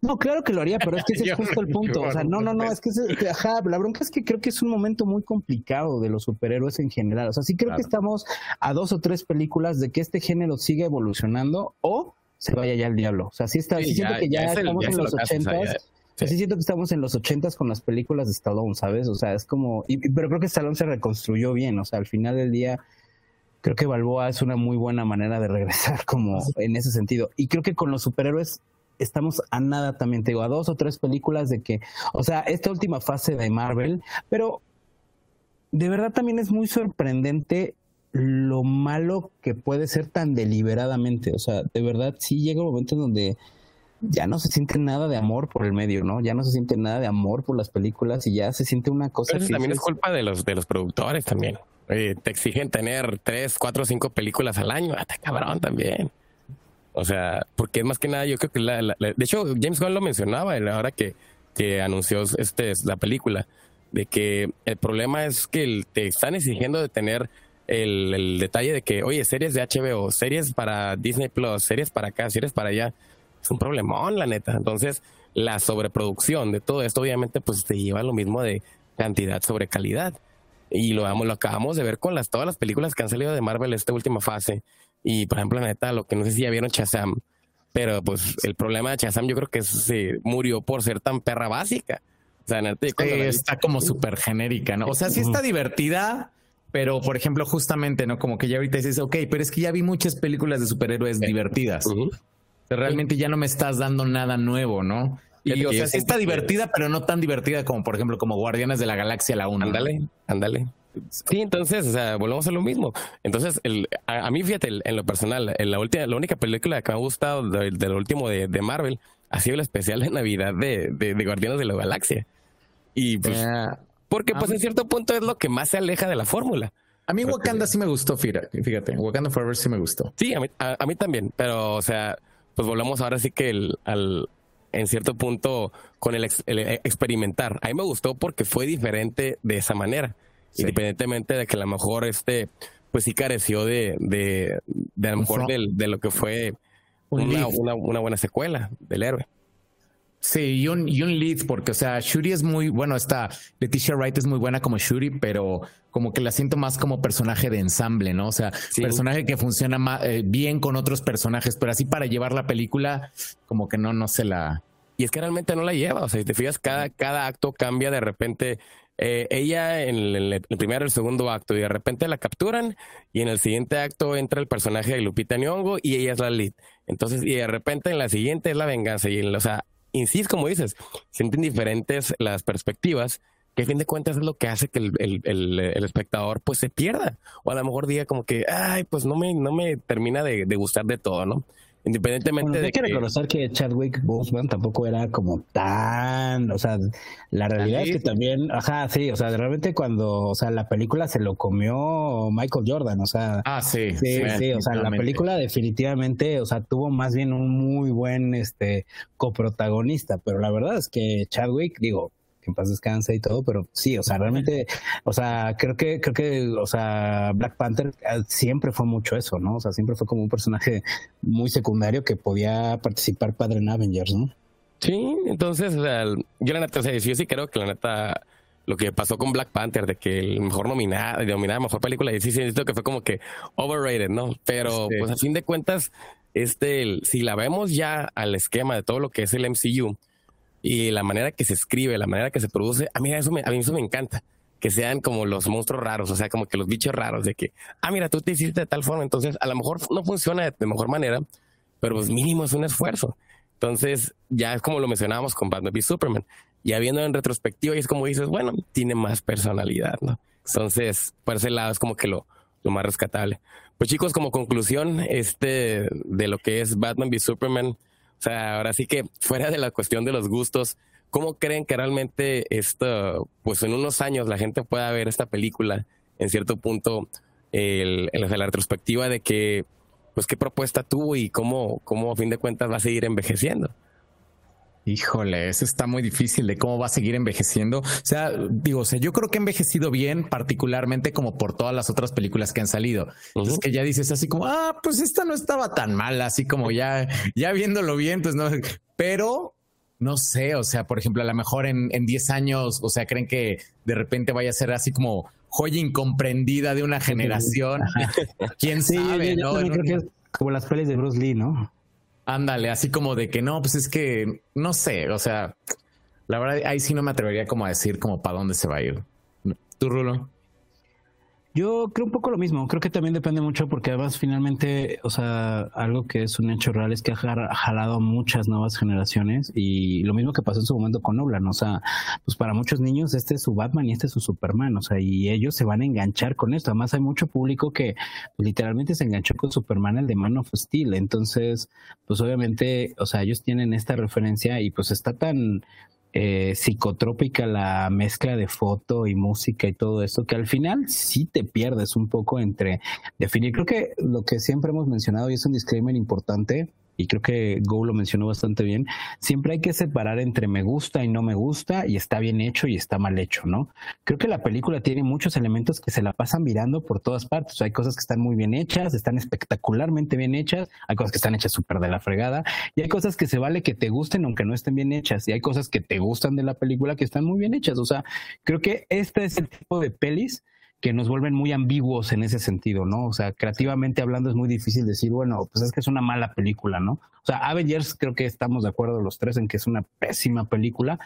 no, claro que lo haría, pero es que ese es justo el punto. O sea, no, no, no, es que, que, ajá, la bronca es que creo que es un momento muy complicado de los superhéroes en general. O sea, sí creo Claro. que estamos a dos o tres películas de que este género siga evolucionando o se vaya ya al diablo. O sea, sí, está, sí, Sí, siento que ya, ya es el- estamos ya en es los ochentas. sí siento que estamos en los ochentas con las películas de Stallone, ¿sabes? O sea, es como, y- pero creo que Stallone se reconstruyó bien. O sea, al final del día, creo que Balboa es una muy buena manera de regresar como en ese sentido. Y creo que con los superhéroes estamos a nada también, te digo, a dos o tres películas de que, o sea, esta última fase de Marvel, pero de verdad también es muy sorprendente lo malo que puede ser tan deliberadamente. O sea, de verdad sí llega un momento en donde ya no se siente nada de amor por el medio, ¿no? Ya no se siente nada de amor por las películas y ya se siente una cosa. Pero también es culpa de los de los productores también. Te exigen tener tres, cuatro, cinco películas al año. Ah, cabrón también. O sea, porque es más que nada, yo creo que la, de hecho James Gunn lo mencionaba ahora que, que anunció este la película, de que el problema es que te están exigiendo de tener el, el, detalle de que, oye, series de HBO, series para Disney Plus, series para acá, series para allá es un problemón, la neta. Entonces, la sobreproducción de todo esto, obviamente, pues te lleva lo mismo de cantidad sobre calidad. Y lo, lo acabamos de ver con las, todas las películas que han salido de Marvel esta última fase. Y, por ejemplo, la neta, lo que no sé si ya vieron Shazam, pero pues el problema de Shazam yo creo que se murió por ser tan perra básica. O sea, neta, está como súper genérica, ¿no? O sea, sí está divertida, pero por ejemplo, justamente, ¿no? Como que ya ahorita dices, ok, pero es que ya vi muchas películas de superhéroes divertidas realmente ya no me estás dando nada nuevo, ¿no? Y, o sea, sí está divertida, pero no tan divertida como, por ejemplo, como Guardianes de la Galaxia la 1. Ándale, ándale. Sí, entonces, o sea, volvemos a lo mismo. Entonces, el, a, mí, fíjate, en lo personal, en la última, la única película que me ha gustado de, lo último de, Marvel ha sido el especial de Navidad de, de, Guardianes de la Galaxia. Y pues, porque pues en cierto punto es lo que más se aleja de la fórmula. A mí Wakanda sí me gustó, fíjate, Wakanda Forever sí me gustó. Sí, a mí, a mí también, pero, o sea, pues volvamos ahora sí que el, al, en cierto punto con el, experimentar. A mí me gustó porque fue diferente de esa manera, independientemente de que a lo mejor este, pues sí careció de, de, de a lo mejor de lo que fue una, una, buena secuela del héroe. Sí, y un, y un lead, porque, o sea, Shuri es muy, bueno, está, Leticia Wright es muy buena como Shuri, pero como que la siento más como personaje de ensamble, ¿no? O sea, personaje que funciona más, eh, bien con otros personajes, pero así para llevar la película, como que no, no se la... Y es que realmente no la lleva, o sea, si te fijas, cada, cada acto cambia de repente. Eh, ella en el, el, primero el segundo acto y de repente la capturan y en el siguiente acto entra el personaje de Lupita Nyong'o y ella es la lead. Entonces, y de repente en la siguiente es la venganza y, o sea, insisto, como dices, sienten diferentes las perspectivas, que a fin de cuentas es lo que hace que el, espectador pues se pierda. O a lo mejor diga como que, ay, pues no me, no me termina de, de gustar de todo, ¿no? Independientemente de hay que, reconocer que Chadwick Boseman tampoco era como tan, o sea, la realidad es que también, ajá, sí, o sea, realmente cuando, o sea, la película se lo comió Michael Jordan, o sea, ah, sí, sí, sí, o sea, la película definitivamente, o sea, tuvo más bien un muy buen, este, coprotagonista, pero la verdad es que Chadwick, digo, que en paz descanse y todo, pero sí, o sea, realmente, o sea, creo que, creo que, o sea, Black Panther eh, siempre fue mucho eso, ¿no? O sea, siempre fue como un personaje muy secundario que podía participar padre en Avengers, ¿no? Sí, entonces, o sea, yo la neta, o sea, yo sí creo que la neta, lo que pasó con Black Panther, de que el mejor nominado, nominada mejor película, y sí siento que fue como que overrated, ¿no? Pero, pues a fin de cuentas, este, si la vemos ya al esquema de todo lo que es el MCU, y la manera que se escribe, la manera que se produce, a mí eso me, a mí eso me encanta. Que sean como los monstruos raros, o sea, como que los bichos raros, de que, ah, mira, tú te hiciste de tal forma, entonces a lo mejor no funciona de, mejor manera, pero pues mínimo es un esfuerzo. Entonces, ya es como lo mencionábamos con Batman v Superman. Ya viendo en retrospectiva, y es como dices, bueno, tiene más personalidad, ¿no? Entonces, por ese lado es como que lo, lo más rescatable. Pues chicos, como conclusión, este de lo que es Batman v Superman, sea, ahora sí que fuera de la cuestión de los gustos, ¿cómo creen que realmente esto, pues en unos años la gente pueda ver esta película en cierto punto, el, la retrospectiva de que, pues qué propuesta tuvo y cómo, cómo a fin de cuentas va a seguir envejeciendo? Híjole, eso está muy difícil de cómo va a seguir envejeciendo. O sea, digo, o sea, yo creo que ha envejecido bien, particularmente como por todas las otras películas que han salido. Entonces que ya dices así como, ah, pues esta no estaba tan mala, así como ya, ya viéndolo bien, pues no, pero no sé, o sea, por ejemplo, a lo mejor en, en 10 años, o sea, creen que de repente vaya a ser así como joya incomprendida de una generación. ¿Quién sabe? ¿no? como las pelis de Bruce Lee, ¿no? Ándale, así como de que no, pues es que no sé, o sea, la verdad ahí sí no me atrevería como a decir como para dónde se va a ir. ¿Tú, Rulo? Yo creo un poco lo mismo, creo que también depende mucho porque además finalmente, o sea, algo que es un hecho real es que ha jalado a muchas nuevas generaciones y lo mismo que pasó en su momento con Nolan, o sea, pues para muchos niños este es su Batman y este es su Superman, o sea, y ellos se van a enganchar con esto, además hay mucho público que literalmente se enganchó con Superman el de Man of Steel, entonces, pues obviamente, o sea, ellos tienen esta referencia y pues está tan eh, psicotrópica la mezcla de foto y música y todo eso, que al final sí te pierdes un poco entre definir. Creo que lo que siempre hemos mencionado y es un disclaimer importante y creo que Go lo mencionó bastante bien, siempre hay que separar entre me gusta y no me gusta y está bien hecho y está mal hecho, ¿no? Creo que la película tiene muchos elementos que se la pasan mirando por todas partes. hay cosas que están muy bien hechas, están espectacularmente bien hechas, hay cosas que están hechas súper de la fregada y hay cosas que se vale que te gusten aunque no estén bien hechas y hay cosas que te gustan de la película que están muy bien hechas. O sea, creo que este es el tipo de pelis que nos vuelven muy ambiguos en ese sentido, ¿no? O sea, creativamente hablando es muy difícil decir, bueno, pues es que es una mala película, ¿no? O sea, Avengers creo que estamos de acuerdo los tres en que es una pésima película,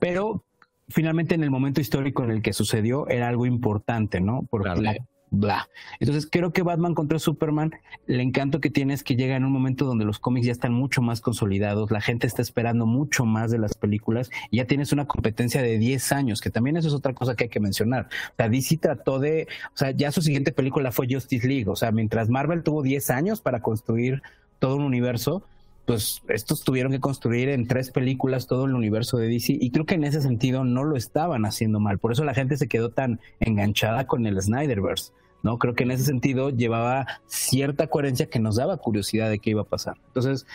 pero finalmente en el momento histórico en el que sucedió era algo importante, ¿no? Porque bla. Entonces creo que Batman contra Superman, el encanto que tiene es que llega en un momento donde los cómics ya están mucho más consolidados, la gente está esperando mucho más de las películas y ya tienes una competencia de 10 años, que también eso es otra cosa que hay que mencionar. O sea, DC trató de, o sea, ya su siguiente película fue Justice League, o sea, mientras Marvel tuvo 10 años para construir todo un universo, pues estos tuvieron que construir en tres películas todo el universo de DC y creo que en ese sentido no lo estaban haciendo mal. Por eso la gente se quedó tan enganchada con el Snyderverse. ¿No? Creo que en ese sentido llevaba cierta coherencia que nos daba curiosidad de qué iba a pasar. Entonces,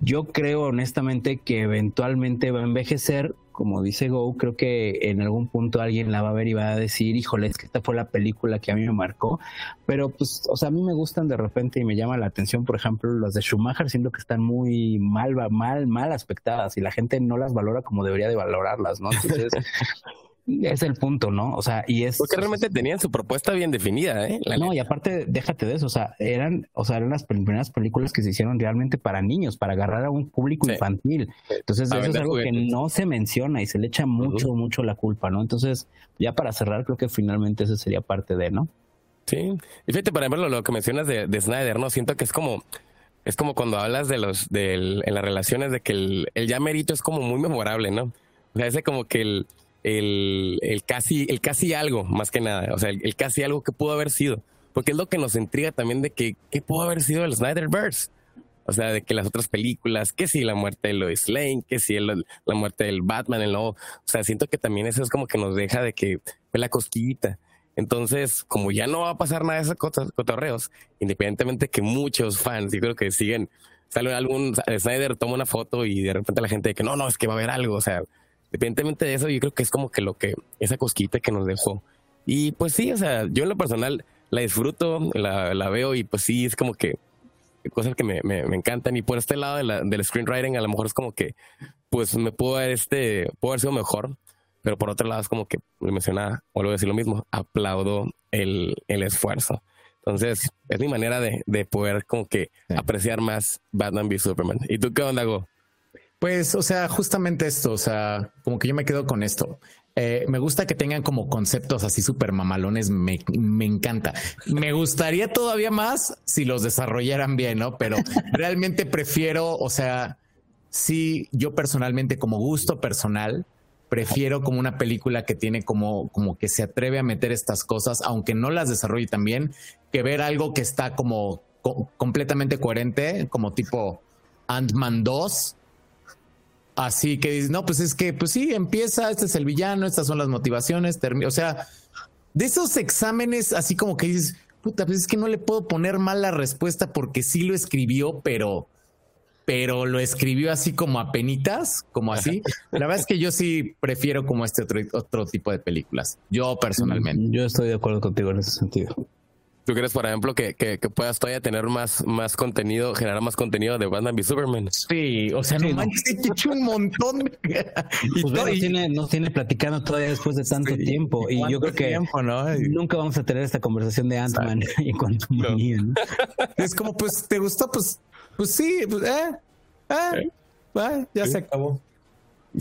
yo creo honestamente que eventualmente va a envejecer, como dice Go, creo que en algún punto alguien la va a ver y va a decir, híjole, es que esta fue la película que a mí me marcó, pero pues, o sea, a mí me gustan de repente y me llama la atención, por ejemplo, las de Schumacher, siento que están muy mal, mal, mal aspectadas y la gente no las valora como debería de valorarlas, ¿no? Entonces, es el punto, ¿no? O sea, y es. Porque realmente tenían su propuesta bien definida, ¿eh? no, y aparte, déjate de eso, o sea, eran, o sea, eran las primeras películas que se hicieron realmente para niños, para agarrar a un público infantil. Entonces, eso es algo que no se menciona y se le echa mucho, mucho la culpa, ¿no? Entonces, ya para cerrar, creo que finalmente eso sería parte de, ¿no? Sí. Y fíjate, por ejemplo, lo que mencionas de, de Snyder, ¿no? Siento que es como es como cuando hablas de los de en las relaciones de que el, el ya merito es como muy memorable, ¿no? O sea, ese como que el el, casi, el casi algo, más que nada. O sea, el, casi algo que pudo haber sido. Porque es lo que nos intriga también de que, ¿qué pudo haber sido el Snyderverse? O sea, de que las otras películas, que si la muerte de Lois Lane, que si la muerte del Batman, el nuevo. O sea, siento que también eso es como que nos deja de que fue la cosquillita. Entonces, como ya no va a pasar nada de esos cotorreos, independientemente que muchos fans, yo creo que siguen, sale algún, Snyder toma una foto y de repente la gente de que no, no, es que va a haber algo. O sea, Independientemente de eso, yo creo que es como que lo que, esa cosquita que nos dejó. Y pues sí, o sea, yo en lo personal la disfruto, la, la veo y pues sí, es como que cosas que me, me, encantan. Y por este lado de la, del screenwriting, a lo mejor es como que, pues me puedo haber, este, puedo haber sido mejor, pero por otro lado es como que, me mencionaba, vuelvo a decir lo mismo, aplaudo el, el esfuerzo. Entonces, es mi manera de, de poder como que apreciar más Batman v Superman. ¿Y tú qué onda, Go? Pues, o sea, justamente esto, o sea, como que yo me quedo con esto. Eh, me gusta que tengan como conceptos así súper mamalones, me, me, encanta. Me gustaría todavía más si los desarrollaran bien, ¿no? Pero realmente prefiero, o sea, sí, yo personalmente como gusto personal, prefiero como una película que tiene como, como que se atreve a meter estas cosas, aunque no las desarrolle tan bien, que ver algo que está como completamente coherente, como tipo Ant-Man 2, Así que dices, no, pues es que, pues sí, empieza, este es el villano, estas son las motivaciones, o sea, de esos exámenes, así como que dices, puta, pues es que no le puedo poner mal la respuesta porque sí lo escribió, pero, pero lo escribió así como a penitas, como así. La verdad es que yo sí prefiero como este otro, otro tipo de películas, yo personalmente. Yo estoy de acuerdo contigo en ese sentido. ¿Tú crees, por ejemplo, que, que, puedas todavía tener más, más contenido, generar más contenido de Batman v Superman? Sí, o sea, no manches, he hecho un montón. y pues nos, tiene, nos tiene platicando todavía después de tanto tiempo. Y yo creo que nunca vamos a tener esta conversación de Ant-Man y cuanto no. Es como, pues, ¿te gustó? Pues, pues sí, pues, eh, eh, eh ya se acabó.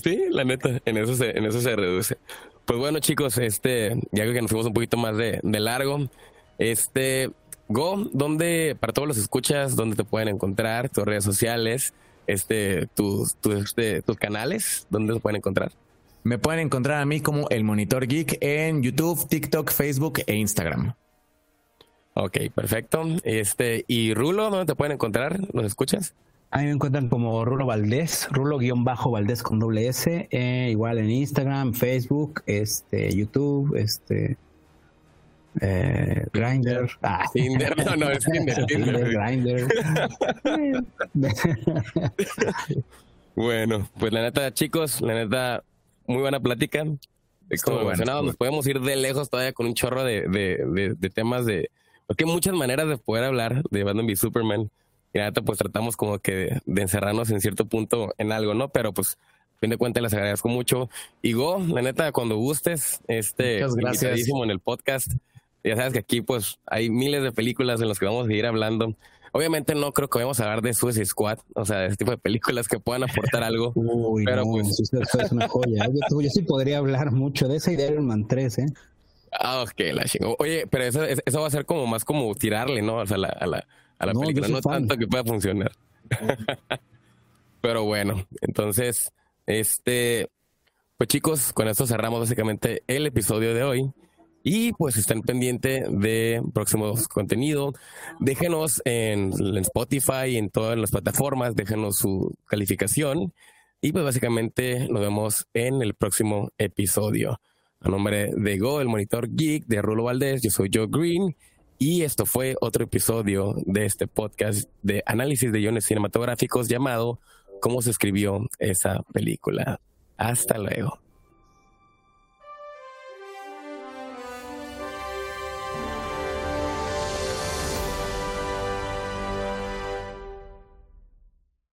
Sí, la neta, en eso se, en eso se reduce. Pues bueno, chicos, este, ya que nos fuimos un poquito más de, de largo, este, Go, ¿dónde, para todos los escuchas, dónde te pueden encontrar, tus redes sociales, este, tus, tus, este, tus canales, dónde te pueden encontrar? Me pueden encontrar a mí como el Monitor Geek en YouTube, TikTok, Facebook e Instagram. Ok, perfecto. Este, y Rulo, ¿dónde te pueden encontrar? ¿Nos escuchas? A mí me encuentran como Rulo Valdés, Rulo-Valdés con doble S, eh, igual en Instagram, Facebook, este, YouTube, este, eh, Grinder. Ah. Tinder, no, no, es Tinder. Tinder, Grinder. bueno, pues la neta, chicos, la neta, muy buena plática. Como mencionado, nos podemos ir de lejos todavía con un chorro de, de, de temas de, porque hay muchas maneras de poder hablar de Batman v Superman. Y neta, pues tratamos como que de, encerrarnos en cierto punto en algo, ¿no? Pero pues, a fin de cuentas, les agradezco mucho. Y Go, la neta, cuando gustes, este, gracias. en el podcast. Ya sabes que aquí, pues, hay miles de películas en las que vamos a seguir hablando. Obviamente no creo que vayamos a hablar de Suicide Squad, o sea, de ese tipo de películas que puedan aportar algo. Uy, pero pues... es una joya. Yo, yo, sí podría hablar mucho de esa y de Iron Man 3, ¿eh? Ah, ok, la chingo. Oye, pero eso, eso va a ser como más como tirarle, ¿no? O sea, la, a la, a la película, no tanto que pueda funcionar. pero bueno, entonces, este, pues chicos, con esto cerramos básicamente el episodio de hoy. Y pues estén pendientes de próximos contenido. Déjenos en, en Spotify, en todas las plataformas, déjenos su calificación. Y pues básicamente nos vemos en el próximo episodio. A nombre de Go, el monitor geek de Rulo Valdés, yo soy Joe Green y esto fue otro episodio de este podcast de análisis de guiones cinematográficos llamado ¿Cómo se escribió esa película? Hasta luego.